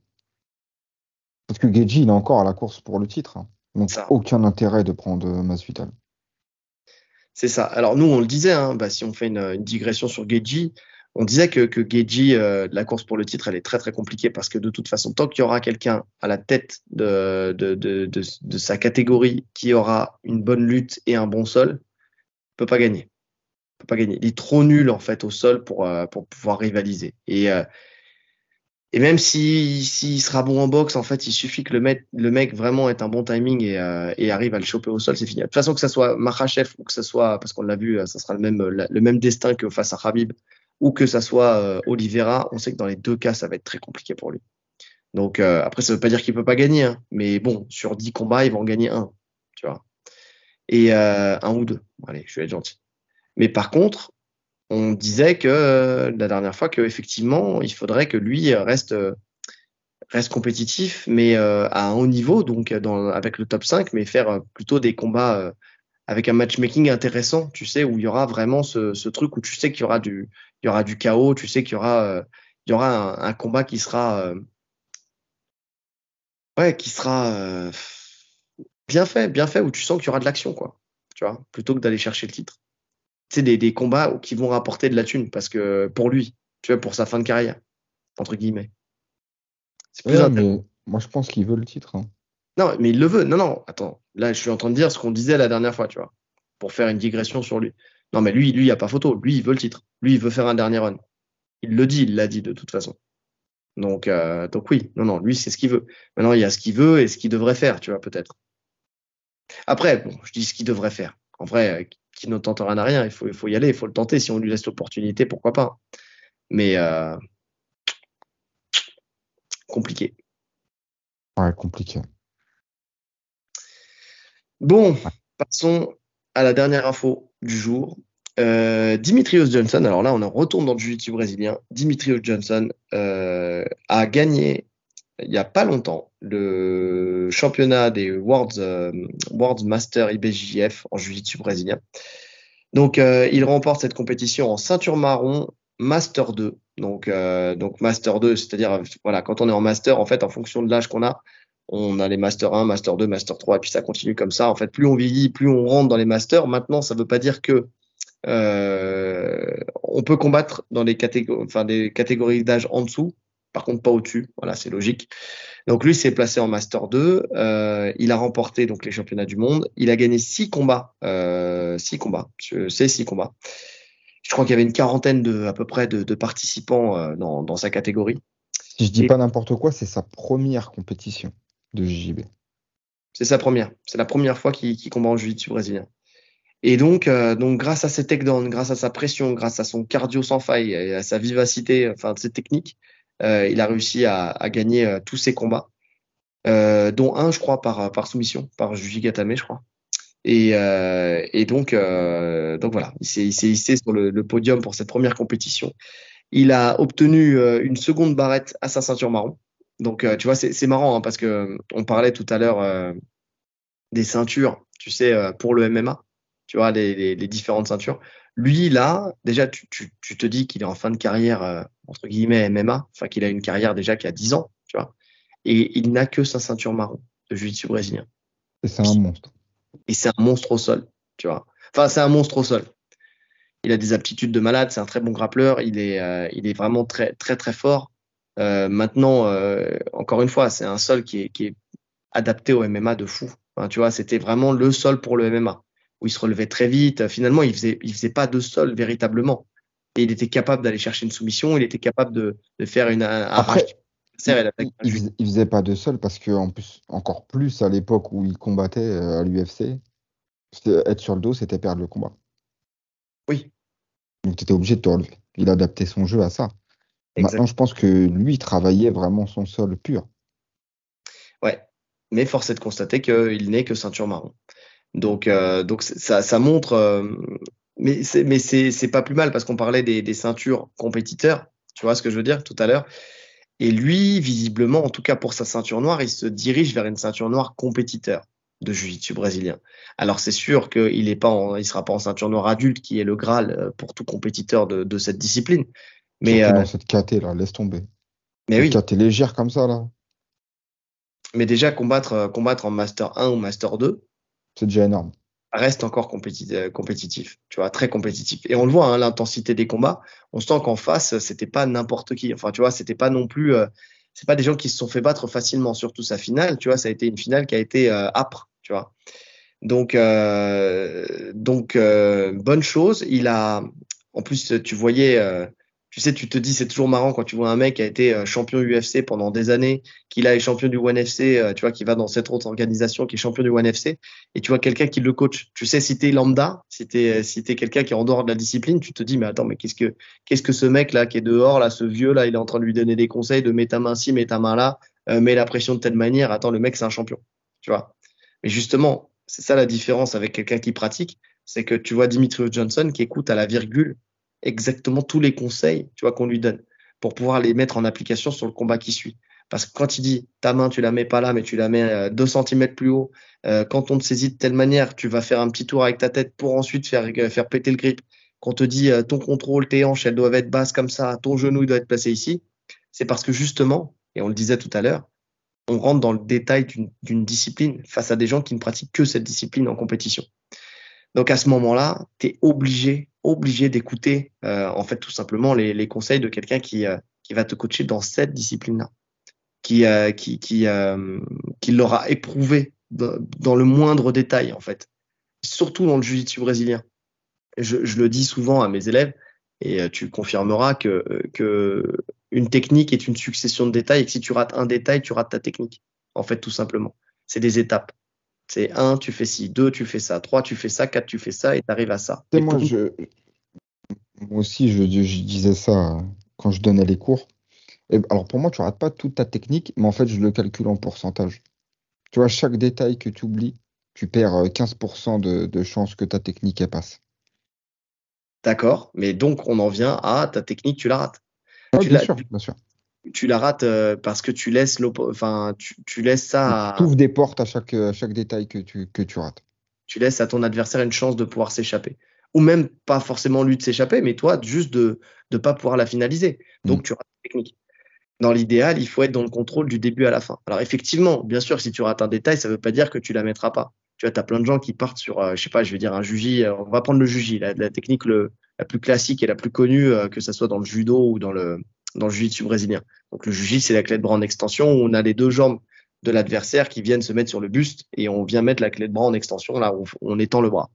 Parce que Geji, il est encore à la course pour le titre. Hein. Donc, aucun intérêt de prendre Masvidal. C'est ça. Alors, nous, on le disait, hein, bah, si on fait une, digression sur Geji, on disait que, que Geji, euh, la course pour le titre, elle est très, très compliquée parce que de toute façon, tant qu'il y aura quelqu'un à la tête de, de, de, de, sa catégorie qui aura une bonne lutte et un bon sol, il peut pas gagner. Peut. Il est trop nul, en fait, au sol pour, euh, pour pouvoir rivaliser. Et, euh, et même s'il si, sera bon en boxe, en fait, il suffit que le mec, le mec vraiment ait un bon timing et, euh, et arrive à le choper au sol, c'est fini. De toute façon, que ça soit Makhachev ou que ça soit, parce qu'on l'a vu, ça sera le même, le même destin que face à Khabib, ou que ça soit euh, Oliveira, on sait que dans les deux cas, ça va être très compliqué pour lui. Donc euh, après, ça veut pas dire qu'il peut pas gagner, hein, mais bon, sur 10 combats, il va en gagner un, tu vois. Et un ou deux. Allez, je vais être gentil. Mais par contre, on disait que euh, la dernière fois qu'effectivement, il faudrait que lui reste reste compétitif, mais euh, à un haut niveau, donc avec le top 5, mais faire plutôt des combats avec un matchmaking intéressant, tu sais, où il y aura vraiment ce, ce truc où tu sais qu'il y aura du, il y aura du chaos, tu sais qu'il y aura, il y aura un, un, combat qui sera, ouais, qui sera bien fait, bien fait, où tu sens qu'il y aura de l'action, quoi, tu vois, plutôt que d'aller chercher le titre des, des combats qui vont rapporter de la thune parce que pour lui, tu vois, pour sa fin de carrière, entre guillemets. C'est plus mais moi, je pense qu'il veut le titre. Hein. Non, mais il le veut. Non, non, attends. Là, je suis en train de dire ce qu'on disait la dernière fois, tu vois, pour faire une digression sur lui. Non, mais lui, lui, il n'y a pas photo. Lui, il veut le titre. Lui, il veut faire un dernier run. Il le dit, il l'a dit de toute façon. Donc, euh, donc oui, non, non, lui, c'est ce qu'il veut. Maintenant, il y a ce qu'il veut et ce qu'il devrait faire, tu vois, peut-être. Après, bon, je dis ce qu'il devrait faire. En vrai, qui ne tente rien à rien, il faut, il faut y aller, il faut le tenter. Si on lui laisse l'opportunité, pourquoi pas. Mais euh, compliqué. Ouais, compliqué. Bon, passons à la dernière info du jour. Euh, Dimitrios Johnson, alors là on en retourne dans le jiu brésilien. Dimitrios Johnson euh, a gagné il n'y a pas longtemps le championnat des Worlds, euh, Master IBJJF en jiu brésilien. Donc euh, il remporte cette compétition en ceinture marron Master 2. Donc, euh, donc Master 2, c'est-à-dire voilà, quand on est en Master, en fait, en fonction de l'âge qu'on a, on a les Master 1, Master 2, Master 3, et puis ça continue comme ça. En fait, plus on vieillit, plus on rentre dans les Masters. Maintenant, ça ne veut pas dire que euh, on peut combattre dans les catégories, enfin, des catégories d'âge en dessous, par contre pas au-dessus. Voilà, c'est logique. Donc lui s'est placé en Master 2. Euh, il a remporté donc les championnats du monde. Il a gagné six combats, euh, six combats. C'est six combats. Je crois qu'il y avait une quarantaine de à peu près de, de participants euh, dans, dans, sa catégorie. Si je dis pas n'importe quoi, c'est sa première compétition de JJB. C'est sa première. C'est la première fois qu'il combat en jiu brésilien. Et donc, euh, donc, grâce à ses takedowns, grâce à sa pression, grâce à son cardio sans faille et à sa vivacité, enfin, ses techniques, il a réussi à, gagner euh, tous ses combats, euh, dont un, je crois, par, soumission, par Juji Gatame, je crois. Et, donc, voilà, il s'est hissé sur le, podium pour cette première compétition. Il a obtenu une seconde barrette à sa ceinture marron. Donc, tu vois, c'est marrant hein, parce que on parlait tout à l'heure des ceintures, tu sais, pour le MMA tu vois, les, différentes ceintures. Lui, là, déjà, tu, te dis qu'il est en fin de carrière, euh, entre guillemets, MMA, enfin qu'il a une carrière déjà qui a 10 ans, tu vois, et il n'a que sa ceinture marron de jiu-jitsu brésilien. Et c'est un monstre. Et c'est un monstre au sol, tu vois. Enfin, c'est un monstre au sol. Il a des aptitudes de malade, c'est un très bon grappleur, il est, euh, il est vraiment très, très, très fort. Euh, maintenant, euh, encore une fois, c'est un sol qui est, qui est adapté au MMA de fou. Enfin, tu vois, c'était vraiment le sol pour le MMA où il se relevait très vite. Finalement, il faisait, il faisait pas de sol véritablement. Et il était capable d'aller chercher une soumission, il était capable de, de faire une, un Après, il, il, il, faisait pas de sol parce que en plus, encore plus à l'époque où il combattait euh, à l'UFC, être sur le dos, c'était perdre le combat. Oui. Donc tu étais obligé de te relever. Il adaptait son jeu à ça. Maintenant, je pense que lui travaillait vraiment son sol pur. Ouais, mais force est de constater qu'il n'est que ceinture marron. Donc, euh, donc ça, ça montre, euh, mais c'est, mais c'est, c'est pas plus mal parce qu'on parlait des, des ceintures compétiteurs. Tu vois ce que je veux dire tout à l'heure? Et lui, visiblement, en tout cas pour sa ceinture noire, il se dirige vers une ceinture noire compétiteur de jiu-jitsu brésilien. Alors c'est sûr qu'il est pas, en, il sera pas en ceinture noire adulte, qui est le graal euh, pour tout compétiteur de, de cette discipline. Mais euh, dans cette KT là, laisse tomber. Mais oui. KT légère comme ça là. Mais déjà combattre, combattre en master 1 ou master 2, c'est déjà énorme. Reste encore euh, compétitif, tu vois, très compétitif. Et on le voit, hein, l'intensité des combats. On sent qu'en face, c'était pas n'importe qui. Enfin, tu vois, c'était pas non plus, euh, c'est pas des gens qui se sont fait battre facilement. Surtout sa finale, tu vois, ça a été une finale qui a été euh, âpre, tu vois. Donc, euh, donc bonne chose. Il a, en plus, tu voyais tu sais, tu te dis, c'est toujours marrant quand tu vois un mec qui a été euh, champion UFC pendant des années, qui là est champion du One FC, euh, tu vois, qui va dans cette autre organisation, qui est champion du One FC, et tu vois quelqu'un qui le coach. Tu sais, si t'es lambda, si t'es, si t'es quelqu'un qui est en dehors de la discipline, tu te dis, mais attends, mais qu'est-ce que, qu'est-ce que ce mec là qui est dehors, là, ce vieux là, il est en train de lui donner des conseils de mets ta main ci, mets ta main là, euh, mets la pression de telle manière. Attends, le mec c'est un champion, tu vois? Mais justement, c'est ça la différence avec quelqu'un qui pratique, c'est que tu vois Dimitri Johnson qui écoute à la virgule exactement tous les conseils, tu vois, qu'on lui donne pour pouvoir les mettre en application sur le combat qui suit. Parce que quand il dit ta main, tu la mets pas là, mais tu la mets 2 euh, cm plus haut, euh, quand on te saisit de telle manière, tu vas faire un petit tour avec ta tête pour ensuite faire, euh, faire péter le grip. Quand on te dit ton contrôle, tes hanches, elles doivent être basses comme ça, ton genou il doit être placé ici, c'est parce que justement, et on le disait tout à l'heure, on rentre dans le détail d'une discipline face à des gens qui ne pratiquent que cette discipline en compétition. Donc à ce moment-là, tu es obligé, obligé d'écouter euh, en fait tout simplement les, les conseils de quelqu'un qui, euh, qui va te coacher dans cette discipline-là, qui, euh, qui, qui, euh, qui l'aura éprouvé dans, le moindre détail en fait, surtout dans le jiu-jitsu brésilien. Je, je, le dis souvent à mes élèves et tu confirmeras que, que une technique est une succession de détails et que si tu rates un détail, tu rates ta technique. En fait, tout simplement, c'est des étapes C'est 1, tu fais ci, 2, tu fais ça, 3, tu fais ça, 4, tu fais ça, et tu arrives à ça. Et moi, pour- je, moi aussi, je, je disais ça euh, quand je donnais les cours. Et, alors, pour moi, tu rates pas toute ta technique, mais en fait, je le calcule en pourcentage. Tu vois, chaque détail que tu oublies, tu perds euh, 15% de, de chances que ta technique elle passe. D'accord, mais donc on en vient à ta technique, tu la rates. Ouais, Tu bien sûr, bien sûr. Tu la rates euh, parce que tu laisses enfin, tu, tu laisses ça à, Tu ouvres des portes à chaque, à chaque détail que tu, que tu rates. tu laisses à ton adversaire une chance de pouvoir s'échapper. Ou même pas forcément lui de s'échapper, mais toi juste de ne pas pouvoir la finaliser. Donc Mm. tu rates la technique. Dans l'idéal, il faut être dans le contrôle du début à la fin. Alors effectivement, bien sûr, si tu rates un détail, ça ne veut pas dire que tu la mettras pas. Tu vois, tu as plein de gens qui partent sur, euh, je sais pas, je vais dire un juji. euh, on va prendre le juji, la, la technique le, la plus classique et la plus connue, euh, que ce soit dans le judo ou dans le, dans le jiu-jitsu brésilien. Donc le juji, c'est la clé de bras en extension où on a les deux jambes de l'adversaire qui viennent se mettre sur le buste et on vient mettre la clé de bras en extension, là, où on étend le bras.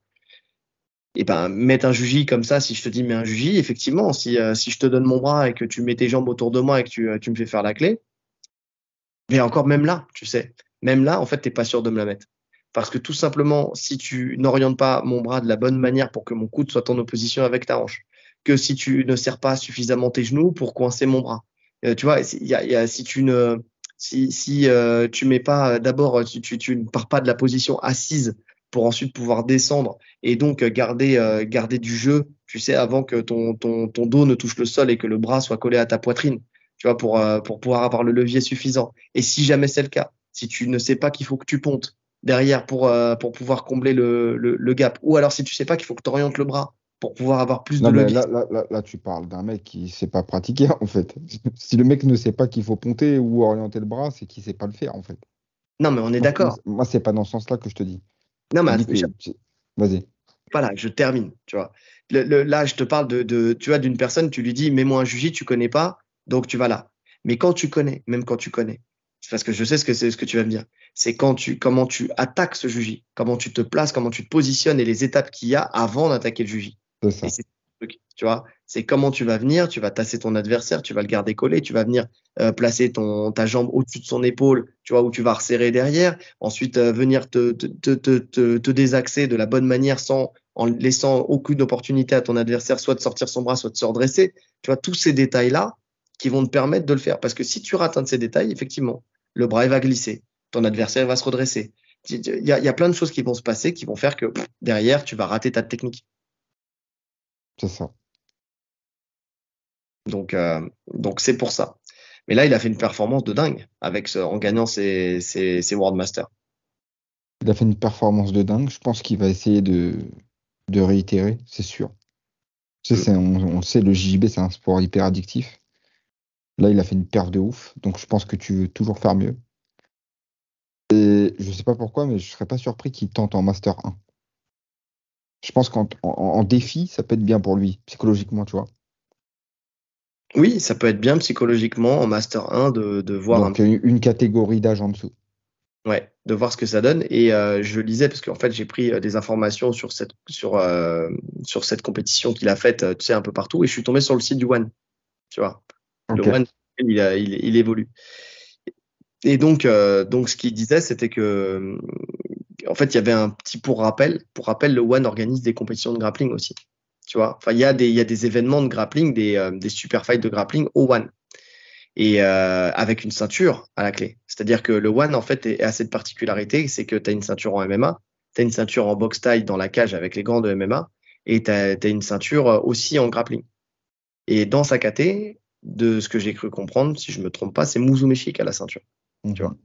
Et ben, mettre un juji comme ça, si je te dis mets un juji, effectivement, si, euh, si je te donne mon bras et que tu mets tes jambes autour de moi et que tu, euh, tu me fais faire la clé, mais encore même là, tu sais, même là, en fait, t'es pas sûr de me la mettre. Parce que tout simplement, si tu n'orientes pas mon bras de la bonne manière pour que mon coude soit en opposition avec ta hanche, que si tu ne serres pas suffisamment tes genoux pour coincer mon bras, Euh, tu vois, y a, si tu ne, si, si euh, tu mets pas euh, d'abord, tu, tu, ne pars pas de la position assise pour ensuite pouvoir descendre et donc garder, garder du jeu, tu sais, avant que ton, ton, ton dos ne touche le sol et que le bras soit collé à ta poitrine, tu vois, pour, pour pouvoir avoir le levier suffisant. Et si jamais c'est le cas, si tu ne sais pas qu'il faut que tu pontes derrière pour, pour pouvoir combler le, le, le gap, ou alors si tu sais pas qu'il faut que tu orientes le bras pour pouvoir avoir plus Non, de levier. là, là, là, là, tu parles d'un mec qui sait pas pratiquer, en fait. Si le mec ne sait pas qu'il faut ponter ou orienter le bras, c'est qu'il sait pas le faire, en fait. Non, mais on est d'accord. Moi, c'est pas dans ce sens-là que je te dis. Non, mais Vas-y. voilà, je termine, tu vois. Le, le- là, je te parle de, de tu vois, d'une personne, tu lui dis, mets-moi un juji, tu connais pas, donc tu vas là. Mais quand tu connais, même quand tu connais, c'est parce que je sais ce que c'est ce que tu vas me dire. C'est quand tu, comment tu attaques ce juji, comment tu te places, comment tu te positionnes et les étapes qu'il y a avant d'attaquer le juji. C'est ça. Et c'est le truc, tu vois. C'est comment tu vas venir, tu vas tasser ton adversaire, tu vas le garder collé, tu vas venir euh, placer ton, ta jambe au-dessus de son épaule, tu vois, où tu vas resserrer derrière. Ensuite, euh, venir te, te, te, te, te, te désaxer de la bonne manière sans, en laissant aucune opportunité à ton adversaire, soit de sortir son bras, soit de se redresser. Tu vois, tous ces détails-là qui vont te permettre de le faire. Parce que si tu rates un de ces détails, effectivement, le bras il va glisser, ton adversaire il va se redresser. Il y, a, il y a plein de choses qui vont se passer qui vont faire que pff, derrière, tu vas rater ta technique. C'est ça. Donc, euh, donc c'est pour ça. Mais là, il a fait une performance de dingue avec ce, en gagnant ses, ses, ses World Masters. Il a fait une performance de dingue. Je pense qu'il va essayer de, de réitérer, c'est sûr. Tu sais, Mm. c'est- on, sait, le JJB, c'est un sport hyper addictif. Là, il a fait une perf de ouf. Donc, je pense que tu veux toujours faire mieux. Et je sais pas pourquoi, mais je serais pas surpris qu'il tente en Master 1. Je pense qu'en en, en défi, ça peut être bien pour lui, psychologiquement, tu vois. Oui, ça peut être bien psychologiquement en Master 1 de, de voir un Donc, une, une catégorie d'âge en dessous. Ouais, de voir ce que ça donne. Et euh, je lisais parce qu'en fait j'ai pris euh, des informations sur cette sur euh, sur cette compétition qu'il a faite, euh, tu sais, un peu partout, et je suis tombé sur le site du One. Tu vois, le One, il, a, il, il évolue. Et donc euh, donc ce qu'il disait, c'était que en fait il y avait un petit pour rappel. Pour rappel, le One organise des compétitions de grappling aussi. Tu vois, enfin il y a des il y a des événements de grappling, des euh, des super fights de grappling au One et euh, avec une ceinture à la clé. C'est-à-dire que le One, en fait, est, a cette particularité, c'est que tu as une ceinture en MMA, tu as une ceinture en boxe taille dans la cage avec les gants de MMA, et tu as, une ceinture euh, aussi en grappling. Et dans sa KT, de ce que j'ai cru comprendre, si je me trompe pas, c'est Muzumeshi qui a la ceinture. Tu vois?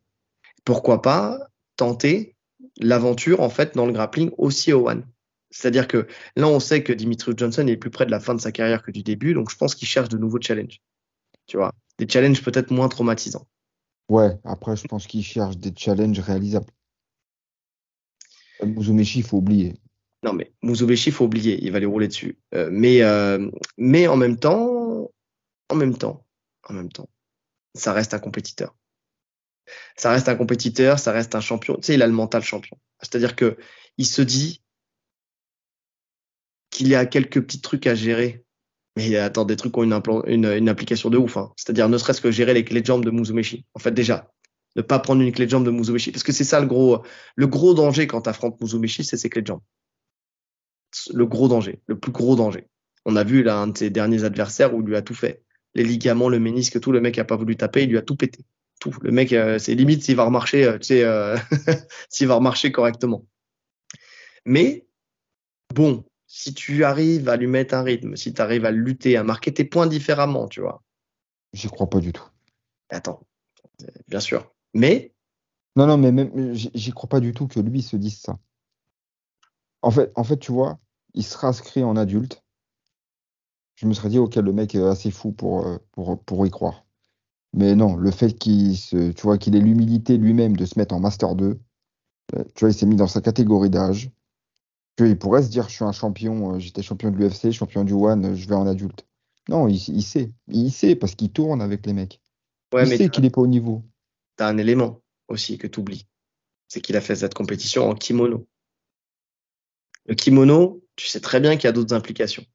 Pourquoi pas tenter l'aventure, en fait, dans le grappling aussi au One c'est-à-dire que là, on sait que Dimitri Johnson est plus près de la fin de sa carrière que du début, donc je pense qu'il cherche de nouveaux challenges. Tu vois, des challenges peut-être moins traumatisants. Ouais, après, je pense qu'il cherche des challenges réalisables. Muzumeshi, il faut oublier. Non, mais Muzumeshi, il faut oublier, il va les rouler dessus. Euh, mais, euh, mais en même temps, en même temps, en même temps, ça reste un compétiteur. Ça reste un compétiteur, ça reste un champion. Tu sais, il a le mental champion. C'est-à-dire que il se dit qu'il y a quelques petits trucs à gérer. Mais attends, des trucs qui ont une, une, une application de ouf. Hein. C'est-à-dire ne serait-ce que gérer les clés de jambes de Muzumeshi. En fait, déjà, Ne pas prendre une clé de jambe de Muzumeshi. Parce que c'est ça le gros, danger quand tu affrontes Muzumeshi, c'est ses clés de jambe. Le gros danger, le plus gros danger. On a vu là un de ses derniers adversaires où il lui a tout fait. Les ligaments, le ménisque, tout, le mec a pas voulu taper, il lui a tout pété. Tout. Le mec, euh, c'est limite s'il va remarcher, euh, tu sais, euh, s'il va remarcher correctement. Mais bon, si tu arrives à lui mettre un rythme, si tu arrives à lutter, à marquer tes points différemment, tu vois. J'y crois pas du tout. Attends, bien sûr. Mais. Non, non, mais même, j'y crois pas du tout que lui se dise ça. En fait, en fait, tu vois, il sera inscrit en adulte. Je me serais dit, ok, le mec est assez fou pour, pour, pour y croire. Mais non, le fait qu'il se, tu vois, qu'il ait l'humilité lui-même de se mettre en Master 2, euh, tu vois, il s'est mis dans sa catégorie d'âge. Il pourrait se dire, je suis un champion, euh, j'étais champion de l'UFC, champion du One, je vais en adulte. Non, il, sait. Il sait parce qu'il tourne avec les mecs. il sait qu'il n'est pas au niveau. Tu as un élément aussi que tu oublies. C'est qu'il a fait cette compétition en kimono. Le kimono, tu sais très bien qu'il y a d'autres implications.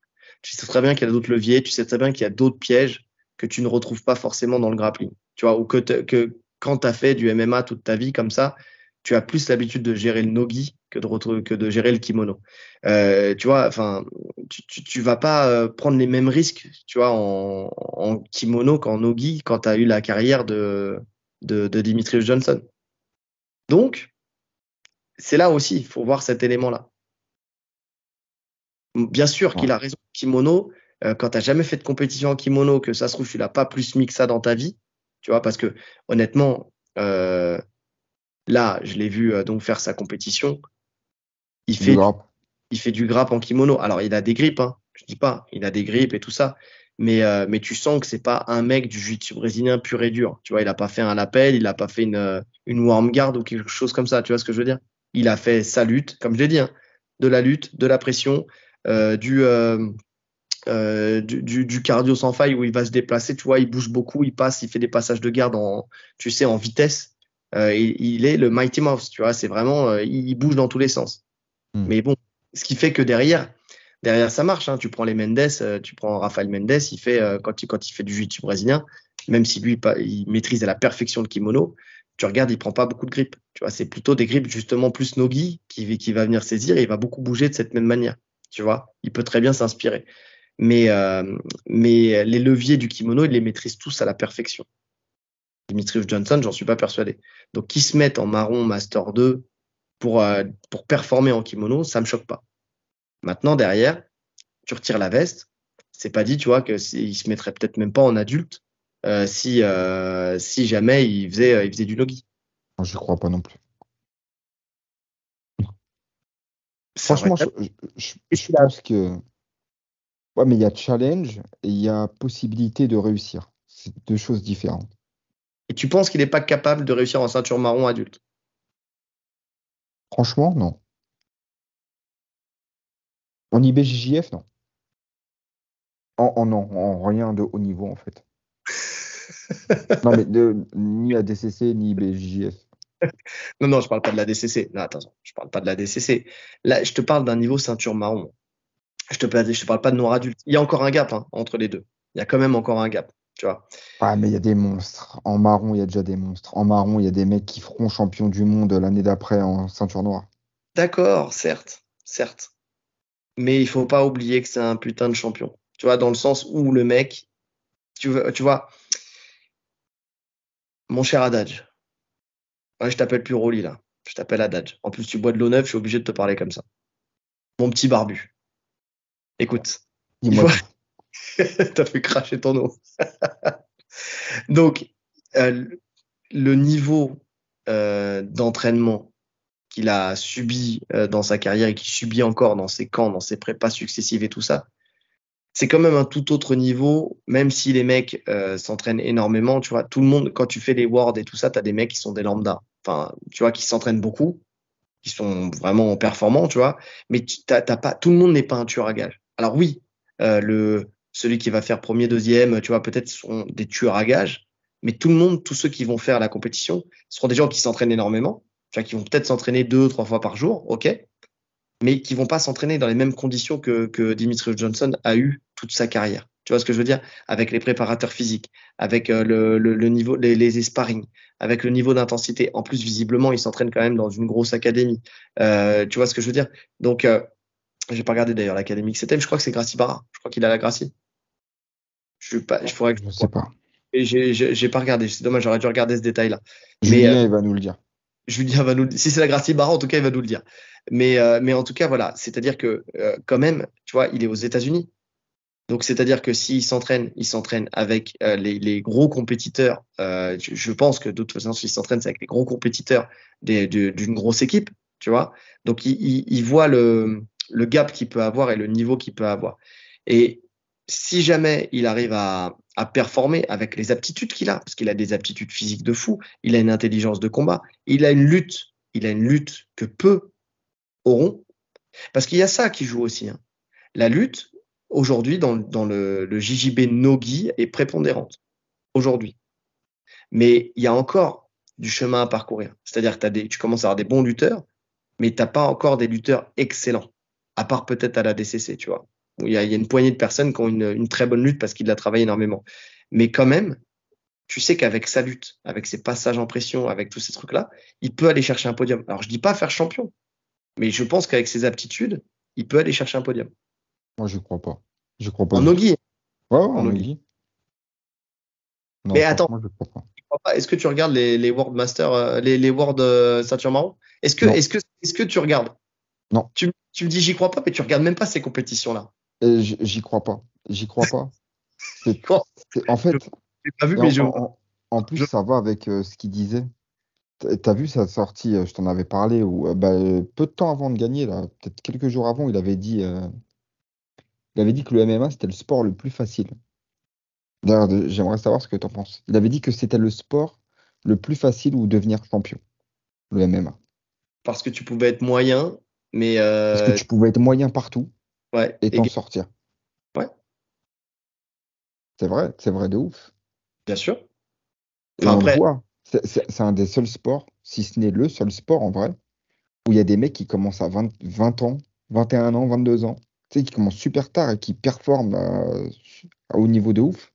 Tu sais très bien qu'il y a d'autres leviers, tu sais très bien qu'il y a d'autres pièges que tu ne retrouves pas forcément dans le grappling. Tu vois, ou que, que quand tu as fait du MMA toute ta vie comme ça, tu as plus l'habitude de gérer le nogi que de, que de gérer le kimono. Euh, tu vois, enfin, tu, tu, vas pas euh, prendre les mêmes risques, tu vois, en, kimono qu'en nogi quand tu as eu la carrière de, de, de Dimitrius Johnson. Donc, c'est là aussi, il faut voir cet élément-là. Bien sûr qu'il a raison, kimono, euh, quand tu n'as jamais fait de compétition en kimono, que ça se trouve, tu l'as pas plus mis que ça dans ta vie, tu vois, parce que honnêtement, euh, Là, je l'ai vu euh, donc faire sa compétition. Il fait, du, il fait du grappe en kimono. Alors, il a des grippes, hein, je dis pas, il a des grippes et tout ça. Mais, euh, mais tu sens que c'est pas un mec du jiu-jitsu brésilien pur et dur. Tu vois, il a pas fait un lapel, il a pas fait une, une warm guard ou quelque chose comme ça. Tu vois ce que je veux dire? Il a fait sa lutte, comme je l'ai dit, hein, de la lutte, de la pression, du, du, du, cardio sans faille où il va se déplacer. Tu vois, il bouge beaucoup, il passe, il fait des passages de garde en, tu sais, en vitesse. Euh, il, est le Mighty Mouse, tu vois, c'est vraiment, euh, il, bouge dans tous les sens. Hmm. Mais bon, ce qui fait que derrière, derrière ça marche. Hein. Tu prends les Mendes, euh, tu prends Rafael Mendes, il fait quand il quand il fait du jiu-jitsu brésilien, même si lui il maîtrise à la perfection le kimono, tu regardes, il prend pas beaucoup de grippe. Tu vois, c'est plutôt des grippes justement plus nogi qui qui va venir saisir et il va beaucoup bouger de cette même manière. Tu vois, il peut très bien s'inspirer. Mais mais les leviers du kimono, il les maîtrise tous à la perfection. Dimitrius Johnson, j'en suis pas persuadé. Donc, qui se mettent en marron Master 2 pour, euh, pour performer en kimono, ça me choque pas. Maintenant, derrière, tu retires la veste. C'est pas dit, tu vois, que se mettrait peut-être même pas en adulte euh, si, euh, si jamais il faisait, il faisait du nogi. Je crois pas non plus. Franchement, je, je pense que. Ouais, mais il y a challenge et il y a possibilité de réussir. C'est deux choses différentes. Et tu penses qu'il n'est pas capable de réussir en ceinture marron adulte? Franchement, non. En IBJJF, non. En, non, en rien de haut niveau, en fait. non, mais de, ni ADCC, ni IBJJF. non, non, je parle pas de la DCC. Non, attention, je parle pas de la DCC. Là, je te parle d'un niveau ceinture marron. Je te, je te parle pas de noir adulte. Il y a encore un gap hein, entre les deux. Il y a quand même encore un gap tu vois. Ouais, mais il y a des monstres. En marron, il y a déjà des monstres. En marron, il y a des mecs qui feront champion du monde l'année d'après en ceinture noire. D'accord, certes, certes. Mais il faut pas oublier que c'est un putain de champion. Tu vois, dans le sens où le mec, tu, vois, tu vois mon cher Adage, ouais, je t'appelle plus Rolly là, je t'appelle Adage. En plus, tu bois de l'eau neuve, je suis obligé de te parler comme ça. Mon petit barbu. Écoute, Dis-moi. T'as fait cracher ton eau. Donc, euh, le niveau euh, d'entraînement qu'il a subi euh, dans sa carrière et qu'il subit encore dans ses camps, dans ses prépas successives et tout ça, c'est quand même un tout autre niveau, même si les mecs s'entraînent énormément, tu vois, tout le monde, quand tu fais les wards et tout ça, tu as des mecs qui sont des lambda, enfin, tu vois, qui s'entraînent beaucoup, qui sont vraiment performants, tu vois, mais t'as, pas, tout le monde n'est pas un tueur à gage. Alors oui, le, celui qui va faire premier, deuxième, tu vois, peut-être seront des tueurs à gages, mais tout le monde, tous ceux qui vont faire la compétition, seront des gens qui s'entraînent énormément, tu vois, qui vont peut-être s'entraîner deux, trois fois par jour, ok, mais qui vont pas s'entraîner dans les mêmes conditions que, que Dimitrius Johnson a eu toute sa carrière. Tu vois ce que je veux dire? Avec les préparateurs physiques, avec euh, le, niveau, les, les sparring, avec le niveau d'intensité. En plus, visiblement, il s'entraîne quand même dans une grosse académie. Euh, tu vois ce que je veux dire? Donc, euh, j'ai pas regardé d'ailleurs l'académie que c'était, mais je crois que c'est Gracie Barra. Je crois qu'il a la Gracie. Je, pas, je pourrais que je sais pas. J'ai pas regardé. C'est dommage, j'aurais dû regarder ce détail-là. Julien, euh, il va nous le dire. Julien va nous Si c'est la Gracie Barra, en tout cas, il va nous le dire. Mais, euh, mais en tout cas, voilà. C'est-à-dire que, quand même, tu vois, il est aux États-Unis. Donc, c'est-à-dire que s'il s'entraîne, il s'entraîne avec euh, les, les, gros compétiteurs. Euh, je, je, pense que de toute façon, s'il s'entraîne, c'est avec les gros compétiteurs d'une grosse équipe, tu vois. Donc, il, il, il voit le, le gap qu'il peut avoir et le niveau qu'il peut avoir. Et si jamais il arrive à, performer avec les aptitudes qu'il a, parce qu'il a des aptitudes physiques de fou, il a une intelligence de combat, il a une lutte, il a une lutte que peu auront. Parce qu'il y a ça qui joue aussi. Hein. La lutte, aujourd'hui dans, le, le, JJB Nogi est prépondérante. Aujourd'hui. Mais il y a encore du chemin à parcourir. C'est-à-dire que tu commences à avoir des bons lutteurs, mais tu n'as pas encore des lutteurs excellents. À part peut-être à la DCC, tu vois. Il y, a, il y a une poignée de personnes qui ont une, une très bonne lutte parce qu'il a travaillé énormément. Mais quand même, tu sais qu'avec sa lutte, avec ses passages en pression, avec tous ces trucs-là, il peut aller chercher un podium. Alors, je dis pas faire champion, mais je pense qu'avec ses aptitudes, il peut aller chercher un podium. Moi, je crois pas. Je crois pas. En Nogi Ouais, en Nogi. Mais attends, est-ce que tu regardes les, les World Masters, euh, les, les World euh, Ceinture Marron? Est-ce que, est-ce que, est-ce que tu regardes? Non. Tu, tu, me dis j'y crois pas, mais tu regardes même pas ces compétitions-là. J'y crois pas. J'y crois pas. en fait. Pas vu, mais en, en, en, plus, je... ça va avec euh, ce qu'il disait. T'as vu sa sortie, je t'en avais parlé, où bah, peu de temps avant de gagner, là, peut-être quelques jours avant, il avait dit euh, il avait dit que le MMA, c'était le sport le plus facile. D'ailleurs, j'aimerais savoir ce que tu en penses. Il avait dit que c'était le sport le plus facile où devenir champion, le MMA. Parce que tu pouvais être moyen, mais. Euh... Parce que tu pouvais être moyen partout ouais, et t'en sortir. Ouais. C'est vrai, c'est vrai de ouf. Bien sûr. Enfin, on après... voit, c'est un des seuls sports, si ce n'est le seul sport en vrai, où il y a des mecs qui commencent à 20, 20 ans, 21 ans, 22 ans, tu sais, qui commencent super tard et qui performent euh, à haut niveau de ouf,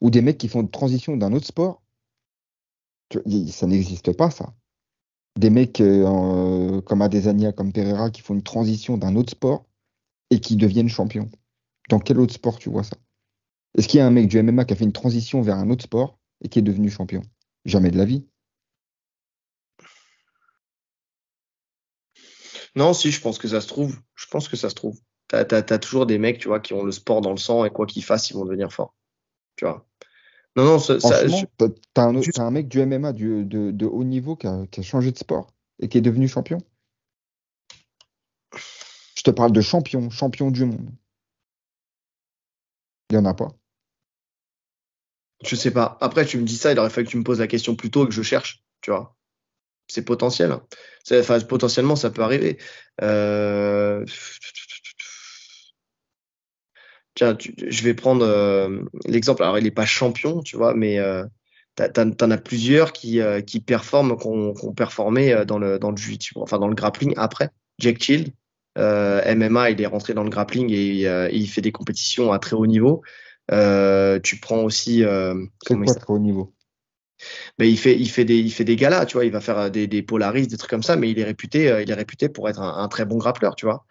ou des mecs qui font une transition d'un autre sport, ça n'existe pas ça. Des mecs euh, comme Adesanya, comme Pereira, qui font une transition d'un autre sport et qui deviennent champions. Dans quel autre sport tu vois ça? Est-ce qu'il y a un mec du MMA qui a fait une transition vers un autre sport et qui est devenu champion? Jamais de la vie. Non, si, je pense que ça se trouve. Je pense que ça se trouve. T'as as, toujours des mecs, tu vois, qui ont le sport dans le sang et quoi qu'ils fassent, ils vont devenir forts. Tu vois? Non, non, ça. ça je... T'as un, mec du MMA du, de, de, haut niveau qui a, qui a, changé de sport et qui est devenu champion? Je te parle de champion, champion du monde. Il n'y en a pas. Je sais pas. Après, tu me dis ça, il aurait fallu que tu me poses la question plus tôt et que je cherche, tu vois c'est potentiel. Enfin, potentiellement, ça peut arriver. Euh... Tiens, tu, je vais prendre euh, l'exemple. Alors, il n'est pas champion, tu vois, mais euh, t'en as plusieurs qui, euh, qui performent, qui ont, performé euh, dans le, dans le enfin dans le grappling après. Jack Child, euh, MMA, il est rentré dans le grappling et, et, il fait des compétitions à très haut niveau. tu prends aussi. C'est quoi très haut niveau? Ben, il fait, il fait des, il fait des galas, tu vois, il va faire euh, des, des Polaris, des trucs comme ça, mais il est réputé, euh, il est réputé pour être un, un très bon grappleur, tu vois.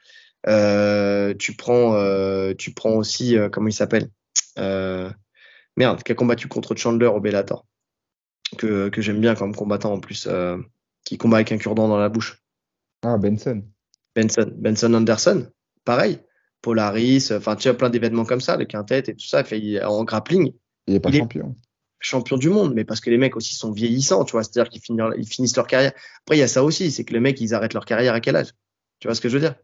Euh, tu prends, euh, tu prends aussi, euh, comment il s'appelle euh, Merde, qui a combattu contre Chandler au Bellator, que, que j'aime bien comme combattant en plus, qui combat avec un cure-dent dans la bouche. Ah, Benson. Benson, Benson Anderson, pareil. Polaris, enfin, tu as plein d'événements comme ça, le quintet et tout ça, fait, en grappling. Il est pas il champion. Est champion du monde, mais parce que les mecs aussi sont vieillissants, tu vois, c'est-à-dire qu'ils finissent, ils finissent leur carrière. Après, il y a ça aussi, c'est que les mecs, ils arrêtent leur carrière à quel âge? Tu vois ce que je veux dire?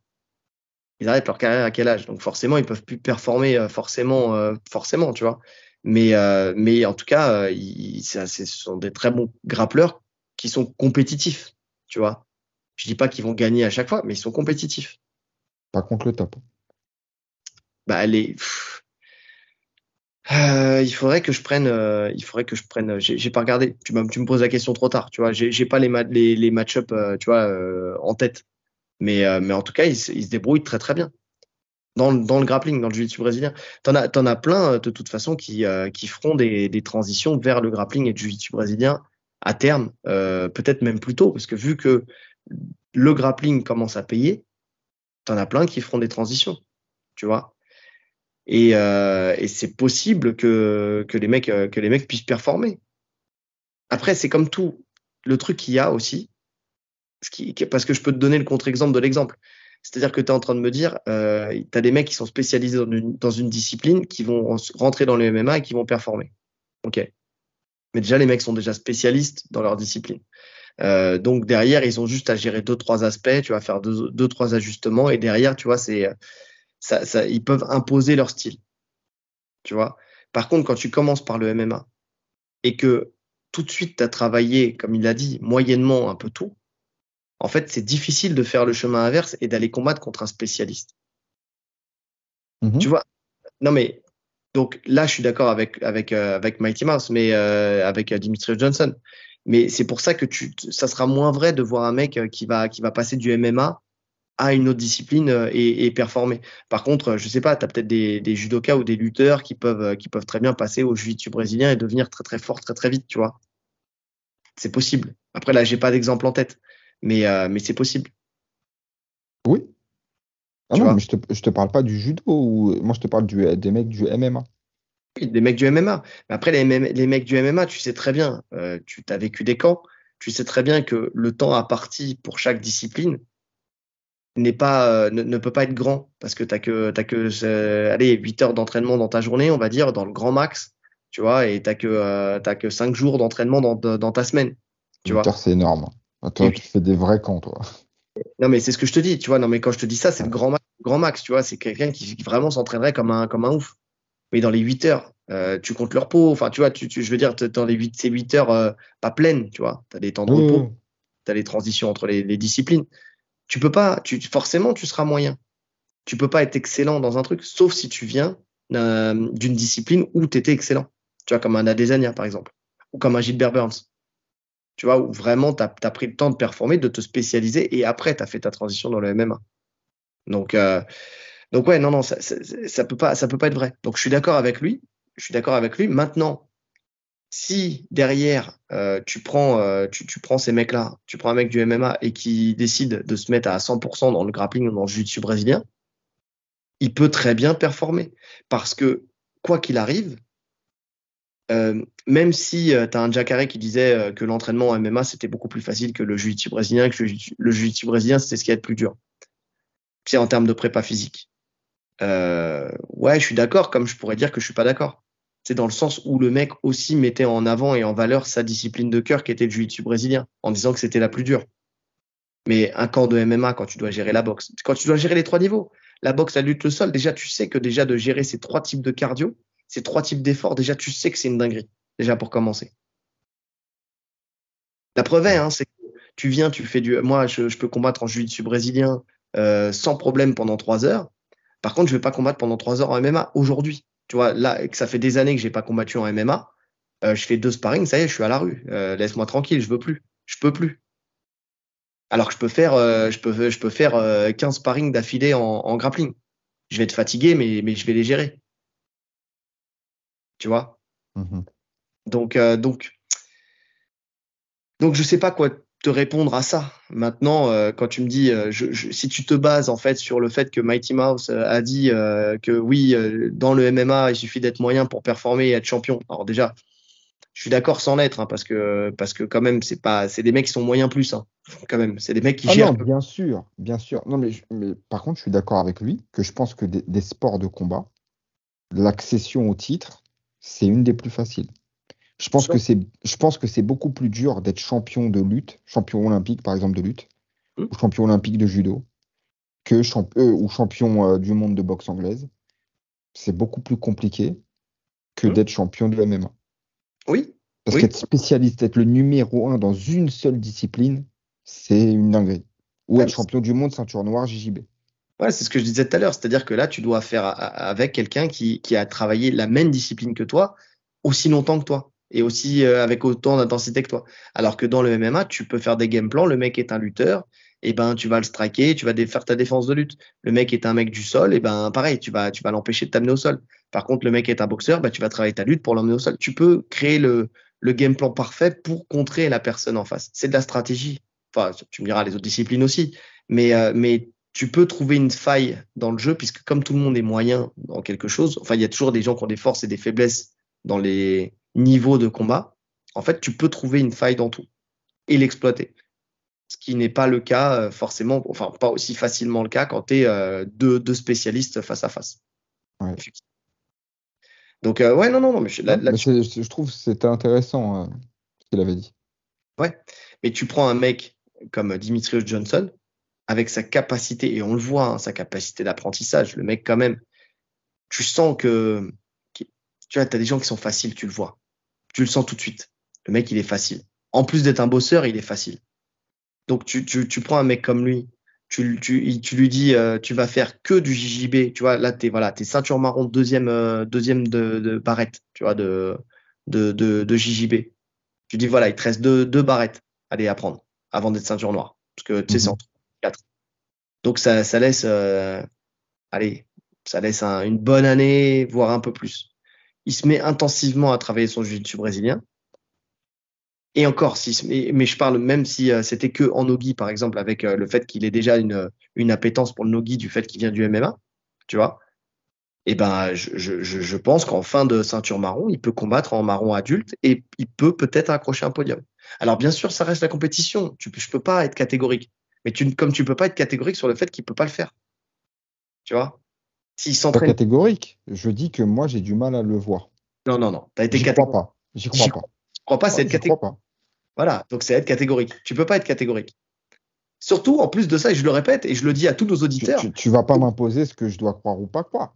Ils arrêtent leur carrière à quel âge? Donc forcément, ils peuvent plus performer euh, forcément, euh, forcément, tu vois. Mais, euh, mais en tout cas, ils, ce sont des très bons grappleurs qui sont compétitifs, tu vois. Je dis pas qu'ils vont gagner à chaque fois, mais ils sont compétitifs. Pas contre le top. Bah, les... Euh, il faudrait que je prenne, euh, il faudrait que je prenne. J'ai pas regardé. Tu, tu me poses la question trop tard. Tu vois, j'ai pas les, ma les, les match-up, euh, tu vois, en tête. Mais, euh, mais en tout cas, il, il, se débrouille très très bien. dans, dans le grappling, dans le jiu-jitsu brésilien. T'en as, t'en as plein euh, de toute façon qui, euh, qui feront des, des transitions vers le grappling et le jiu-jitsu brésilien à terme, euh, peut-être même plus tôt, parce que vu que le grappling commence à payer, t'en as plein qui feront des transitions, tu vois? Et, euh, et c'est possible que, que les mecs euh, que les mecs puissent performer. Après, c'est comme tout. Le truc qu'il y a aussi, parce que je peux te donner le contre-exemple de l'exemple. C'est-à-dire que tu es en train de me dire, euh, tu as des mecs qui sont spécialisés dans une, discipline, qui vont rentrer dans le MMA et qui vont performer. OK. Mais déjà, les mecs sont déjà spécialistes dans leur discipline. Euh, donc derrière, ils ont juste à gérer deux, trois aspects, tu vas faire deux, deux trois ajustements, et derrière, tu vois, c'est ça, ils peuvent imposer leur style. Tu vois? Par contre, quand tu commences par le MMA et que tout de suite, tu as travaillé, comme il l'a dit, moyennement un peu tout, en fait, c'est difficile de faire le chemin inverse et d'aller combattre contre un spécialiste. Mhm. Tu vois Non, mais donc là, je suis d'accord avec avec euh, avec Mighty Mouse, mais euh, avec euh, Dimitri Johnson. Mais c'est pour ça que tu, ça sera moins vrai de voir un mec qui va qui va passer du MMA à une autre discipline et, et performer. Par contre, je sais pas, tu as peut-être des, des judokas ou des lutteurs qui peuvent qui peuvent très bien passer au jiu-jitsu brésilien et devenir très très fort très très vite, tu vois. C'est possible. Après là, j'ai pas d'exemple en tête, mais euh, mais c'est possible. Oui. Ah non, mais je te, je te parle pas du judo, ou... moi je te parle du, des mecs du MMA. Oui, des mecs du MMA. Mais après, les, les mecs du MMA, tu sais très bien, euh, tu as vécu des camps, tu sais très bien que le temps à partie pour chaque discipline n'est pas, euh, ne, ne peut pas être grand parce que tu que, t'as que allez, 8 heures d'entraînement dans ta journée, on va dire, dans le grand max, tu vois, et tu que, t'as que 5 jours d'entraînement dans, dans ta semaine. Tu vois. Heures, c'est énorme. Ah, Toi, tu fais des vrais camps, toi. Non, mais c'est ce que je te dis, tu vois. Non, mais quand je te dis ça, c'est le grand max, le grand max, tu vois. C'est quelqu'un qui, qui vraiment s'entraînerait comme un, comme un ouf. Mais dans les 8 heures, euh, tu comptes leur peau. Enfin, tu vois, tu, tu, je veux dire, dans les 8, ces 8 heures euh, pas pleines, tu vois. Tu as des temps de repos, oui. tu as les transitions entre les, les disciplines. Tu peux pas, tu, forcément, tu seras moyen. Tu peux pas être excellent dans un truc, sauf si tu viens euh, d'une discipline où tu étais excellent. Tu vois, comme un Adesanya, par exemple, ou comme un Gilbert Burns. Tu vois, où vraiment tu as, pris le temps de performer, de te spécialiser, et après, tu as fait ta transition dans le MMA. Donc, euh, donc ouais, non, non, ça, ça, peut pas, ça peut pas être vrai. Donc, je suis d'accord avec lui. Je suis d'accord avec lui. Maintenant, si derrière euh, tu prends, euh, tu, tu prends ces mecs-là, tu prends un mec du MMA et qui décide de se mettre à 100% dans le grappling ou dans le jiu-jitsu brésilien, il peut très bien performer parce que quoi qu'il arrive, euh, même si euh, tu as un Jacare qui disait euh, que l'entraînement en MMA c'était beaucoup plus facile que le jiu-jitsu brésilien, que le jiu-jitsu brésilien c'était ce qui est le plus dur. C'est en termes de prépa physique. Euh, ouais, je suis d'accord, comme je pourrais dire que je suis pas d'accord. C'est dans le sens où le mec aussi mettait en avant et en valeur sa discipline de cœur qui était le jiu-jitsu brésilien, en disant que c'était la plus dure. Mais un camp de MMA, quand tu dois gérer la boxe, quand tu dois gérer les trois niveaux, la boxe, la lutte, le sol, déjà tu sais que déjà de gérer ces trois types de cardio, ces trois types d'efforts, déjà tu sais que c'est une dinguerie, déjà pour commencer. La preuve est, hein, c'est que tu viens, tu fais du. Moi, je, je peux combattre en jiu-jitsu brésilien euh, sans problème pendant trois heures. Par contre, je vais pas combattre pendant trois heures en MMA aujourd'hui. Tu vois, là, que ça fait des années que j'ai pas combattu en MMA, euh, je fais deux sparring, ça y est, je suis à la rue. Euh, Laisse-moi tranquille, je veux plus, je peux plus. Alors que je peux faire, je peux, je peux faire euh, 15 sparring d'affilée en, grappling. Je vais être fatigué, mais je vais les gérer. Tu vois. Mhm. Donc, euh, donc, donc, je sais pas quoi te répondre à ça. Maintenant, euh, quand tu me dis, euh, je, je, si tu te bases en fait sur le fait que Mighty Mouse euh, a dit que oui, dans le MMA, il suffit d'être moyen pour performer et être champion. Alors déjà, je suis d'accord sans l'être, hein, parce que parce que quand même, c'est pas, c'est des mecs qui sont moyens plus, hein, quand même. C'est des mecs qui Ah gèrent. non, bien sûr, bien sûr. Non, mais, par contre, je suis d'accord avec lui que je pense que des, des sports de combat, l'accession au titre, c'est une des plus faciles. Je pense que c'est, je pense que c'est beaucoup plus dur d'être champion de lutte, champion olympique par exemple de lutte, Mm. ou champion olympique de judo, que champ- euh, ou champion euh, du monde de boxe anglaise. C'est beaucoup plus compliqué que Mm. d'être champion de MMA. Oui, Parce Oui. qu'être spécialiste, être le numéro un dans une seule discipline, c'est une dinguerie. Ou Ouais, être champion du monde, ceinture noire, JJB. Ouais, c'est ce que je disais tout à l'heure. C'est-à-dire que là, tu dois faire avec quelqu'un qui, a travaillé la même discipline que toi aussi longtemps que toi et aussi euh, avec autant d'intensité que toi. Alors que dans le MMA, tu peux faire des game plans. Le mec est un lutteur et ben tu vas le striker, tu vas faire ta défense de lutte. Le mec est un mec du sol, et ben pareil, tu vas, l'empêcher de t'amener au sol. Par contre, le mec est un boxeur, ben, tu vas travailler ta lutte pour l'emmener au sol. Tu peux créer le, le game plan parfait pour contrer la personne en face. C'est de la stratégie. Enfin, tu me diras les autres disciplines aussi, mais, euh, mais tu peux trouver une faille dans le jeu, puisque comme tout le monde est moyen dans quelque chose, enfin, il y a toujours des gens qui ont des forces et des faiblesses dans les niveaux de combat. En fait, tu peux trouver une faille dans tout et l'exploiter ce qui n'est pas le cas euh, forcément, enfin pas aussi facilement le cas quand tu es euh, deux, deux, spécialistes face à face. Ouais. Donc euh, ouais, non, non, non, mais, là, là, mais je, je trouve que c'était intéressant euh, ce qu'il avait dit. Ouais, mais tu prends un mec comme Dimitrios Johnson avec sa capacité, et on le voit, hein, sa capacité d'apprentissage, le mec quand même, tu sens que, tu vois, as des gens qui sont faciles, tu le vois. Tu le sens tout de suite. Le mec, il est facile. En plus d'être un bosseur, il est facile. Donc tu, tu, tu prends un mec comme lui, tu, tu, tu lui dis euh, tu vas faire que du JJB, tu vois, là t'es voilà, es ceinture marron deuxième euh, deuxième de, de, barrette, tu vois, de, de, de, de JJB. Tu dis voilà, il te reste deux, deux barrettes, allez à prendre avant d'être ceinture noire, parce que tu sais c'est entre quatre. Donc ça, laisse euh, ça laisse un, une bonne année, voire un peu plus. Il se met intensivement à travailler son jiu-jitsu brésilien. Et encore, si, mais, je parle même si euh, c'était que en nogi, par exemple, avec euh, le fait qu'il ait déjà une, appétence pour le nogi du fait qu'il vient du MMA, tu vois. Et eh ben, je pense qu'en fin de ceinture marron, il peut combattre en marron adulte et il peut peut-être accrocher un podium. Alors bien sûr, ça reste la compétition. Tu, je peux pas être catégorique. Mais tu, comme tu peux pas être catégorique sur le fait qu'il peut pas le faire. Tu vois? S'il s'entraîne. catégorique. Je dis que moi, j'ai du mal à le voir. Non, non, non. T'as été catégorique. Crois pas. J'y crois pas. Je crois pas, c'est être catégorique. Voilà, donc c'est être catégorique. Tu peux pas être catégorique. Surtout, en plus de ça, et je le répète, et je le dis à tous nos auditeurs. Tu, tu, vas pas m'imposer ce que je dois croire ou pas croire.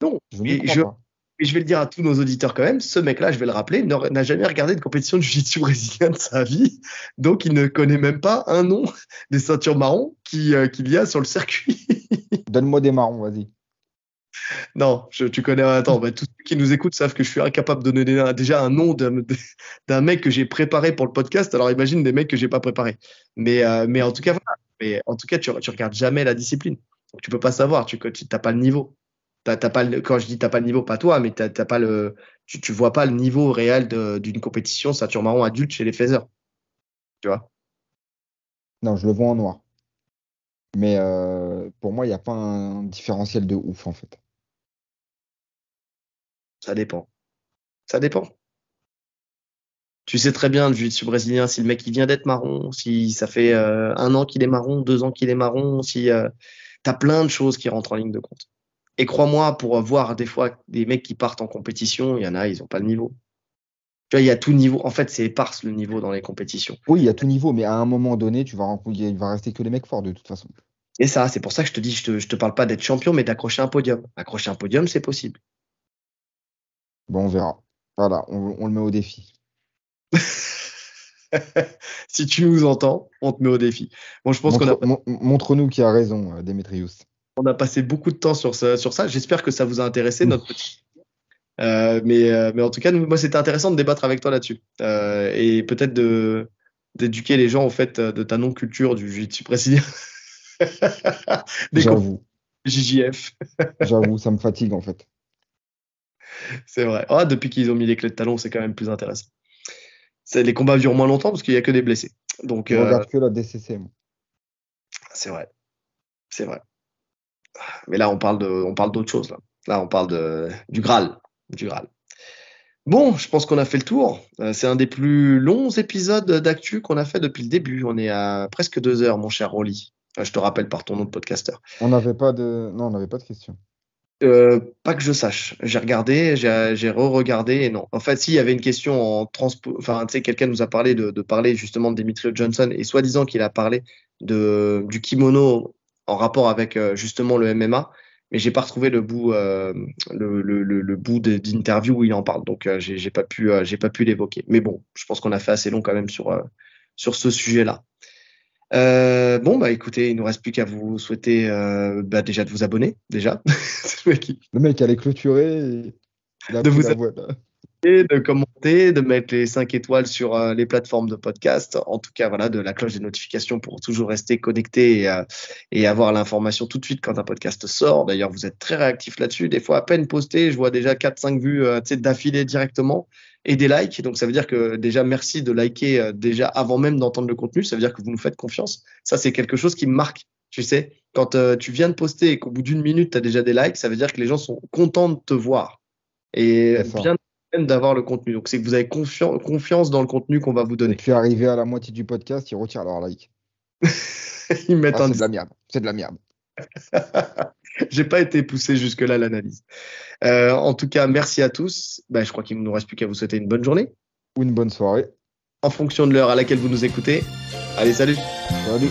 Non, je et, je, et je vais le dire à tous nos auditeurs quand même, ce mec-là, je vais le rappeler, n'a jamais regardé de compétition de jiu-jitsu brésilien de sa vie, donc il ne connaît même pas un nom des ceintures marrons euh, qu'il y a sur le circuit. Donne-moi des marrons, vas-y. Non, je, tu connais. Attends, bah, tous ceux qui nous écoutent savent que je suis incapable de donner déjà un nom d'un mec que j'ai préparé pour le podcast. Alors imagine des mecs que j'ai pas préparés. Mais, euh, mais en tout cas, voilà. Mais en tout cas, tu, tu regardes jamais la discipline. Donc tu peux pas savoir. Tu n'as pas le niveau. T'as, pas le, quand je dis t'as pas le niveau, pas toi, mais t'as, pas le, tu, tu vois pas le niveau réel d'une compétition ceinture marron adulte chez les faiseurs. Tu vois? Non, je le vois en noir. Mais euh, pour moi, il n'y a pas un différentiel de ouf en fait. Ça dépend. Ça dépend. Tu sais très bien, le jiu brésilien, si le mec il vient d'être marron, si ça fait euh, un an qu'il est marron, deux ans qu'il est marron, si euh, tu as plein de choses qui rentrent en ligne de compte. Et crois-moi, pour voir des fois des mecs qui partent en compétition, il y en a, ils n'ont pas le niveau. Tu vois, il y a tout niveau. En fait, c'est éparse le niveau dans les compétitions. Oui, il y a tout niveau, mais à un moment donné, tu vas il va rester que les mecs forts de toute façon. Et ça, c'est pour ça que je te dis, je te, je te parle pas d'être champion, mais d'accrocher un podium. Accrocher un podium, c'est possible. Bon, on verra. Voilà, on, le met au défi. si tu nous entends, on te met au défi. Bon, je pense Montre, qu'on Montre-nous qui a raison, euh, Demetrius. On a passé beaucoup de temps sur ça. Sur ça. J'espère que ça vous a intéressé, notre petit. Euh, mais, euh, mais en tout cas, moi, c'était intéressant de débattre avec toi là-dessus. et peut-être de, d'éduquer les gens au fait de ta non-culture du jiu-jitsu brésilien. J'avoue. JJF. J'avoue, ça me fatigue en fait. C'est vrai. Ah, depuis qu'ils ont mis les clés de talon, c'est quand même plus intéressant. Les combats durent moins longtemps parce qu'il n'y a que des blessés. Donc, euh... regarde que la DCC. C'est vrai. C'est vrai. Mais là, on parle de, on parle d'autre chose. Là. là, on parle de, du Graal. Du Graal. Bon, je pense qu'on a fait le tour. Euh, c'est un des plus longs épisodes d'actu qu'on a fait depuis le début. On est à presque deux heures, mon cher Rolly. Je te rappelle par ton nom de podcasteur. On n'avait pas de, non, on n'avait pas de questions. Euh, pas que je sache. J'ai regardé, j'ai re-regardé et non. En fait, s'il y avait une question en transport, enfin, tu sais, quelqu'un nous a parlé de, de, parler justement de Demetrio Johnson et soi-disant qu'il a parlé de, du kimono en rapport avec euh, justement le MMA, mais j'ai pas retrouvé le bout, euh, le, le, le, bout d'interview où il en parle. Donc, euh, j'ai pas pu, j'ai pas pu l'évoquer. Mais bon, je pense qu'on a fait assez long quand même sur, sur ce sujet-là. Euh, bon, bah écoutez, il nous reste plus qu'à vous souhaiter euh, bah, déjà de vous abonner, déjà. le mec allait clôturer et de vous abonner de commenter de mettre les 5 étoiles sur euh, les plateformes de podcast. En tout cas, voilà, de la cloche des notifications pour toujours rester connecté et, euh, et avoir l'information tout de suite quand un podcast sort. D'ailleurs, vous êtes très réactif là-dessus. Des fois, à peine posté, je vois déjà 4-5 vues euh, d'affilée directement et des likes. Donc, ça veut dire que déjà, merci de liker euh, déjà avant même d'entendre le contenu. Ça veut dire que vous nous faites confiance. Ça, c'est quelque chose qui me marque. Tu sais, quand tu viens de poster et qu'au bout d'une minute, tu as déjà des likes, ça veut dire que les gens sont contents de te voir. Et bien d'avoir le contenu. Donc, c'est que vous avez confiance dans le contenu qu'on va vous donner. Et puis, arrivé à la moitié du podcast, ils retirent leur like. ils mettent ah, C'est de la merde. C'est de la merde. J'ai pas été poussé jusque-là l'analyse. Euh, en tout cas, merci à tous. Ben, je crois qu'il ne nous reste plus qu'à vous souhaiter une bonne journée. Ou une bonne soirée. En fonction de l'heure à laquelle vous nous écoutez. Allez, salut. Salut.